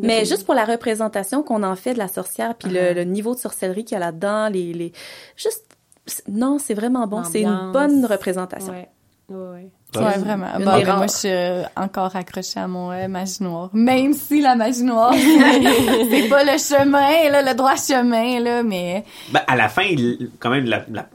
Mais juste pour la représentation qu'on en fait de la sorcière, puis Uh-huh. le, le niveau de sorcellerie qu'il y a là-dedans, les, les, juste, non, c'est vraiment bon. C'est une bonne représentation. Ouais. Ouais, ouais. Ouais, vraiment. Bon, ben, moi, je suis euh, encore accrochée à mon euh, magie noire. Même si la magie noire, (laughs) c'est pas le chemin, là, le droit chemin, là, mais Ben, à la fin, il- quand même, la, la,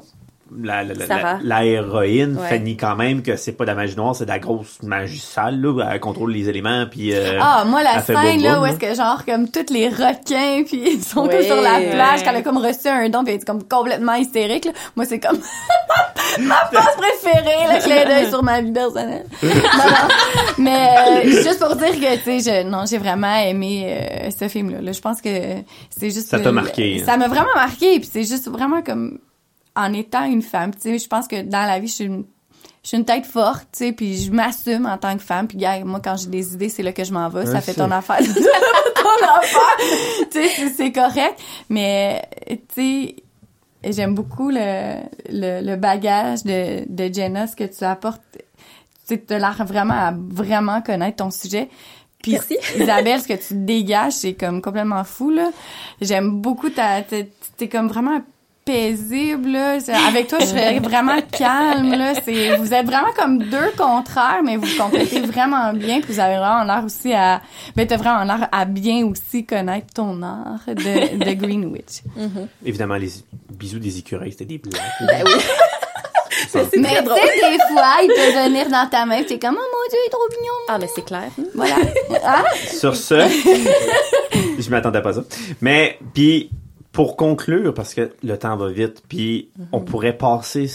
la, la, la, la héroïne Ouais. Fanny quand même que c'est pas de la magie noire, c'est de la grosse magie sale, là. Elle contrôle les éléments, puis... euh, Ah, moi, la scène, boum, là, boum, où est-ce que, genre, comme, tous les requins, puis ils sont Ouais. tous sur la plage, Ouais. qu'elle a comme reçu un don, puis elle est comme complètement hystérique, là. Moi, c'est comme (laughs) ma passe préférée, le clin d'œil sur ma vie personnelle. (laughs) non, non. Mais, euh, juste pour dire que, tu sais, je, non, j'ai vraiment aimé euh, ce film-là. Là. Je pense que c'est juste... Ça t'a marqué, hein. Ça m'a vraiment marqué, puis c'est juste vraiment comme, en étant une femme, tu sais, je pense que dans la vie, je suis une je suis une tête forte, tu sais, puis je m'assume en tant que femme. Puis, gars, moi, quand j'ai des idées, c'est là que je m'en vais. Ça fait ton affaire. (laughs) ton affaire. tu sais, c'est- correct. Mais, tu sais, j'aime beaucoup le, le, le bagage de, de Jenna, ce que tu apportes. Tu sais, as l'air vraiment à vraiment connaître ton sujet. Puis, Merci. (laughs) Isabelle, ce que tu dégages, c'est comme complètement fou, là. J'aime beaucoup ta, t'es t'es comme vraiment paisible, là. (laughs) Avec toi, je serais vraiment calme, là. C'est, vous êtes vraiment comme deux contraires, mais vous complétez vraiment bien. Puis vous avez vraiment l'air aussi à, ben, t'as vraiment l'air à bien aussi connaître ton art de, de Greenwich. Évidemment, les bisous des écureuils, c'était des blagues. Ben oui. (laughs) Mais tu sais, des fois, il peut venir dans ta main, t'es comme, oh mon dieu, il est trop mignon. Ah, mais c'est clair. Voilà. (laughs) Ah, Sur ce, je m'attendais pas à ça. Mais puis pour conclure, parce que le temps va vite, puis on pourrait passer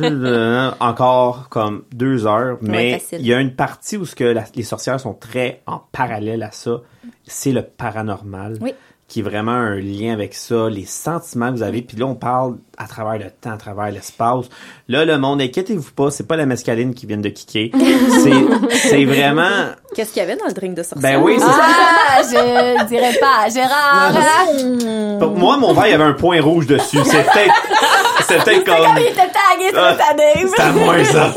euh, encore comme deux heures, mais il y a une partie où ce que la- les sorcières sont très en parallèle à ça, c'est le paranormal. Oui. Qui est vraiment un lien avec ça, les sentiments que vous avez. Puis là, on parle à travers le temps, à travers l'espace. Là, le monde, inquiétez-vous pas, c'est pas la mescaline qui vient de kicker. (laughs) c'est, c'est vraiment... Qu'est-ce qu'il y avait dans le drink de sorcière? Ben oui, c'est ça. ah, je dirais pas, Gérard. Pour moi, mon verre, il y avait un point rouge dessus. C'est peut-être, c'est peut-être Comme comme... il était tagué sur Ah, ta Dave. C'est à moi, ça.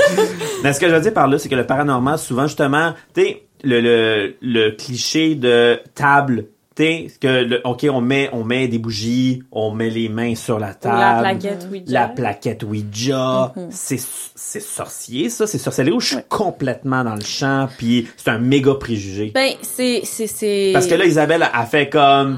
Mais ce que je veux dire par là, c'est que le paranormal, souvent, justement, tu sais, le, le, le cliché de table, tu que, le, OK, on met, on met des bougies, on met les mains sur la Ou table. la plaquette Ouija. La plaquette Ouija, c'est c'est sorcier ça, c'est sorcellerie où je suis complètement dans le champ puis c'est un méga préjugé. Ben, c'est, c'est, c'est... Parce que là Isabelle a fait comme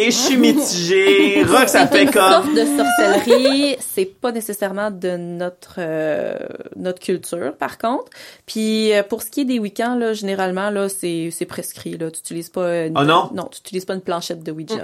et je suis mitigée, (laughs) Rox a c'est fait une comme sorte de sorcellerie, c'est pas nécessairement de notre euh, notre culture par contre. Puis euh, pour ce qui est des week-ends là, généralement là, c'est c'est prescrit là, tu utilises pas une, Oh non? non, tu utilises pas une planchette de Ouija.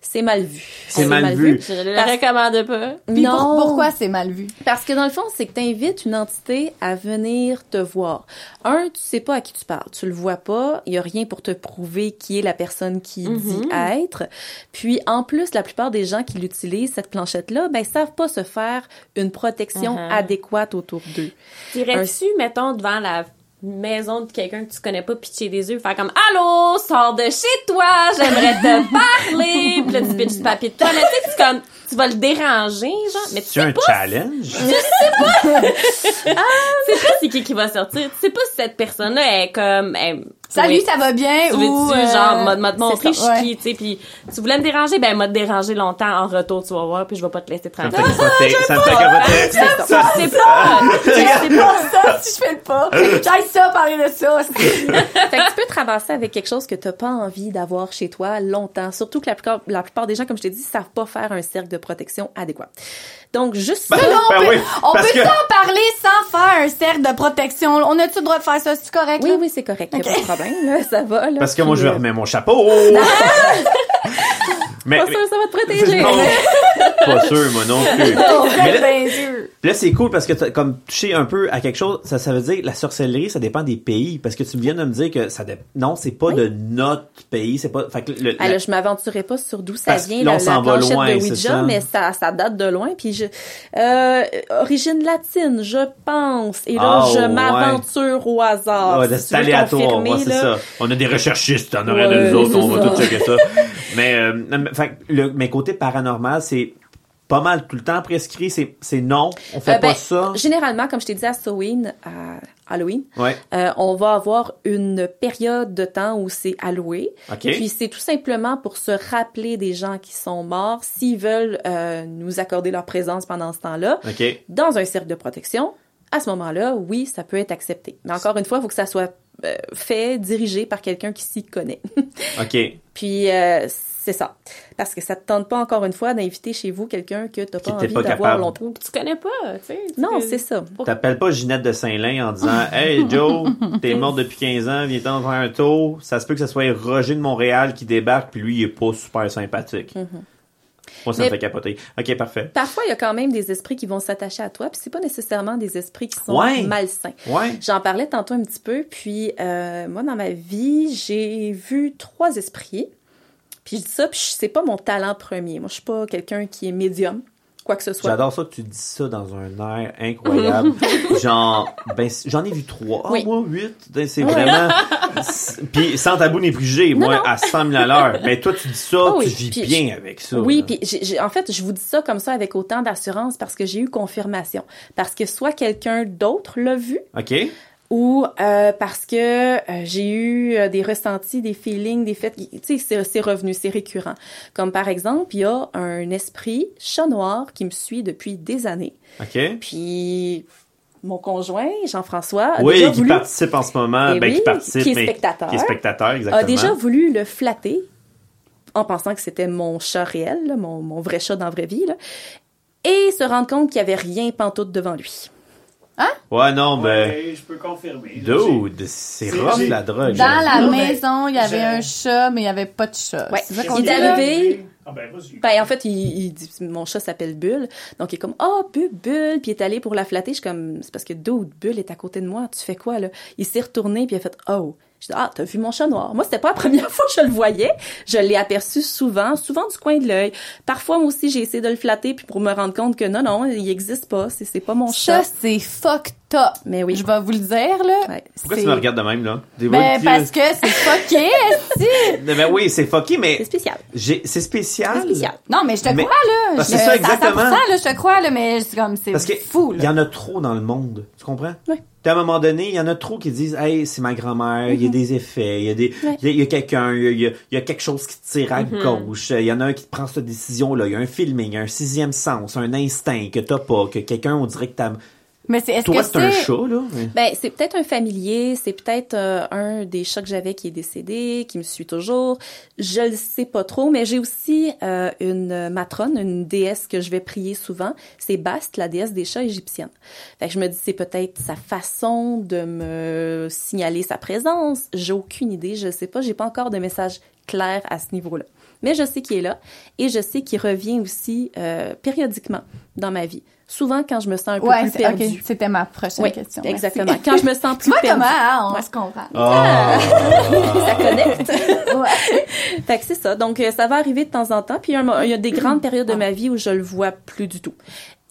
C'est mal vu. C'est mal vu. Je le Parce- recommande pas. Puis pour- non, pourquoi c'est mal vu? Parce que dans le fond, c'est que tu invites une entité à venir te voir. Un, tu sais pas à qui tu parles, tu le vois pas, il y a rien pour te prouver qui est la personne qui Mhm. dit être. Puis en plus, la plupart des gens qui l'utilisent cette planchette là, ben savent pas se faire une protection Mhm. adéquate autour d'eux. Tirais-tu, mettons, devant la maison de quelqu'un que tu connais pas, pitcher des yeux, faire comme Allô, sors de chez toi, j'aimerais te (laughs) parler. Puis là, tu pitches du papier de toilette. Tu sais, tu comme, tu vas le déranger, genre. Mais tu c'est sais un pas, challenge? tu sais pas (laughs) c'est qui qui va sortir. Tu sais pas si cette personne-là est comme, elle, Salut, Oui. ça va bien? Tu ou, veux-tu, euh, genre, m'a m'a te montrer, je suis qui, tu sais, puis tu voulais me déranger, ben, m'a te déranger longtemps en retour, tu vas voir, puis je vais pas te laisser Ça me tranquille. fait capoter. Ça me fait capoter. C'est ça, c'est pas, C'est pas ça si je fais le pas. J'aille ça, parler de ça. (laughs) fait que tu peux te ramasser avec quelque chose que t'as pas envie d'avoir chez toi longtemps. Surtout que la plupart, la plupart des gens, comme je t'ai dit, savent pas faire un cercle de protection adéquat. Donc, juste ça. Là, on Ben peut, oui, on parce peut que- t'en parler sans faire un cercle de protection. On a-tu le droit de faire ça? C'est correct? Oui, là? oui, c'est correct. Y a pas de problème, là. Ça va, là. Parce que moi, je euh, remets mon chapeau. (laughs) (laughs) mais, Pas sûr, ça va te protéger. (laughs) Non, (laughs) pas sûr, moi non plus. (laughs) Mais là, bien sûr. Puis là, c'est cool parce que t'as comme touché un peu à quelque chose. Ça, ça veut dire la sorcellerie, ça dépend des pays. Parce que tu viens de me dire que ça dé... non, c'est pas de notre pays. C'est pas. Fait que le, Ah, la- je m'aventurais pas sur d'où ça Parce que vient, là, on la, s'en la va loin, de c'est Ouija, ça. mais ça, ça date de loin. Puis je, euh, origine latine, je pense. Et là, Ah, je ouais. m'aventure au hasard. Ouais, Si c'est aléatoire, c'est ça. On a des recherchistes en arrière Ouais, de nous autres, on va tout checker ça. mais, euh, fait le, mais côté paranormal, c'est pas mal tout le temps prescrit, c'est, c'est non, on fait Euh, pas ben, ça. Généralement, comme je t'ai dit à Halloween, à Halloween, Ouais. euh, on va avoir une période de temps où c'est alloué. Puis c'est tout simplement pour se rappeler des gens qui sont morts, s'ils veulent euh, nous accorder leur présence pendant ce temps-là, dans un cercle de protection. À ce moment-là, oui, ça peut être accepté. Mais encore une fois, il faut que ça soit euh, fait, dirigé par quelqu'un qui s'y connaît. (laughs) OK. Puis euh, c'est ça. Parce que ça te tente pas encore une fois d'inviter chez vous quelqu'un que t'as Qui pas t'es envie pas d'avoir capable. longtemps. tu connais pas, tu sais. tu- Non, c'est ça. T'appelles pas Ginette de Saint-Lin en disant (laughs) Hey Joe, t'es mort depuis 15 ans, viens-t'en faire un tour. Ça se peut que ce soit Roger de Montréal qui débarque, puis lui, il est pas super sympathique. Moi, ça Mais- me fait capoter. Ok, parfait. Parfois, il y a quand même des esprits qui vont s'attacher à toi, puis c'est pas nécessairement des esprits qui sont Ouais. malsains. Ouais. J'en parlais tantôt un petit peu, puis euh, moi, dans ma vie, j'ai vu trois esprits. Puis je dis ça, puis c'est pas mon talent premier. Moi, je suis pas quelqu'un qui est médium, quoi que ce soit. J'adore ça que tu dis ça dans un air incroyable. (laughs) Genre, ben, j'en ai vu trois. Ah, Oui. moi, huit. Ben, C'est vraiment. (laughs) Puis sans tabou ni préjugé, moi, non. à 100 000 à l'heure. Mais toi, tu dis ça, oui, tu vis puis bien avec ça. Oui, puis en fait, je vous dis ça comme ça avec autant d'assurance parce que j'ai eu confirmation. Parce que soit quelqu'un d'autre l'a vu, OK? Ou euh, parce que euh, j'ai eu euh, des ressentis, des feelings, des faits, tu sais, c'est- revenu, c'est récurrent. Comme par exemple, il y a un esprit chat noir qui me suit depuis des années. OK? Puis mon conjoint, Jean-François, a Oui, déjà qui voulu, participe en ce moment. Eh ben, oui, qui participe, qui est mais spectateur. Qui est spectateur, exactement. a déjà voulu le flatter en pensant que c'était mon chat réel, là, mon, mon vrai chat dans la vraie vie, là, et se rendre compte qu'il n'y avait rien pantoute devant lui. Ouais, non, ben. Ouais, je peux confirmer. Dude, c'est rough la drogue. Dans la Non, mais maison, il y avait un chat, mais il y avait pas de chat. Ouais. C'est ça Il dit, est arrivé- Ah ben. Ben, en fait, il, il dit, mon chat s'appelle Bulle. Donc, il est comme, oh, Bulle, Bulle. Puis, il est allé pour la flatter. Je suis comme, c'est parce que dude, Bulle est à côté de moi. Tu fais quoi, là? Il s'est retourné, puis il a fait, oh. Je dis, ah, t'as vu mon chat noir. Moi, c'était pas la (laughs) première fois que je le voyais. Je l'ai aperçu souvent, souvent du coin de l'œil. Parfois, moi aussi, j'ai essayé de le flatter, puis pour me rendre compte que non, non, il existe pas. C'est, c'est pas mon Ça, chat. c'est fucked up. Mais oui. Je vais vous le dire, là. Ouais. Pourquoi C'est- tu me regardes de même, là? Des Ben, parce que c'est fucké, (laughs) esti. Ben oui, c'est fucké, mais C'est spécial. j'ai- c'est spécial. C'est spécial. Non, mais je te Mais- crois, là. Parce Je- que c'est ça, exactement. 100%, là, je te crois, là, mais c'est comme, c'est Parce que fou, il y là. en a trop dans le monde. Tu comprends? Oui. Puis à un moment donné, il y en a trop qui disent Hey, c'est ma grand-mère, il y a des effets, il y a des. Il y a, quelqu'un, il y a, il y quelque chose qui te tire à gauche, il y en a un qui te prend cette décision-là, il y a un feeling, un sixième sens, un instinct que t'as pas, que quelqu'un on dirait que t'as. Mais c'est, est-ce Toi, que c'est un chat, là. Ben, c'est peut-être un familier, c'est peut-être euh, un des chats que j'avais qui est décédé, qui me suit toujours. Je le sais pas trop, mais j'ai aussi euh, une matrone, une déesse que je vais prier souvent. C'est Bast, la déesse des chats égyptienne. Fait que je me dis c'est peut-être sa façon de me signaler sa présence. J'ai aucune idée, je sais pas, j'ai pas encore de message clair à ce niveau-là. Mais je sais qu'il est là et je sais qu'il revient aussi euh, périodiquement dans ma vie. Souvent quand je me sens un peu Ouais, plus perdue. c'était ma prochaine question. merci. exactement. Quand je me sens plus vois perdue. comment, hein, on Ouais. se comprend. Ah! (laughs) ça connecte. Ouais. fait que c'est ça. Donc, euh, ça va arriver de temps en temps. Puis, il y a des grandes périodes de ma vie où je le vois plus du tout.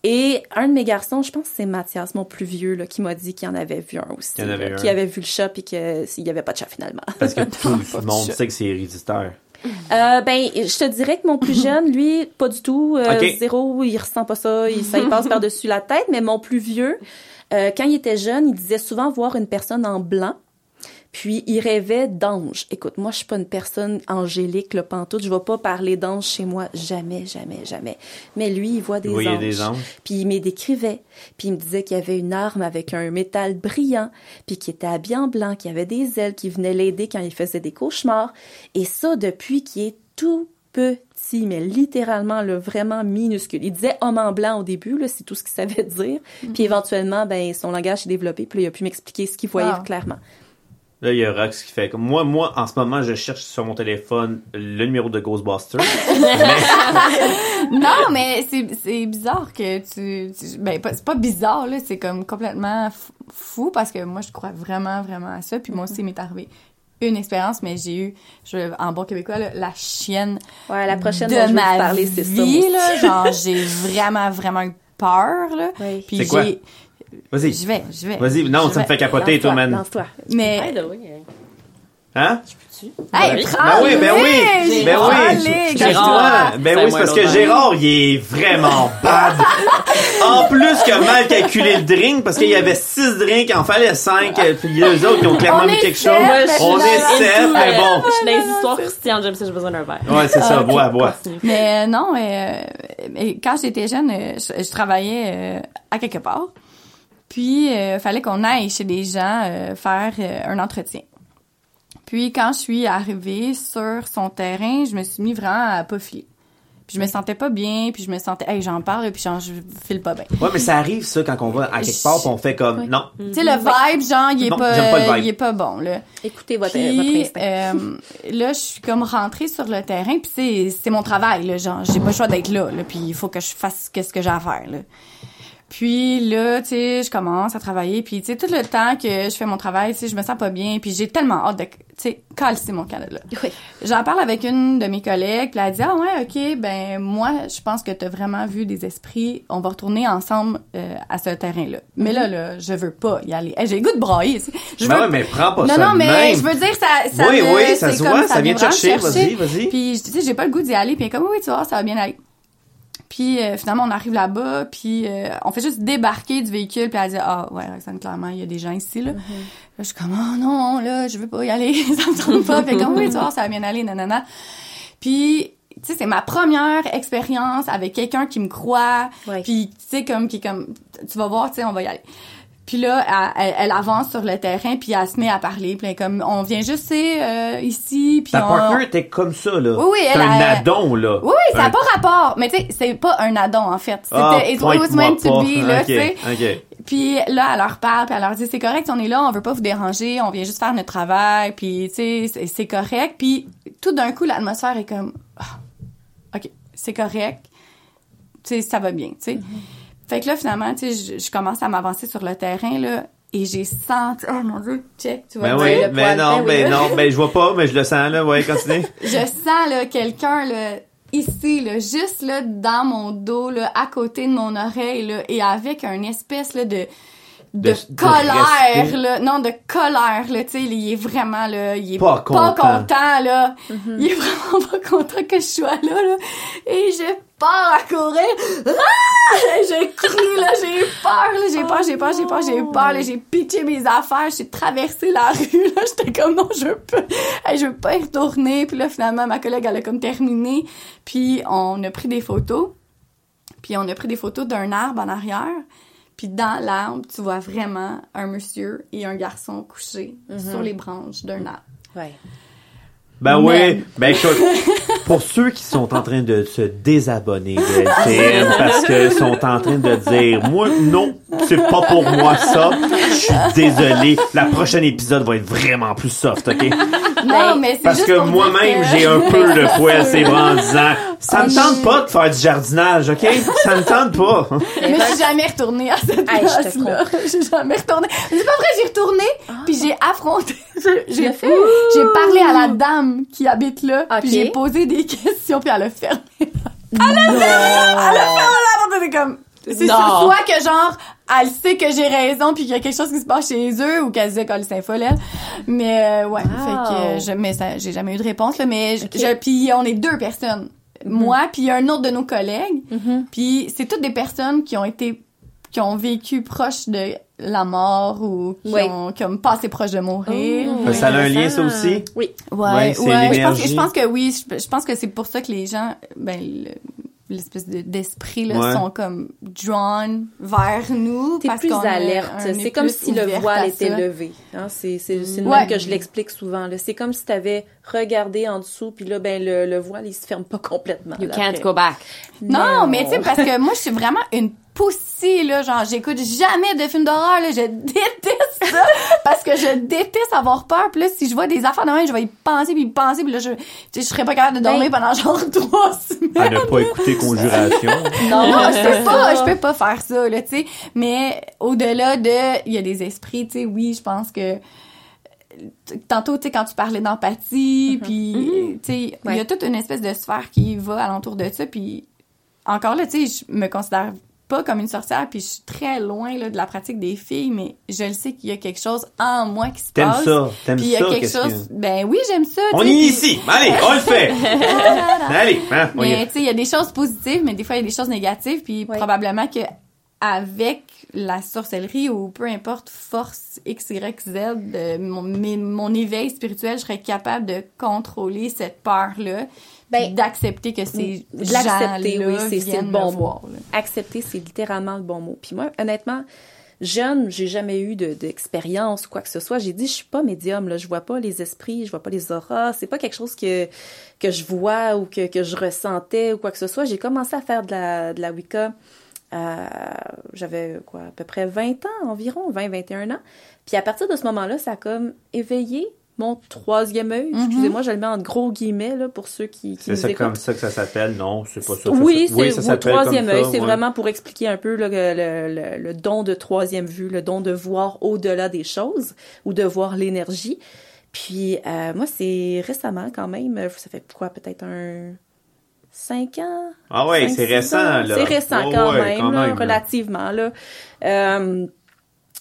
Et un de mes garçons, je pense que c'est Mathias, mon plus vieux, là, qui m'a dit qu'il en avait vu un aussi. Qu'il y en avait là, un. Qui avait vu le chat puis qu'il n'y avait pas de chat finalement. Parce que (laughs) tout le monde sait que c'est héréditaire. Euh, ben, je te dirais que mon plus (laughs) jeune, lui, pas du tout. euh. Zéro, il ressent pas ça. Il, ça il passe (laughs) par-dessus la tête. Mais mon plus vieux, euh, quand il était jeune, il disait souvent voir une personne en blanc. Puis il rêvait d'anges. Écoute, moi je suis pas une personne angélique le pantoute, je vais pas parler d'anges chez moi jamais, jamais, jamais. Mais lui, il voit des Vous voyez anges. des anges. Puis il me décrivait, puis il me disait qu'il y avait une arme avec un métal brillant, puis qu'il était habillé en blanc, qu'il avait des ailes qui venaient l'aider quand il faisait des cauchemars. Et ça depuis qu'il est tout petit, mais littéralement là, vraiment minuscule. Il disait homme en blanc au début, là, c'est tout ce qu'il savait (laughs) dire. Puis éventuellement, ben son langage s'est développé, puis il a pu m'expliquer ce qu'il voyait Wow. clairement. Là, il y a Rox qui fait comme moi, moi, en ce moment, je cherche sur mon téléphone le numéro de Ghostbusters. (laughs) Non, mais c'est c'est bizarre que tu, tu- ben pas- c'est pas bizarre là, c'est comme complètement fou parce que moi je crois vraiment vraiment à ça puis moi aussi il m'est arrivé une expérience mais j'ai eu je, en bon québécois là, la chienne Ouais, la prochaine de dont je vais ma parler, c'est ça. vie là, genre j'ai vraiment vraiment eu peur là. Oui. Puis C'est quoi? j'ai Vas-y. je vais, je vais. Vas-y, non, Je ça me fait capoter, toi, man. lance-toi. Mais euh, Hein? hey, oui. prends-le, Ben oui, ben oui, ben oui. Gérard, ben oui, c'est parce que Gérard, il est vraiment bad. en plus a mal calculé le drink, parce qu'il y avait six drinks, il en fallait cinq, euh, puis les autres qui ont clairement On mis quelque chose. On est sept, mais bon. Je suis dans les histoires ça, j'ai besoin d'un verre. Ouais, c'est ça, bois, bois. Continue. Mais euh, non, euh, mais quand j'étais jeune, je, je travaillais euh, à quelque part. Puis, euh, fallait qu'on aille chez des gens euh, faire euh, un entretien. Puis, quand je suis arrivée sur son terrain, je me suis mis vraiment à pas filer. Puis, je me sentais pas bien, puis je me sentais, hey, j'en parle, puis genre, je file pas bien. Ouais, mais ça arrive, ça, quand on va à quelque part, pis on fait comme, non. Tu sais, le vibe, genre, il est Non, pas, j'aime pas le vibe. il est pas bon, là. Écoutez votre, Puis, votre instinct. euh, là, je suis comme rentrée sur le terrain, puis c'est c'est mon travail, là, genre, j'ai pas le choix d'être là, là, puis il faut que je fasse qu'est-ce que j'ai à faire, là. Puis là, tu sais, je commence à travailler, puis tu sais, tout le temps que je fais mon travail, tu sais, je me sens pas bien, puis j'ai tellement hâte de, tu sais, calcer mon Canada. Oui. J'en parle avec une de mes collègues, puis elle dit ah ouais, ok, ben moi, je pense que t'as vraiment vu des esprits. On va retourner ensemble euh, à ce terrain-là. Mais là, là, je veux pas y aller. Hey, j'ai le goût de brailler. tu sais. Je veux ouais, mais prends pas non, ça non, de mais même. je veux dire, ça, ça Oui, me- oui, ça c'est se comme, voit, ça vient te chercher, vas-y, vas-y. Puis, tu sais, j'ai pas le goût d'y aller, puis elle est comme, oui, tu vois, ça va bien aller. Puis, euh, finalement, on arrive là-bas, puis euh, on fait juste débarquer du véhicule, puis elle dit, ah, ouais, Roxane, clairement, il y a des gens ici, là. Là, je suis comme, oh non, là, je veux pas y aller, (laughs) ça me tente pas. Est comme, oui, tu vois, ça va bien aller, nanana. Puis, tu sais, c'est ma première expérience avec quelqu'un qui me croit, Ouais. puis, tu sais, comme, qui est comme, tu vas voir, tu sais, on va y aller. Puis là, elle, elle- elle avance sur le terrain, puis elle se met à parler. Puis elle est comme, on vient juste tu sais, euh, ici, puis Ta on... partner était comme ça, là. Oui, oui, C'est elle un a- addon, là. Oui, oui, ça Un- n'a pas rapport. Mais tu sais, c'est pas un addon, en fait. C'était Ah, It was meant to pas. be, là, Ok, tu sais. ok. Puis là, elle leur parle, puis elle leur dit, c'est correct, on est là, on veut pas vous déranger, on vient juste faire notre travail, puis tu sais, c'est- correct. Puis tout d'un coup, l'atmosphère est comme, ah, OK, c'est correct, tu sais, ça va bien, tu sais. Fait que là, finalement, tu sais, je, je commence à m'avancer sur le terrain, là, et j'ai senti, oh mon Dieu, check, tu vois. Ben oui, le ben poil. non, Ben oui, ben non, ben je vois pas, mais je le sens, là. Ouais, continue. (laughs) je sens là quelqu'un là ici là juste là dans mon dos là à côté de mon oreille là et avec un espèce là de de, De- de colère respect. là. Non de colère là tu sais il est vraiment là il est Pas pas, content. content là. Il est vraiment (laughs) pas content que je sois là là. Et je pars à courir. Ah! j'ai cru là j'ai peur là. J'ai peur j'ai peur j'ai peur j'ai peur là. J'ai pitché mes affaires j'ai traversé la (laughs) rue là. J'étais comme non je veux pas. Hey, je veux pas y retourner. Puis là finalement ma collègue elle a comme terminé. Puis on a pris des photos. Puis on a pris des photos d'un arbre en arrière puis dans l'arbre tu vois vraiment un monsieur et un garçon couchés sur les branches d'un arbre. Ouais. Ben Mais- oui, (laughs) ben écoute, pour ceux qui sont en train de se désabonner de LTM parce qu'ils sont en train de dire moi non, c'est pas pour moi ça. Je suis désolé, la prochaine épisode va être vraiment plus soft, OK? Non mais c'est Parce juste que moi-même, que- j'ai un peu de (laughs) poil c'est vrai en disant ça me tente pas de faire du jardinage, OK? Ça me tente pas. (laughs) Mais je suis jamais retournée à cette Hey, je place-là. J'ai jamais retourné. C'est pas vrai, j'ai retourné, puis j'ai affronté. (laughs) J'ai fait? J'ai parlé à la dame qui habite là, puis j'ai posé des questions, puis elle a fermé. Elle a fermé. Elle a fermé la porte. Comme. C'est soit que genre elle sait que j'ai raison puis qu'il y a quelque chose qui se passe chez eux ou qu'elle disait qu'elle est folle elle. Mais euh, ouais, fait que euh, je mais ça j'ai jamais eu de réponse là mais je- puis on est deux personnes. Moi puis un autre de nos collègues. Mhm. Puis c'est toutes des personnes qui ont été qui ont vécu proche de la mort ou qui Oui. ont comme passé proche de mourir. Oh. Ben, ça a un lien, ça aussi? Oui. Ouais, Ouais, ouais. je, pense que, l'énergie. je pense que oui. Je, je pense que c'est pour ça que les gens, ben, le- l'espèce de- d'esprit là Ouais. sont comme drawn vers nous T'es parce plus qu'on alerte. C'est comme si le voile était levé. Hein, c'est c'est c'est le Ouais. même que je l'explique souvent. là. C'est comme si tu avais regardé en dessous, puis là, ben le, le voile, il se ferme pas complètement. You là, can't après. go back. Non, mais tu sais, parce que moi, je suis vraiment une poussie, là. Genre, j'écoute jamais de films d'horreur, là. Je (laughs) déteste ça. parce que je déteste avoir peur. Puis là, si je vois des affaires de même, je vais y penser, puis y penser, puis là, je, tu sais, je serais pas capable de dormir pendant genre (laughs) trois semaines. À ne pas écouter Conjuration. Non, non, je peux pas, je peux pas faire ça, là, tu sais. Mais au-delà de, il y a des esprits, tu sais, oui, je pense que tantôt, tu sais, quand tu parlais d'empathie, puis, tu sais, il y a toute une espèce de sphère qui va alentour de ça, puis encore là, tu sais, je me considère pas comme une sorcière, puis je suis très loin là, de la pratique des filles, mais je le sais qu'il y a quelque chose en moi qui se T'aimes passe. ça? T'aimes Puis il y a ça? quelque Qu'est-ce chose... que- Ben oui, j'aime ça. On tu y sais, est puis- ici! Allez, on le fait! (laughs) Allez, hein, on y mais est. tu sais, il y a des choses positives, mais des fois il y a des choses négatives, puis Ouais. probablement que avec la sorcellerie ou peu importe force X Y Z, de mon, mes- mon éveil spirituel, je serais capable de contrôler cette peur là, Ben, d'accepter que ces de l'accepter, oui, c'est- c'est le bon mot. voir. Accepter, c'est littéralement le bon mot. Puis moi, honnêtement, jeune, j'ai jamais eu de- d'expérience ou quoi que ce soit. J'ai dit, je suis pas médium, là. Je vois pas les esprits, je vois pas les auras. C'est pas quelque chose que, que je vois ou que, que je ressentais ou quoi que ce soit. J'ai commencé à faire de la, de la Wicca. euh, j'avais quoi à peu près 20 ans environ 20 21 ans puis à partir de ce moment-là ça a comme éveillé mon troisième œil excusez-moi je le mets en gros guillemets là pour ceux qui, qui C'est comme ça que ça s'appelle? Non, c'est pas ça. oui, ça, c'est au s'appelle troisième œil. C'est ouais. vraiment pour expliquer un peu là, le, le- le- le don de troisième vue, le don de voir au-delà des choses ou de voir l'énergie. Puis euh, moi, c'est récemment quand même. Ça fait quoi, peut-être un cinq ans? Ah ouais, c'est récent, ans? là. C'est récent quand, ouais, même, quand là, même, là. relativement là. Euh,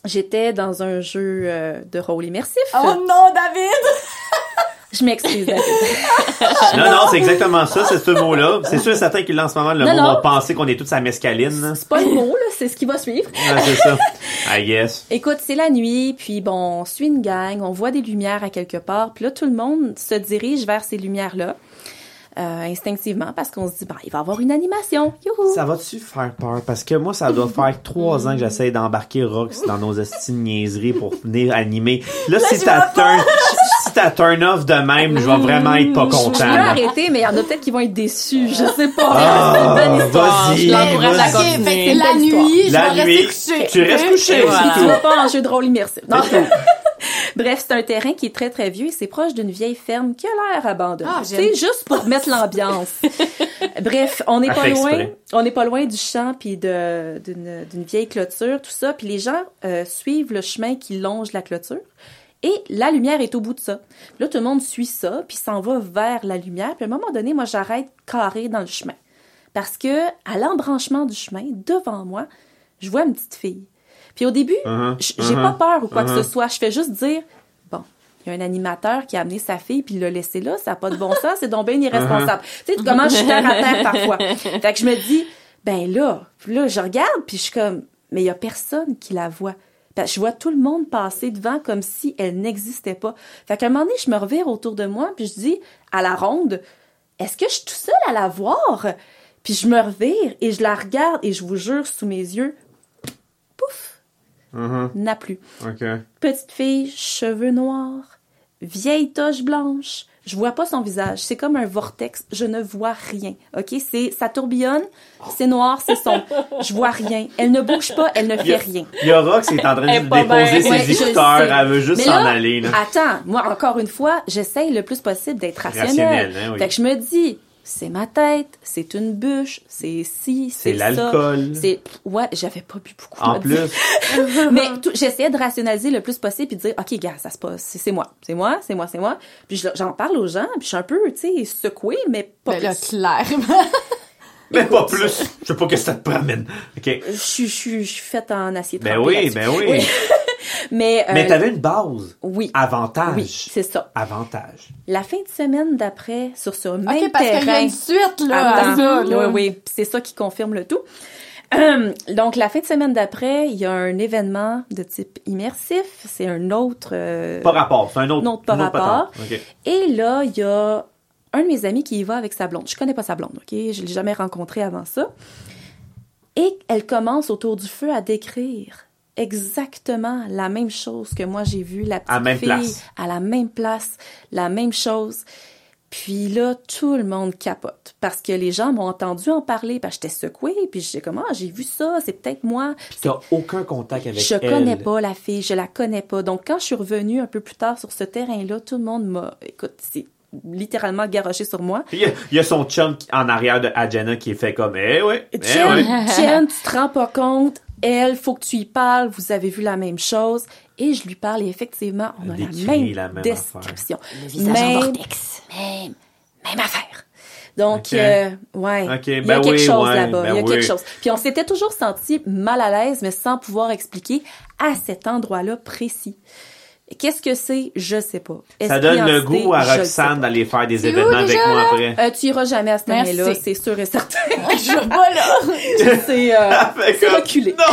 J'étais dans un jeu euh, de rôle immersif. Oh non, David! (laughs) Je m'excuse. David. (laughs) Non, non, c'est exactement ça, c'est ce mot-là. C'est sûr et certain que là, en ce moment, le Non, monde non. va penser qu'on est tous à mescaline. C'est pas le mot, là, c'est ce qui va suivre. Ouais, c'est ça. (laughs) I guess. Écoute, c'est la nuit, puis bon, on suit une gang, on voit des lumières à quelque part, puis là, tout le monde se dirige vers ces lumières-là, euh, instinctivement, parce qu'on se dit, ben, il va y avoir une animation. Youhou! Ça va-tu faire peur? Parce que moi, ça doit (laughs) faire trois ans que j'essaie d'embarquer Rox dans nos estimes niaiseries pour venir animer. Là, si je t'as vais turn, si t'as turn off de même, je vais vraiment être pas Je content. peux là. arrêter, mais il y en a peut-être qui vont être déçus, je sais pas. Ah, c'est une bonne histoire. vas-y, Je l'encourage à continuer. la histoire. nuit, je La vais nuit, rester couché. tu restes couché. Tu vas pas en jeu de rôle immersif. Non. Bref, c'est un terrain qui est très très vieux et c'est proche d'une vieille ferme qui a l'air abandonnée. Ah, sais, juste pour mettre l'ambiance. (laughs) Bref, on n'est pas loin, exprès. on n'est pas loin du champ puis d'une vieille clôture, tout ça. Puis les gens euh, suivent le chemin qui longe la clôture. Et la lumière est au bout de ça. Là, tout le monde suit ça, puis s'en va vers la lumière. Puis à un moment donné, moi, j'arrête carré dans le chemin. Parce que à l'embranchement du chemin, devant moi, je vois une petite fille. Puis au début, Uh-huh, j'ai uh-huh, pas peur ou quoi que uh-huh. ce soit. Je fais juste dire, bon, il y a un animateur qui a amené sa fille puis il l'a laissé là, ça n'a pas de bon sens, c'est donc bien irresponsable. Tu sais, comment je suis terre à terre parfois. Fait que je me dis, ben là, là, je regarde puis je suis comme, mais il y a personne qui la voit. Je vois tout le monde passer devant comme si elle n'existait pas. Fait qu'à un moment donné, je me revire autour de moi puis je dis à la ronde, est-ce que je suis tout seule à la voir? Puis je me revire et je la regarde et je vous jure, sous mes yeux, Mhm, n'a plus. Petite fille, cheveux noirs, vieille toche blanche. Je vois pas son visage. C'est comme un vortex. Je ne vois rien. OK? C'est, ça tourbillonne. C'est noir, c'est sombre. Je vois rien. Elle ne bouge pas, elle ne fait rien. Il y a Rox qui est en train de déposer. Ouais, ses écouteurs. Elle veut juste s'en aller, là. Attends, moi, encore une fois, j'essaye le plus possible d'être rationnelle. Rationnelle, hein, oui. Fait que je me dis, c'est ma tête, c'est une bûche, c'est ci, C'est c'est ça. l'alcool. C'est, ouais, j'avais pas bu beaucoup. En plus. (laughs) Mais tout- j'essayais de rationaliser le plus possible puis de dire, OK, gars, ça se passe, c'est c'est moi, c'est moi, c'est moi, c'est moi. Puis je- j'en parle aux gens, puis je suis un peu, tu sais, secouée, mais pas Ben là, plus. clairement. (laughs) mais pas plus. Je sais pas que ça te promène. OK. Je suis- je suis je suis faite en acier Ben trempé oui, ben oui. Oui. (laughs) Mais, euh, Mais t'avais une base. oui, Avantage. oui, c'est ça. Avantage. La fin de semaine d'après, sur ce même ok, parce qu'il y a terrain... une suite, là, à ça, là. Oui, oui. C'est ça qui confirme le tout. Donc, la fin de semaine d'après, il y a un événement de type immersif. C'est un autre... euh, Pas rapport, c'est un autre. Non, pas une autre rapport. patente. OK. Et là, il y a un de mes amis qui y va avec sa blonde. Je connais pas sa blonde, OK? Je l'ai jamais rencontrée avant ça. Et elle commence autour du feu à décrire exactement la même chose que moi j'ai vu la petite À même fille place. à la même place, la même chose. Puis là, tout le monde capote parce que les gens m'ont entendu en parler, parce que j'étais secouée, puis j'étais comme ah, j'ai vu ça, c'est peut-être moi. Puis t'as aucun contact avec Je elle. connais pas la fille, je la connais pas. Donc, quand je suis revenue un peu plus tard sur ce terrain-là, tout le monde m'a, écoute, c'est littéralement garoché sur moi. Il y, a, il y a son chum en arrière de Adjana qui est fait comme Eh ouais, eh Jen, ouais. (laughs) Jen, tu te rends pas compte, elle, faut que tu y parles, vous avez vu la même chose. Et je lui parle et effectivement, on a la même, la même description. Le visage en Même- vortex. Même, même affaire. Donc, euh, ouais, Ok, il y a ben quelque oui, chose ouais, là-bas. ben il y a quelque oui. chose. Puis on s'était toujours senti mal à l'aise, mais sans pouvoir expliquer à cet endroit-là précis. Qu'est-ce que c'est? Je sais pas. Ça donne le goût à Roxane d'aller faire des événements avec moi là? après. Euh, tu iras jamais à ce Merci. terrain-là, c'est sûr et certain. (laughs) Je veux pas, là. (laughs) c'est euh, reculé. Non,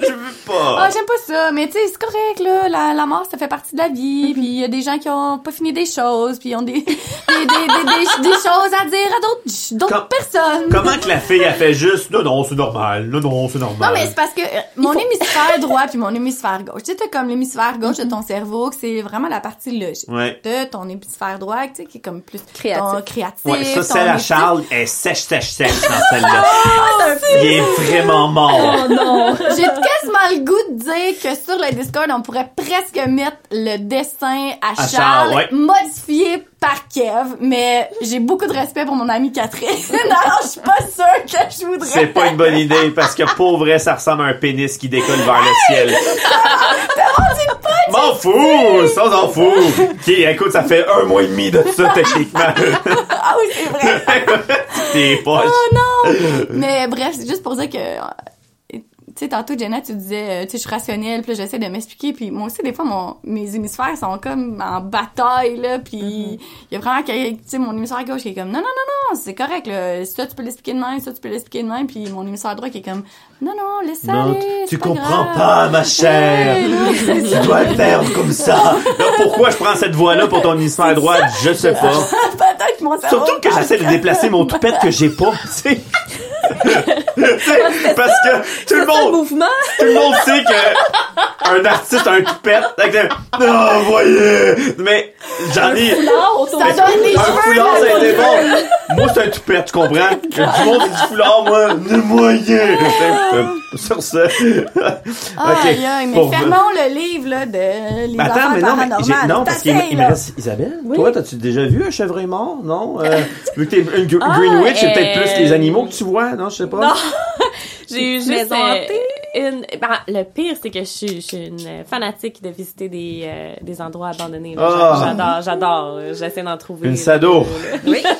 je veux Ah, pas. j'aime pas ça, mais tu sais, c'est correct, là. La, la mort, ça fait partie de la vie, puis il y a des gens qui ont pas fini des choses, puis ils ont des, (laughs) des, des, des, des, des choses à dire à d'autres, personnes. Comment que la fille a fait juste non non c'est normal non non c'est normal? Non, mais c'est parce que euh, mon hémisphère droit puis mon hémisphère gauche, tu sais, t'as comme l'hémisphère gauche de ton cerveau, que c'est vraiment la partie logique. Ouais. T'as ton hémisphère droit, tu sais, qui est comme plus Créatif. ton créatif. Ouais, ça celle à. Charles est sèche sèche sèche dans celle-là. (laughs) Il est vraiment mort. Oh non! (laughs) J'ai quasiment le goût de dire que sur le Discord, on pourrait presque mettre le dessin à, À Charles, Charles, ouais. modifié par Kev, mais j'ai beaucoup de respect pour mon amie Catherine. (laughs) Alors, je suis pas sûre que je voudrais. C'est pas une bonne idée parce que pour vrai, ça ressemble à un pénis qui décolle vers le ciel. M'en fous! Ça, on s'en fout! Ok, écoute, ça fait un mois et demi de ça, techniquement. (laughs) Ah oui, c'est vrai. (laughs) T'es poche. Oh non! Mais bref, c'est juste pour dire que, tu sais, tantôt, Jenna, tu disais, euh, tu sais, je suis rationnelle, puis là, j'essaie de m'expliquer, puis moi aussi, des fois, mon, mes hémisphères sont comme en bataille, là, puis il y a vraiment, tu sais, mon hémisphère gauche qui est comme, non, non, non, non, c'est correct, là, ça, tu peux l'expliquer de même, ça, tu peux l'expliquer de même, puis mon hémisphère droit qui est comme, non, non, laisse ça Non, aller, tu comprends grave. pas, ma chère. (laughs) Ouais, Tu dois le faire comme ça. (laughs) Là, pourquoi je prends cette voie-là pour ton hémisphère droit? Je sais pas. (laughs) Peut-être que mon cerveau... Surtout que j'essaie de déplacer mon toupette que j'ai pas, tu sais. Tu sais, Parce que tout le C'est monde, mouvement! tout le monde sait que un artiste a un toupette. Que, Non, voyez! Mais j'en ai. Foulard autour Ça donne des Un foulard, ça a été bon. Moi, c'est un toupette, tu comprends? (laughs) Du monde, c'est du foulard, moi, le moyen. Euh, Sur ça. Aïe, aïe, mais Pour- fermons le livre, là, de les Mais attends, mais non, mais non, C'est parce qu'il me- reste Isabelle. Toi, t'as-tu déjà vu un chevreuil mort? Non? Euh, (laughs) vu que t'es une gr- Ah, Greenwich, c'est peut-être euh, plus les animaux que tu vois, non? Je sais pas. Non. J'ai eu juste Maison euh, hantée? une. Ben, le pire, c'est que je suis, je suis une fanatique de visiter des, euh, des endroits abandonnés. Ah. J'adore, j'adore. là. J'essaie d'en trouver. Une sado. Oui. (laughs)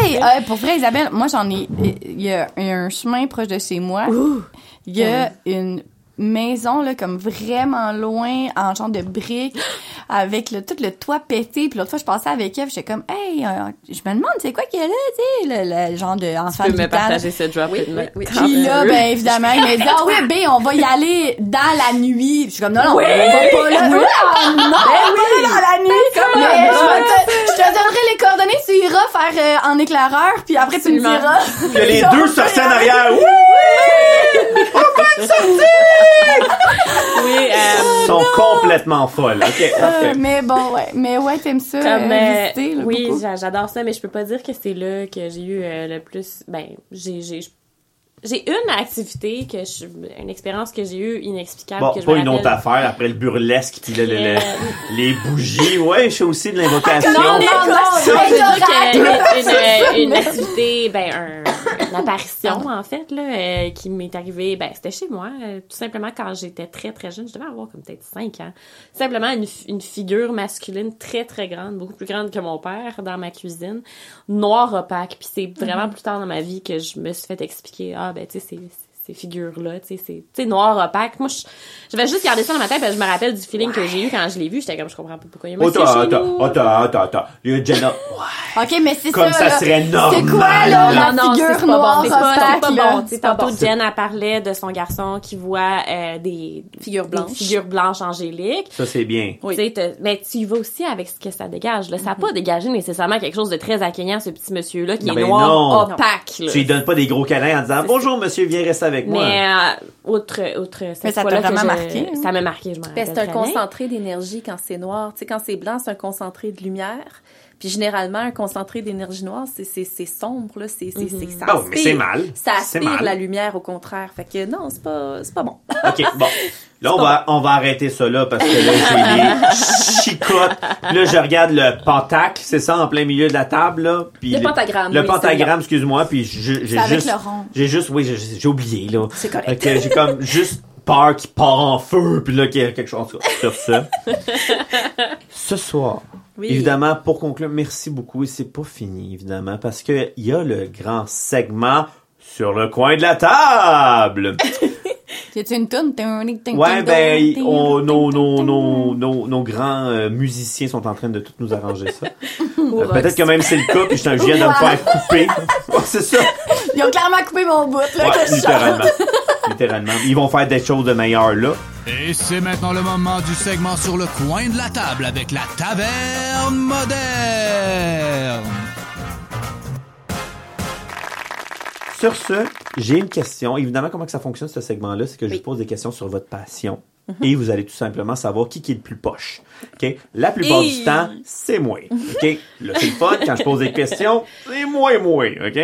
Hey, euh, pour vrai, Isabelle, moi, j'en ai... Il y a un chemin proche de chez moi. Il y a une maison, là, comme vraiment loin, en genre de briques, avec le, tout le toit pété. Puis l'autre fois, je passais avec elle, j'étais comme, hey, euh, je me demande, c'est quoi qu'il y a là, tu sais, le, le genre de enfant Tu peux me partager ce drop Oui, oui, oui. Puis là, ben évidemment, il m'a dit ah oui, ben on va y aller dans la nuit. Je suis comme non non, on va pas là. Non, non, on va pas là dans la nuit. Comment? Mais je, te, donnerai les coordonnées, tu iras faire euh, en éclaireur, puis après tu me diras. Puis il y a les deux sorciers en arrière. Ouh! Oui, (laughs) euh, Ils sont complètement folles. OK, Euh, parfait. mais bon ouais, mais ouais t'aimes ça Comme, euh, euh, visiter, là, oui, j'adore ça, mais je peux pas dire que c'est là que j'ai eu euh, le plus. Ben, j'ai j'ai une activité que je, une expérience que j'ai eue inexplicable Bon, que je pas une autre affaire après le burlesque puis le- le- le- Euh, les bougies. Ouais, je fais aussi de l'invocation. non, non, non, non, une, (laughs) une, une activité, ben, un- une apparition, en fait, là, euh, qui m'est arrivée, ben, c'était chez moi, euh, tout simplement quand j'étais très, très jeune. Je devais avoir comme peut-être 5 ans. Simplement une, figure masculine très, très grande, beaucoup plus grande que mon père, dans ma cuisine, noire opaque. Puis c'est vraiment plus tard dans ma vie que je me suis fait expliquer, ah, ben, tu sais, ces figures-là, tu sais, c'est, tu sais, noir opaque. Moi, je, je vais juste garder ça dans ma tête, parce que je me rappelle du feeling que j'ai eu quand je l'ai vu. J'étais comme, je comprends pas pourquoi il y a Attends, attends, attends, attends, attends. Il y a Jenna. Ouais. OK, mais c'est Comme ça, ça là. serait normal, C'est quoi, là, Non, non, c'est figure pas noire bon. C'est pas, pas là? bon. C'est pas tantôt, bon. Jen, elle parlait de son garçon qui voit euh, des Figures des blanches. figures blanches angéliques. Ça, c'est bien. Oui. Tu sais, t'as- mais tu y vas aussi avec ce que ça dégage. Là. Ça n'a pas dégagé nécessairement quelque chose de très accueillant, ce petit monsieur-là, qui Non, est ben noir, non. opaque. là. Tu lui donnes pas des gros câlins en disant Bonjour, monsieur, viens rester avec moi. Mais euh, outre, outre cette Mais ça t'a vraiment je- marqué, hein? Ça m'a marqué, je m'en rappelle. c'est un concentré d'énergie quand c'est noir. Tu sais, quand c'est blanc, c'est un concentré de lumière. Puis généralement, un concentré d'énergie noire, c'est c'est c'est sombre là, c'est c'est c'est ça Bon, mais c'est mal. Ça aspire mal. la lumière au contraire. Fait que non, c'est pas c'est pas bon. OK, bon. (laughs) Là, on va, on va arrêter ça là parce que là, j'ai (laughs) les chicottes. Puis Là, je regarde le pentacle, c'est ça, en plein milieu de la table, là. Puis Le pentagramme, Le oui, pentagramme, excuse-moi. Puis j'ai juste... J'ai juste, oui, j'ai oublié, là. C'est correct. J'ai comme juste peur qu'il part en feu, puis là, qu'il y a quelque chose sur ça. (laughs) Ce soir, Oui. évidemment, pour conclure, merci beaucoup. Et c'est pas fini, évidemment, parce que il y a le grand segment sur le coin de la table. (laughs) Y a-tu une toune? Ouais, ben, on- nos, nos, nos, nos, nos grands euh, musiciens sont en train de tout nous arranger ça. (laughs) Euh, Peut-être que même c'est le cas, puis je viens de me faire couper. (laughs) Ouais, c'est ça. Ils ont clairement coupé mon bout, là, Ouais, que je littéralement. littéralement. Ils vont faire des choses de meilleures là. Et c'est maintenant le moment du segment sur le coin de la table avec la taverne moderne. Sur ce, j'ai une question. Évidemment, comment que ça fonctionne ce segment-là, c'est que je vous pose des questions sur votre passion. Et vous allez tout simplement savoir qui, qui est le plus poche. La plupart du temps, c'est moi. OK? Là, c'est le fun. Quand je pose des questions, c'est moi et moi. OK?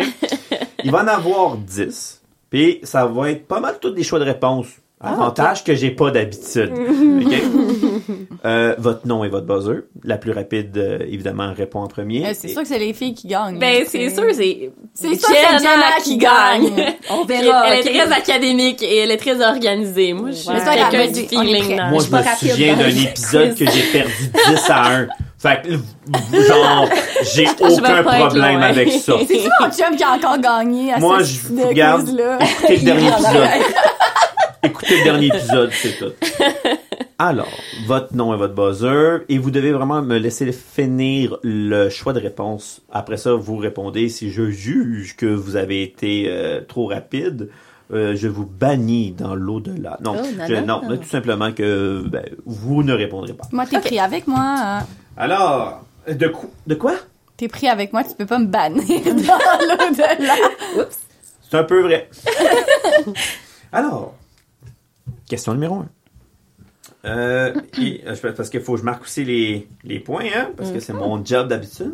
Il va en avoir 10. Puis ça va être pas mal tous des choix de réponse. Avantage que j'ai pas d'habitude. (laughs) Euh, votre nom et votre buzzer. La plus rapide, euh, évidemment, répond en premier. Euh, C'est sûr que c'est les filles qui gagnent. Ben, tu c'est sûr, c'est C'est sûr que c'est Jenna qui gagne. (laughs) On Elle, verra. elle est très académique et elle est très organisée. Moi, je suis quelqu'un du feeling. Moi, je me souviens d'un épisode que j'ai perdu 10 à 1. Fait que, genre, j'ai aucun problème loin. avec ça. C'est ça mon chum qui a encore gagné à Moi, ce je de regarde, quiz-là. écoutez le dernier (laughs) épisode. Écoutez le dernier épisode, c'est tout. Alors, votre nom et votre buzzer, et vous devez vraiment me laisser finir le choix de réponse. Après ça, vous répondez. Si je juge que vous avez été euh, trop rapide, euh, je vous bannis dans l'au-delà. Non, Oh, non, je- non. non, tout simplement que ben, vous ne répondrez pas. Moi, t'es pris avec moi. hein. Alors, de, quoi? De quoi? T'es pris avec moi, tu peux pas me bannir (laughs) dans l'au-delà. C'est un peu vrai. (laughs) Alors, question numéro un. Euh, et, euh, parce qu'il faut que je marque aussi les, les points, hein, parce que c'est mon job d'habitude.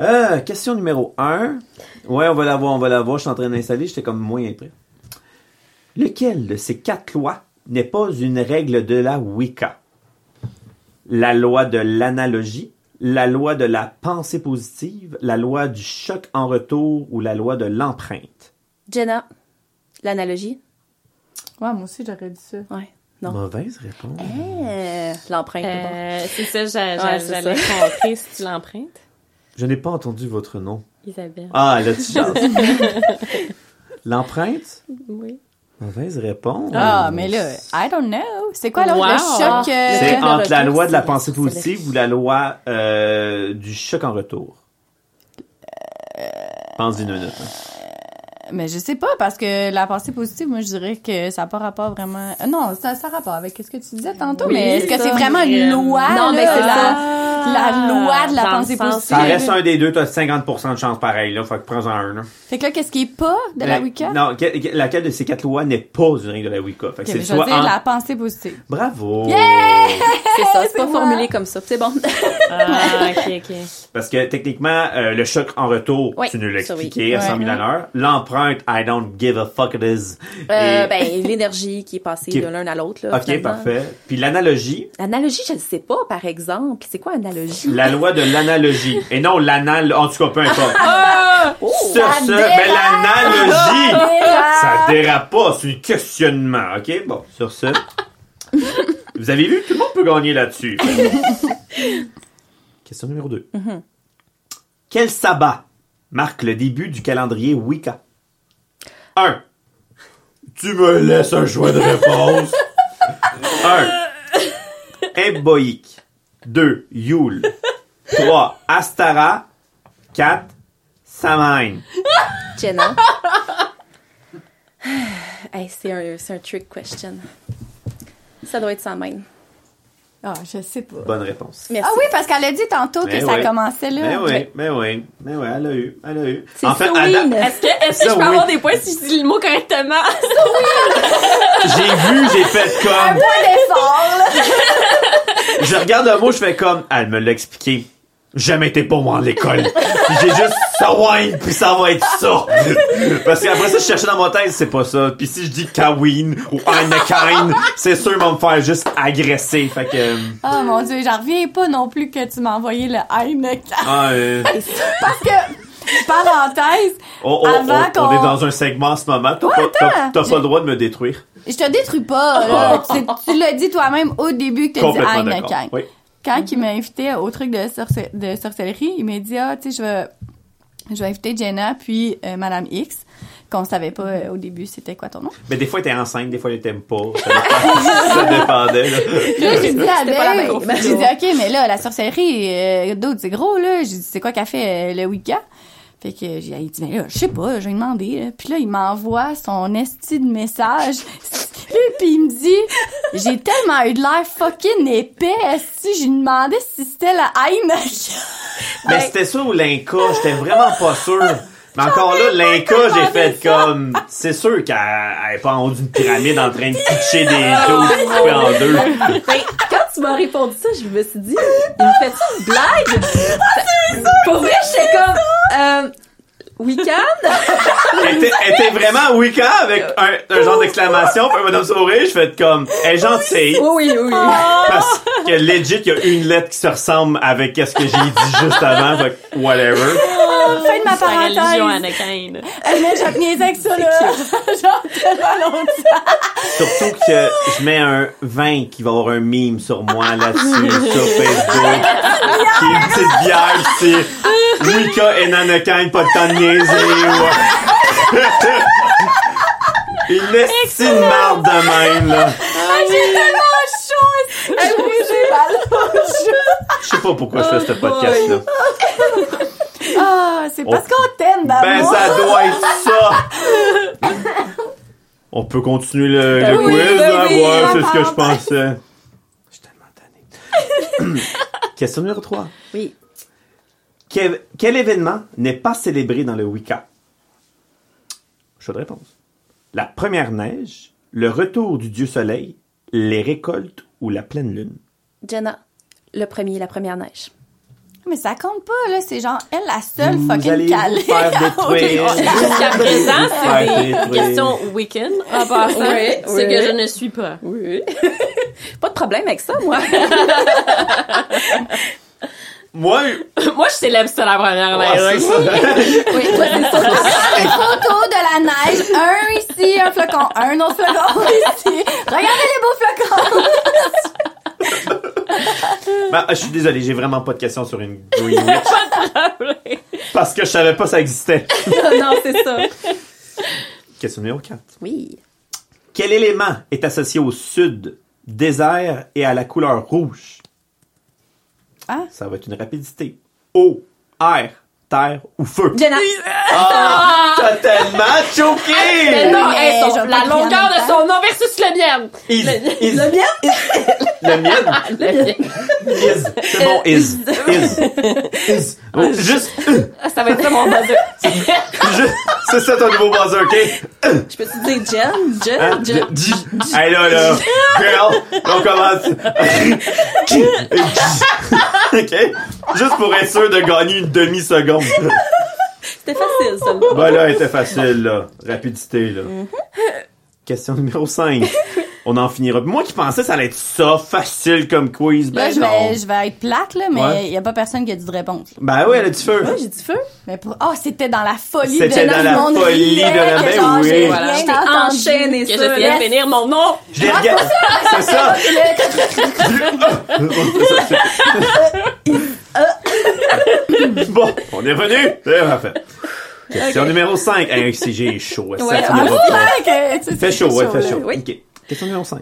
Euh, question numéro un. Ouais, on va la voir, on va la voir. Je suis en train d'installer, j'étais comme moyen prêt. Lequel de ces quatre lois n'est pas une règle de la Wicca? La loi de l'analogie, la loi de la pensée positive, la loi du choc en retour ou la loi de l'empreinte? Jenna, l'analogie. Ouais, moi aussi, j'aurais dit ça. Ouais. Non. Mauvaise réponse. Euh, L'empreinte. bon. Euh, c'est ça, j'a- j'a- Ouais, c'est j'allais ça. (laughs) contrer si tu l'empruntes. Je n'ai pas entendu votre nom. Isabelle. Ah, là, tu. (laughs) L'empreinte? Oui. Mauvaise réponse. Ah, mais là, I don't know. C'est quoi l'autre? Wow. Le choc... euh, C'est entre la loi de la pensée le- positive ou la loi euh, du choc en retour? Pense d'une minute. hein. Mais je sais pas, parce que la pensée positive, moi, je dirais que ça n'a pas rapport vraiment... Euh, Non, ça, ça a rapport avec ce que tu disais tantôt, Oui, mais est-ce que c'est vraiment une loi, Non, là, mais c'est la, la loi de la Dans pensée positive? Ça reste un des deux, t'as 50% de chance pareil, là. Faut que prends-en un, là. Fait que là, qu'est-ce qui est pas de la Wicca? Non, que- que- laquelle de ces quatre lois n'est pas une règle de la Wicca? Fait que c'est je veux soit dire en- la pensée positive. Bravo! C'est ça, c'est (laughs) pas moi. formulé comme ça. C'est bon. (laughs) Ah, ok, ok. Parce que techniquement, euh, le choc en retour, Oui, tu nous l'as expliqué à 100 000 à l'heure. L'empreinte, I don't give a fuck it is. Euh, Et- ben, l'énergie qui est passée Qui- de l'un à l'autre. là, ok, finalement. parfait. Puis l'analogie, L'analogie, je ne sais pas, par exemple. C'est quoi analogie? la loi de l'analogie. Et non l'anal, en tout cas, peu importe. Oh! Sur ce, mais l'analogie, Ah! ça dérape pas, c'est un questionnement, ok? Bon, sur ce, vous avez vu, tout le monde peut gagner là-dessus. Question numéro 2. Quel sabbat marque le début du calendrier Wicca? 1. Tu me laisses un choix de réponse. 1. Eboïk. 2. Yule. 3. Astara. 4. Samhain. Jenna. (sighs) hey, c'est un, c'est un trick question. Ça doit être sa main. Ah, je sais pas. Bonne réponse. Merci. Ah oui, parce qu'elle a dit tantôt que Mais ça oui. commençait là. Mais oui, mais oui, mais oui, elle a eu, elle a eu. C'est En fait. Ada- Est-ce que, est-ce que je peux oui. avoir des points si je dis le mot correctement? (laughs) j'ai vu, j'ai fait comme, d'effort, là. (laughs) je regarde le mot, je fais comme, elle me l'a expliqué. Jamais été pour moi à l'école. J'ai juste ça wine, puis ça va être ça. Parce qu'après ça, je cherchais dans ma tête, c'est pas ça. Puis si je dis Kawin ou Heineken, c'est sûr, ils vont me faire juste agresser. Fait que, Oh mon dieu, j'en reviens pas non plus que tu m'as envoyé le Heineken. ah, euh, Parce que, parenthèse, on, on- Avant on- on qu'on- est dans un segment en ce moment. T'as pas, t'as- t'as pas le droit de me détruire. je te détruis pas, là. tu, tu l'as dit toi-même au début que tu dit Complètement d'accord. Quand il m'a invité au truc de, sorce- de sorcellerie, il m'a dit, ah, tu sais, je vais, je vais inviter Jenna puis euh, Madame X, qu'on savait pas euh, au début c'était quoi ton nom. Mais des fois, elle était enceinte, des fois, elle t'aime pas. (laughs) Ça, dépend- ça dépendait, là. Là, j'ai dit à la Dave, même j'ai dit, OK, mais là, la sorcellerie, euh, d'autres, c'est gros, là. J'ai dit, c'est quoi qu'elle fait euh, le Wicca? Fait que j'ai il dit, mais là, je sais pas, je vais lui demander. là. Puis là, il m'envoie son esti de message. (laughs) Puis il me dit, j'ai tellement eu de l'air fucking épais, esti. J'ai demandé si c'était la Heineken. (laughs) Mais c'était ça ou l'Inca, j'étais vraiment pas sûr. Mais encore là, l'Inca, j'ai fait comme... C'est sûr qu'elle elle est pas en haut d'une pyramide en train de (laughs) pitcher des dos coupés en deux. Ben, quand tu m'as répondu ça, je me suis dit, il me fait une blague? Pour vrai, j'étais comme, euh, week-end? Elle était, elle était vraiment Wicca avec un, un genre d'exclamation, puis un bonhomme sourire, je fais comme... Elle est gentille. Oui, oui, oui. Parce que legit, il y a une lettre qui se ressemble avec ce que j'ai dit juste avant, fait que whatever. Fin de ma La religion parenthèse. Anakin. Elle m'a j'ai niaisé avec ça, là. Genre, tellement longtemps. Surtout que je mets un 20 qui va avoir un meme sur moi là-dessus, sur Facebook. qui est une petite bière, c'est Wicca et Nanakin, pas de temps de niaiser. ou- (laughs) Une esti de marde de même, là. J'ai tellement chaud. J'ai mal chaud. Je sais pas pourquoi je fais ce podcast-là. Ah, c'est parce Oh. qu'on t'aime Ben, d'amour. ça doit être ça! On peut continuer le, le oui, quiz, ben là? oui, Ouais, la c'est ce que je pensais. Je suis tellement tanné. Question numéro 3. Oui. Quel, quel événement n'est pas célébré dans le Wicca? Choix de réponse. La première neige, le retour du dieu soleil, les récoltes ou la pleine lune? Jenna, le premier, la première neige. Mais ça compte pas, là. C'est genre, elle, la seule Vous fucking allez vous calée. faire (laughs) détruire. Jusqu'à présent, c'est des questions Wiccan. En passant, Oui, c'est oui. que je ne suis pas. Oui. (laughs) Pas de problème avec ça, moi. (laughs) Moi, (laughs) Moi, je célèbre ça la première ouais, c'est neige. ça. Oui, toi, c'est ça. Des photos de la neige. Un ici, un flocon. Un autre flocon (laughs) ici. Regardez les beaux flocons. (laughs) Ben, je suis désolé, j'ai vraiment pas de questions sur une Green Witch. Parce que je savais pas ça existait. non, c'est ça. Question numéro 4. Oui. Quel élément est associé au sud, désert et à la couleur rouge? Ah. Ça va être une rapidité. Eau, air, terre ou feu? Jenna. Ah! T'as tellement choqué! Mais non, Mais hey, son- je vais la longueur de son nom versus le mien. Is, is, Le mien? le mien? Is. C'est bon, is. Is. Is. Oh, juste, Ça va être ça mon buzzer. juste, c'est ça ton nouveau buzzer, ok? Je peux te dire Jen? Jen? Hein? Jen? Hey là, là. Girl, on commence. (laughs) ok? Juste pour être sûr de gagner une demi-seconde. C'était facile, ça. Ben là, elle était facile, là. Rapidité, là. Question numéro 5. On en finira. Moi qui pensais que ça allait être ça, facile comme quiz. Là, Ben je non. vais, je vais être plate, là, mais il Ouais. y a pas personne qui a dit de réponse. là. Ben oui, elle a du feu. Moi, j'ai du feu. Mais pour, oh, c'était dans la folie C'était de dans notre la monde folie de la- que ben genre, oui. j'ai Voilà. rien Je t'ai entendu. enchaîné Que ça. j'essayais là. de finir mon nom. Je l'ai regardé. (laughs) C'est ça. (laughs) (laughs) (laughs) bon, on est revenu. C'est parfait. Question numéro 5. Hey, si j'ai chaud. ça, Ouais, ah, sais, Fait chaud, ouais, fait chaud. Oui. OK. Question numéro 5.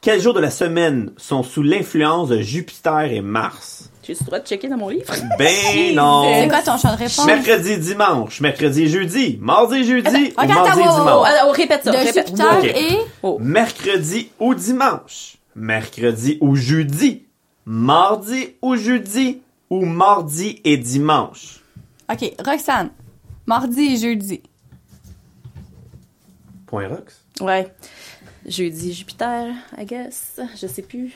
Quels jours de la semaine sont sous l'influence de Jupiter et Mars? J'ai le droit de checker dans mon livre? Ben non. C'est quoi ton champ de réponse? Mercredi, dimanche, mercredi, jeudi, mardi, jeudi, ou Attends, mardi, attends, wow, wow, dimanche. Ah, oh, répète ça, De répète. Jupiter et... Oh. Mercredi ou dimanche, mercredi ou jeudi, mardi ou jeudi, ou mardi et dimanche? OK, Roxane. Mardi et jeudi. Point Rox? Ouais. Jeudi, Jupiter, I guess. Je sais plus.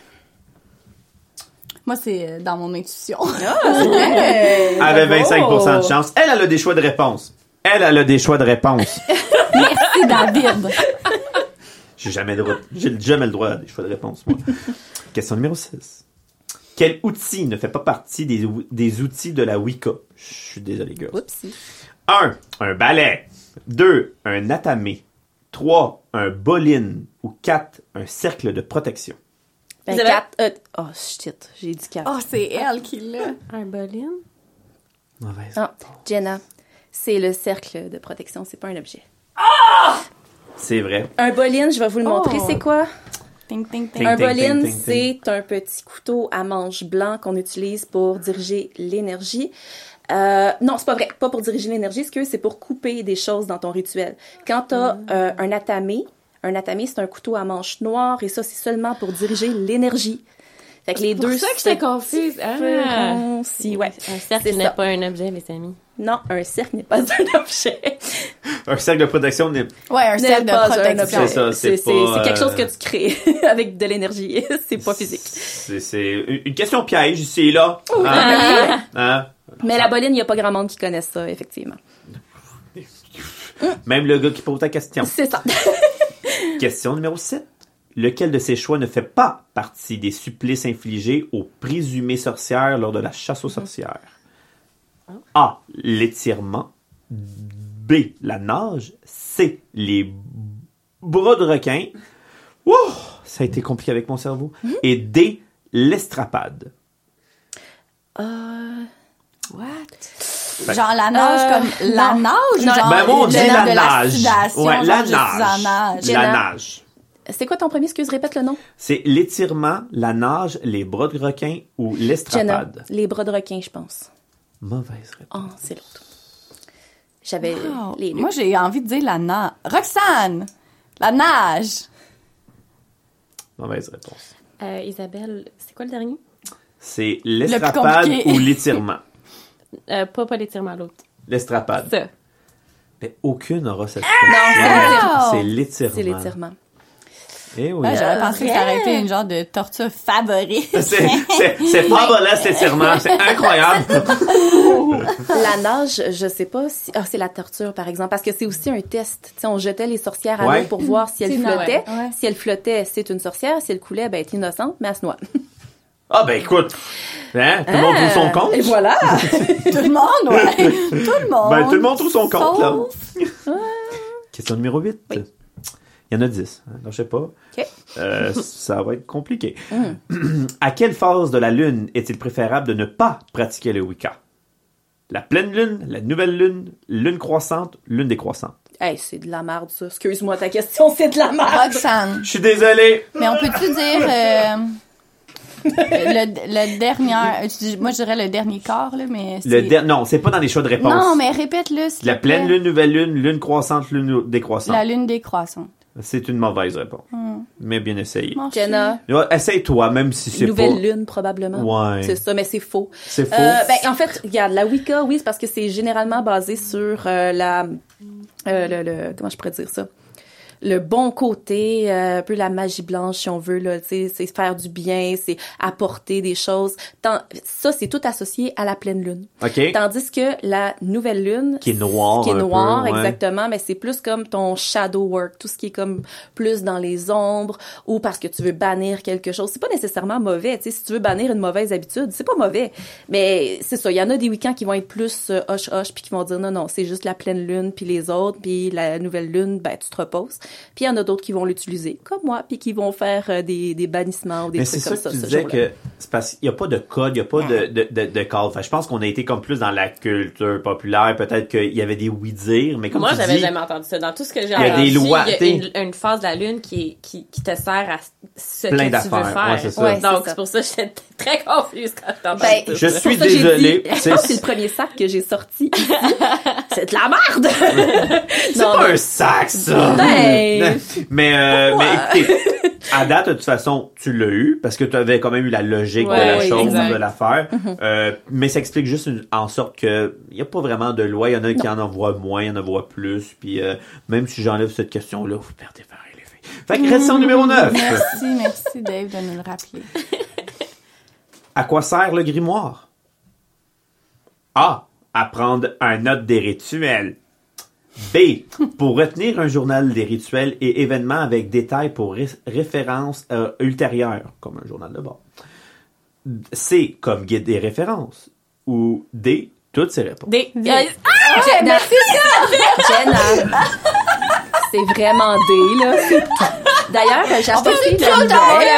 Moi, c'est euh, dans mon intuition. (laughs) Elle avait 25% de chance. Elle, elle a des choix de réponse. Elle, elle a des choix de réponse. (laughs) Merci, David. J'ai jamais le droit, j'ai jamais le droit à des choix de réponse, moi. Question numéro 6. Quel outil ne fait pas partie des, des outils de la Wicca? Je suis désolé, gars. Oupsie. 1. Un balai. 2. Un atamé. 3. Un boline. Ou 4. Un cercle de protection. Ben, Vous avez- quatre, euh, oh, shit. J'ai dit quatre. Oh, c'est elle qui l'a. Un boline? Mauvaise. Ah, Jenna, c'est le cercle de protection, c'est pas un objet. C'est vrai. Un boline, je vais vous le montrer, Oh. c'est quoi? Ting, ting, ting. Ting, Un boline, c'est un petit couteau à manche blanc qu'on utilise pour diriger l'énergie. Euh, non, c'est pas vrai, pas pour diriger l'énergie, ce que c'est pour couper des choses dans ton rituel. Quand t'as Mm. euh, un atamé, un atamé, c'est un couteau à manche noire et ça, c'est seulement pour diriger l'énergie. Fait que les pour deux ça que j'étais confuse. Ah. Si, ouais. Un cercle C'est n'est ça. pas un objet, les amis. Non, un cercle n'est pas (laughs) un objet. Un cercle de protection n'est Ouais, un cercle de pas un protection. objet. C'est ça, c'est pas, c'est quelque chose euh, que tu crées (laughs) avec de l'énergie. (laughs) c'est pas physique. C'est une question piège ici, là. Hein? Hein? Mais la boline, il y a pas grand monde qui connaît ça, effectivement. Même le gars qui pose ta question. C'est ça. Question numéro 7. Lequel de ces choix ne fait pas partie des supplices infligés aux présumées sorcières lors de la chasse aux sorcières? A. L'étirement. B. La nage. C. Les bras de requin. Ouh, ça a été compliqué avec mon cerveau. Et D. L'estrapade. Euh, What? Genre la nage Euh, comme la non. nage? Non. Genre ben la- la nage. Ouais, la nage. nage. La nage. c'est quoi ton premier? Excuse, répète le nom. C'est l'étirement, la nage, les bras de requin ou Jenna. l'estrapade. Les bras de requin, je pense. Mauvaise réponse. Oh, c'est l'autre. J'avais Wow. les deux. Moi, j'ai envie de dire la nage. Roxane! La nage! Mauvaise réponse. Euh, Isabelle, c'est quoi le dernier? C'est l'estrapade ou l'étirement. (laughs) Euh, pas, pas l'étirement, l'autre. L'estrapade. Ça. Mais aucune aura cette Non, c'est l'étirement. C'est l'étirement. Eh oui. Ouais, J'aurais pensé que ça aurait été une genre de torture favorite. (laughs) C'est, c'est, c'est fabuleux, (laughs) cet étirement. C'est incroyable. (laughs) La nage, je sais pas si. Ah, c'est la torture, par exemple, parce que c'est aussi un test. On jetait les sorcières à Ouais. l'eau pour voir si elles flottaient. ouais, ouais. Si elles flottaient, c'est une sorcière. Si elle coulait, ben, elle est innocente, mais elle se noie. (laughs) Ah, ben, écoute. Hein? Tout le monde trouve son compte? Et voilà! (laughs) tout le monde, ouais. Tout le monde. Ben, tout le monde trouve son compte, là. Question numéro 8. Oui. Il y en a 10. hein, donc je sais pas. OK. Euh, ça va être compliqué. (clears throat) à quelle phase de la lune est-il préférable de ne pas pratiquer le Wicca? La pleine lune, la nouvelle lune, lune croissante, lune décroissante. Hey, c'est de la merde, ça. Excuse-moi, ta question, c'est de la merde. Roxane. Je suis désolé. Mais on peut-tu dire euh, le, le dernier. Moi, je dirais le dernier quart, là, mais. Le der- Non, c'est pas dans les choix de réponse. Non, mais répète-le. La pleine lune, nouvelle lune, lune croissante, lune décroissante. La lune décroissante. C'est une mauvaise réponse. Mais bien essayé. Jenna, Essaye-toi, même si c'est nouvelle pas... lune, probablement. Ouais. C'est ça, mais c'est faux. C'est faux. Euh, ben, en fait, regarde, la Wicca, oui, c'est parce que c'est généralement basé sur euh, la... euh, le, le- comment je pourrais dire ça? Le bon côté, euh, un peu la magie blanche, si on veut, là, tu sais, c'est faire du bien, c'est apporter des choses. Tant- ça, c'est tout associé à la pleine lune. OK. Tandis que la nouvelle lune, Qui est noire qui est peu, noire, ouais. exactement, mais c'est plus comme ton shadow work, tout ce qui est comme plus dans les ombres ou parce que tu veux bannir quelque chose. C'est pas nécessairement mauvais, tu sais, si tu veux bannir une mauvaise habitude, c'est pas mauvais. Mais c'est ça, il y en a des week-ends qui vont être plus euh, hush hush puis qui vont dire non non, c'est juste la pleine lune puis les autres puis la nouvelle lune, ben tu te reposes. Puis il y en a d'autres qui vont l'utiliser, comme moi, puis qui vont faire euh, des, des bannissements ou des Mais c'est trucs ça comme que ça. tu ce disais que c'est parce qu'il n'y a pas de code, il n'y a pas de, de, de, de call. Fait, je pense qu'on a été comme plus dans la culture populaire. Peut-être qu'il y avait des oui-dire, mais comme Moi, tu j'avais jamais entendu ça. Dans tout ce que j'ai Il y a entendu, des lois, il y a une, une phase de la lune qui, est- qui, qui te sert à ce Plein que tu veux d'affaires. faire. Ouais, c'est ça. Ouais, c'est Donc, c'est pour ça que j'étais (laughs) très confuse quand je t'entends Ben, Je suis C'est pour ça que j'ai désolé. dit, Je C'est- pense que c'est le premier sac que j'ai sorti. (laughs) c'est de la merde! c'est Non, pas non. un sac, ça! Ben. (laughs) mais, euh, mais écoutez, à date, de toute façon, tu l'as eu, parce que tu avais quand même eu la logique de la oui, chose, exact. de l'affaire. Mm-hmm. Euh, mais ça explique juste une- en sorte que il n'y a pas vraiment de loi. Il y en a qui en envoient moins, il y en envoient plus. Puis euh, même si j'enlève cette question-là, vous perdez pareil. Fait que question numéro 9. Merci, merci Dave de nous le rappeler. À quoi sert le grimoire? A. À prendre un note des rituels. B. Pour retenir un journal des rituels et événements avec détails pour ré- références euh, ultérieures, comme un journal de bord. C. Comme guide des références. Ou D. Toutes ces réponses. Des... Ah, Jenna, Jenna, c'est vraiment D, là. D'ailleurs, j'ai acheté aussi la nouvelle. Avez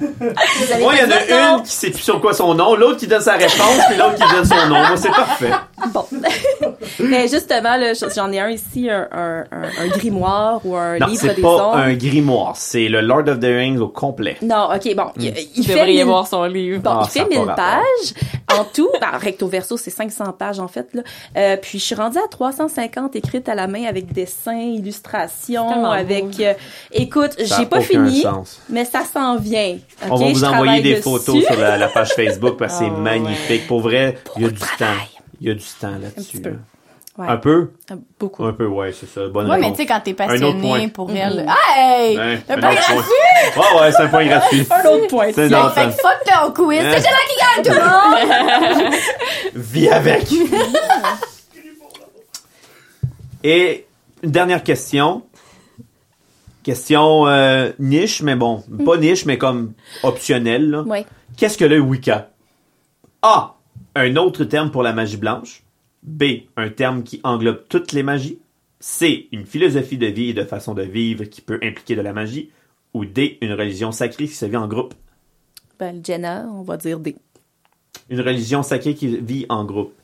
Moi, il y en a non? une qui sait plus sur quoi son nom, l'autre qui donne sa réponse, puis l'autre qui donne son nom. Moi, c'est parfait. Bon. (laughs) Mais justement, là, j'en ai un ici, un, un, un, un grimoire ou un Non, livre c'est des pas un grimoire. C'est le Lord of the Rings au complet. Non, ok, bon. Il, il Tu fait mille- voir son livre. Bon, Ah, il fait pas 1000 rapport. pages. En tout, ben, recto verso, c'est 500 pages, en fait, là. Euh, puis, je suis rendue à 350 écrites à la main avec dessins, illustrations, avec... euh, écoute, j'ai pas fini, sens. mais ça s'en vient. On va vous envoyer des dessus. photos sur la, la page Facebook parce que (laughs) c'est Oh, magnifique. Pour vrai, il y a du travail. temps. Il y a du temps là-dessus. Ouais. Un peu? Beaucoup. Un peu, ouais, c'est ça. Bonne Ouais, mais tu sais, quand t'es passionné pour elle. Hey! Ouais, Un un point gratuit! point. Ouais, ouais, c'est un point (laughs) gratuit. Un autre point. C'est dans Fait que fuck ton quiz. Hein? C'est Jenna qui gagne tout le monde! (laughs) Vis avec. Et une dernière question. Question euh, niche, mais bon, pas niche, mais comme optionnelle. Qu'est-ce que le Wicca? A. Un autre terme pour la magie blanche. B. Un terme qui englobe toutes les magies. C. Une philosophie de vie et de façon de vivre qui peut impliquer de la magie. Ou D. Une religion sacrée qui se vit en groupe. Ben, Jenna, on va dire D. Une religion sacrée qui vit en groupe.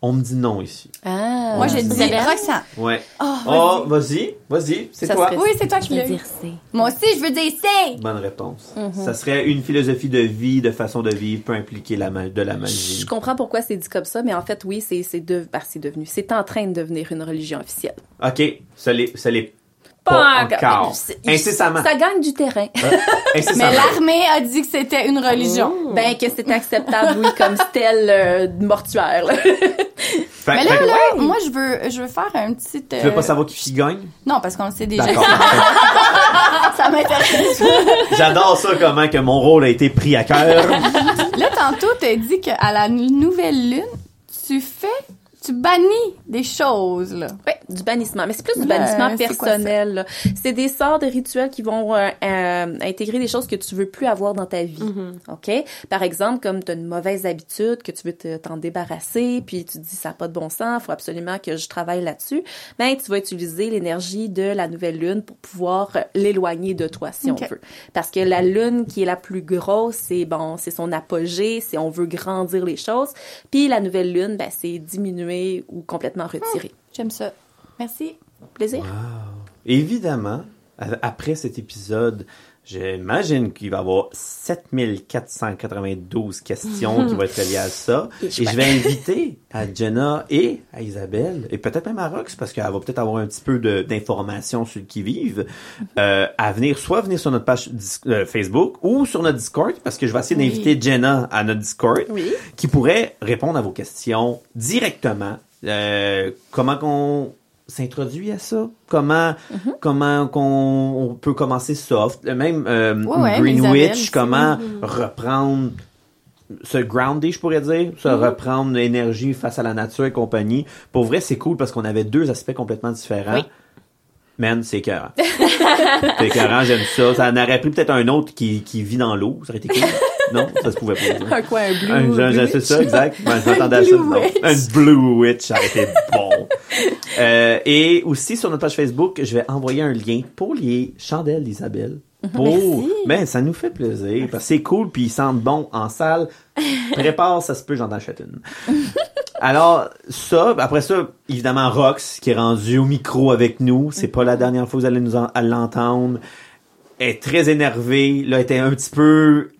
On me dit non ici. Ah. Moi, je dis Isabelle? Roxane. Ouais. Oh, Oh, vas-y, vas-y, c'est Ça toi. serait- Oui, c'est toi qui eu. dire C. Moi aussi, je veux dire C. Bonne réponse. Ça serait une philosophie de vie, de façon de vivre, peut impliquer la de la magie. Je comprends pourquoi c'est dit comme ça, mais en fait, oui, c'est c'est de, ben, c'est devenu, c'est en train de devenir une religion officielle. Ok, ça l'est, ça l'est Pas pas encore. C'est- Incessamment. Ça gagne du terrain. (laughs) Mais Incessamment. l'armée a dit que c'était une religion. Ben que c'est acceptable, oui, comme stèle euh, de mortuaire. (laughs) Fait- Mais là, fait- là, moi, je veux, je veux faire un petit. tu veux euh, pas savoir qui qui gagne? Non, parce qu'on le sait déjà. D'accord. (laughs) Ça m'intéresse. J'adore ça, comment que mon rôle a été pris à cœur. Là, tantôt, t'as dit qu'à la nouvelle lune, tu fais, tu bannis des choses, là. Oui, du bannissement. Mais c'est plus du Ouais, bannissement ça? personnel. C'est des sorts de rituels qui vont euh, euh, intégrer des choses que tu veux plus avoir dans ta vie. OK? Par exemple, comme tu as une mauvaise habitude, que tu veux te- t'en débarrasser, puis tu te dis ça n'a pas de bon sens, faut absolument que je travaille là-dessus, ben tu vas utiliser l'énergie de la nouvelle lune pour pouvoir euh, l'éloigner de toi, si on veut. Parce que la lune qui est la plus grosse, c'est bon, c'est son apogée, c'est on veut grandir les choses. Puis la nouvelle lune, ben c'est diminuer ou complètement retirer. J'aime ça. Merci. Plaisir. Évidemment, après cet épisode, j'imagine qu'il va y avoir 7492 questions qui vont être liées à ça. (laughs) Et je vais inviter à Jenna et à Isabelle, et peut-être même à Rox, parce qu'elle va peut-être avoir un petit peu d'informations sur le qui-vive, (laughs) euh, à venir, soit venir sur notre page euh, Facebook ou sur notre Discord, parce que je vais essayer Oui. d'inviter Jenna à notre Discord, Oui. qui pourrait répondre à vos questions directement. Euh, comment qu'on s'introduit à ça? Comment, Mhm. comment qu'on on peut commencer soft? Même euh, Ouais, ouais, Green Isabelle Witch, aussi. comment reprendre se grounder, je pourrais dire, se Mhm. reprendre l'énergie face à la nature et compagnie. Pour vrai, c'est cool parce qu'on avait deux aspects complètement différents. Oui. Man, c'est écœurant. (laughs) c'est écœurant, j'aime ça. Ça en aurait pris peut-être un autre qui, qui vit dans l'eau. Ça aurait été cool. (laughs) non, ça se pouvait pas. Un bleu. Un, je- je- c'est ça, exact. Ben, je m'attendais à ça. Blue non. Witch. Un Blue Witch, ça aurait été bon. Euh, et aussi sur notre page Facebook, je vais envoyer un lien pour les chandelles d'Isabelle. Pour... Ben, ça nous fait plaisir. Parce que c'est cool, puis ils sentent bon en salle. Prépare, ça se peut, j'en achète une. Alors, ça, après ça, évidemment, Rox, qui est rendu au micro avec nous. C'est pas la dernière fois que vous allez nous l'entendre. Elle est très énervée. Là, elle était un petit peu,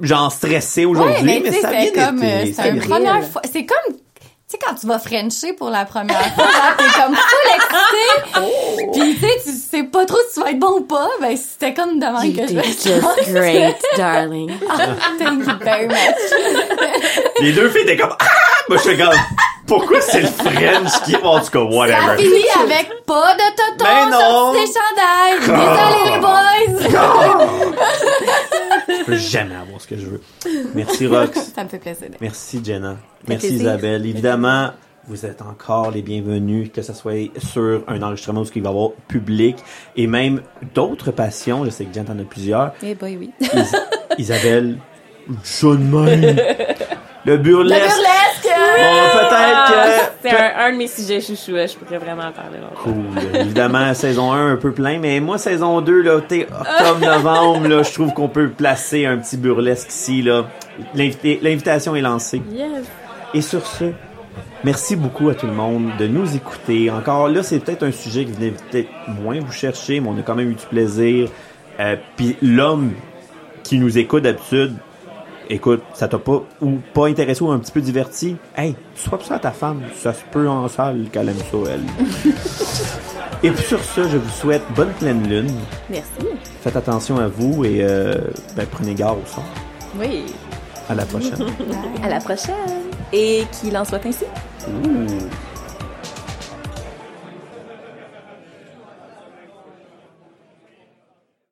genre, stressée aujourd'hui, Ouais, mais, mais ça c'est comme, été. euh, Ça c'est première fois. C'est comme, tu sais, quand tu vas frencher pour la première fois, là, t'es comme full excité. Puis, tu sais, tu sais pas trop si tu vas être bon ou pas. Ben, c'était comme de même que je vais great, darling. (laughs) Thank you very much. (laughs) Les deux filles étaient comme, ah! Moi, je comme, pourquoi c'est le French qui est, en tout cas, Ça whatever. finit avec pas de tonton Ben non. sur tes chandails. Désolé, les boys. (laughs) Je peux jamais avoir ce que je veux. Merci, Rox. (laughs) Ça me fait plaisir. Merci Jenna. Merci plaisir. Isabelle. Évidemment, vous êtes encore les bienvenus, que ce soit sur un enregistrement où il va y avoir public et même d'autres passions. Je sais que Jen en a plusieurs. Eh boy, oui. Is- Isabelle, même. (laughs) Le burlesque. Le burlesque. Bon, peut-être que... C'est un, un de mes sujets chouchous, là, je pourrais vraiment en parler longtemps. Cool. Évidemment, (laughs) saison 1 un peu plein, mais moi, saison 2, là, t'es octobre-novembre, (laughs) là, je trouve qu'on peut placer un petit burlesque ici, là. L'invitation est lancée. Yes. Et sur ce, merci beaucoup à tout le monde de nous écouter. Encore là, c'est peut-être un sujet que vous venez peut-être moins vous chercher, mais on a quand même eu du plaisir. Euh, Puis l'homme qui nous écoute d'habitude, écoute, ça t'a pas ou pas intéressé ou un petit peu diverti, hey, sois ça à ta femme, ça se peut en salle qu'elle aime ça, elle. (laughs) et puis sur ce, je vous souhaite bonne pleine lune. Merci. Faites attention à vous et euh, ben, prenez garde au son. Oui. À la prochaine. (laughs) À la prochaine. Et qu'il en soit ainsi.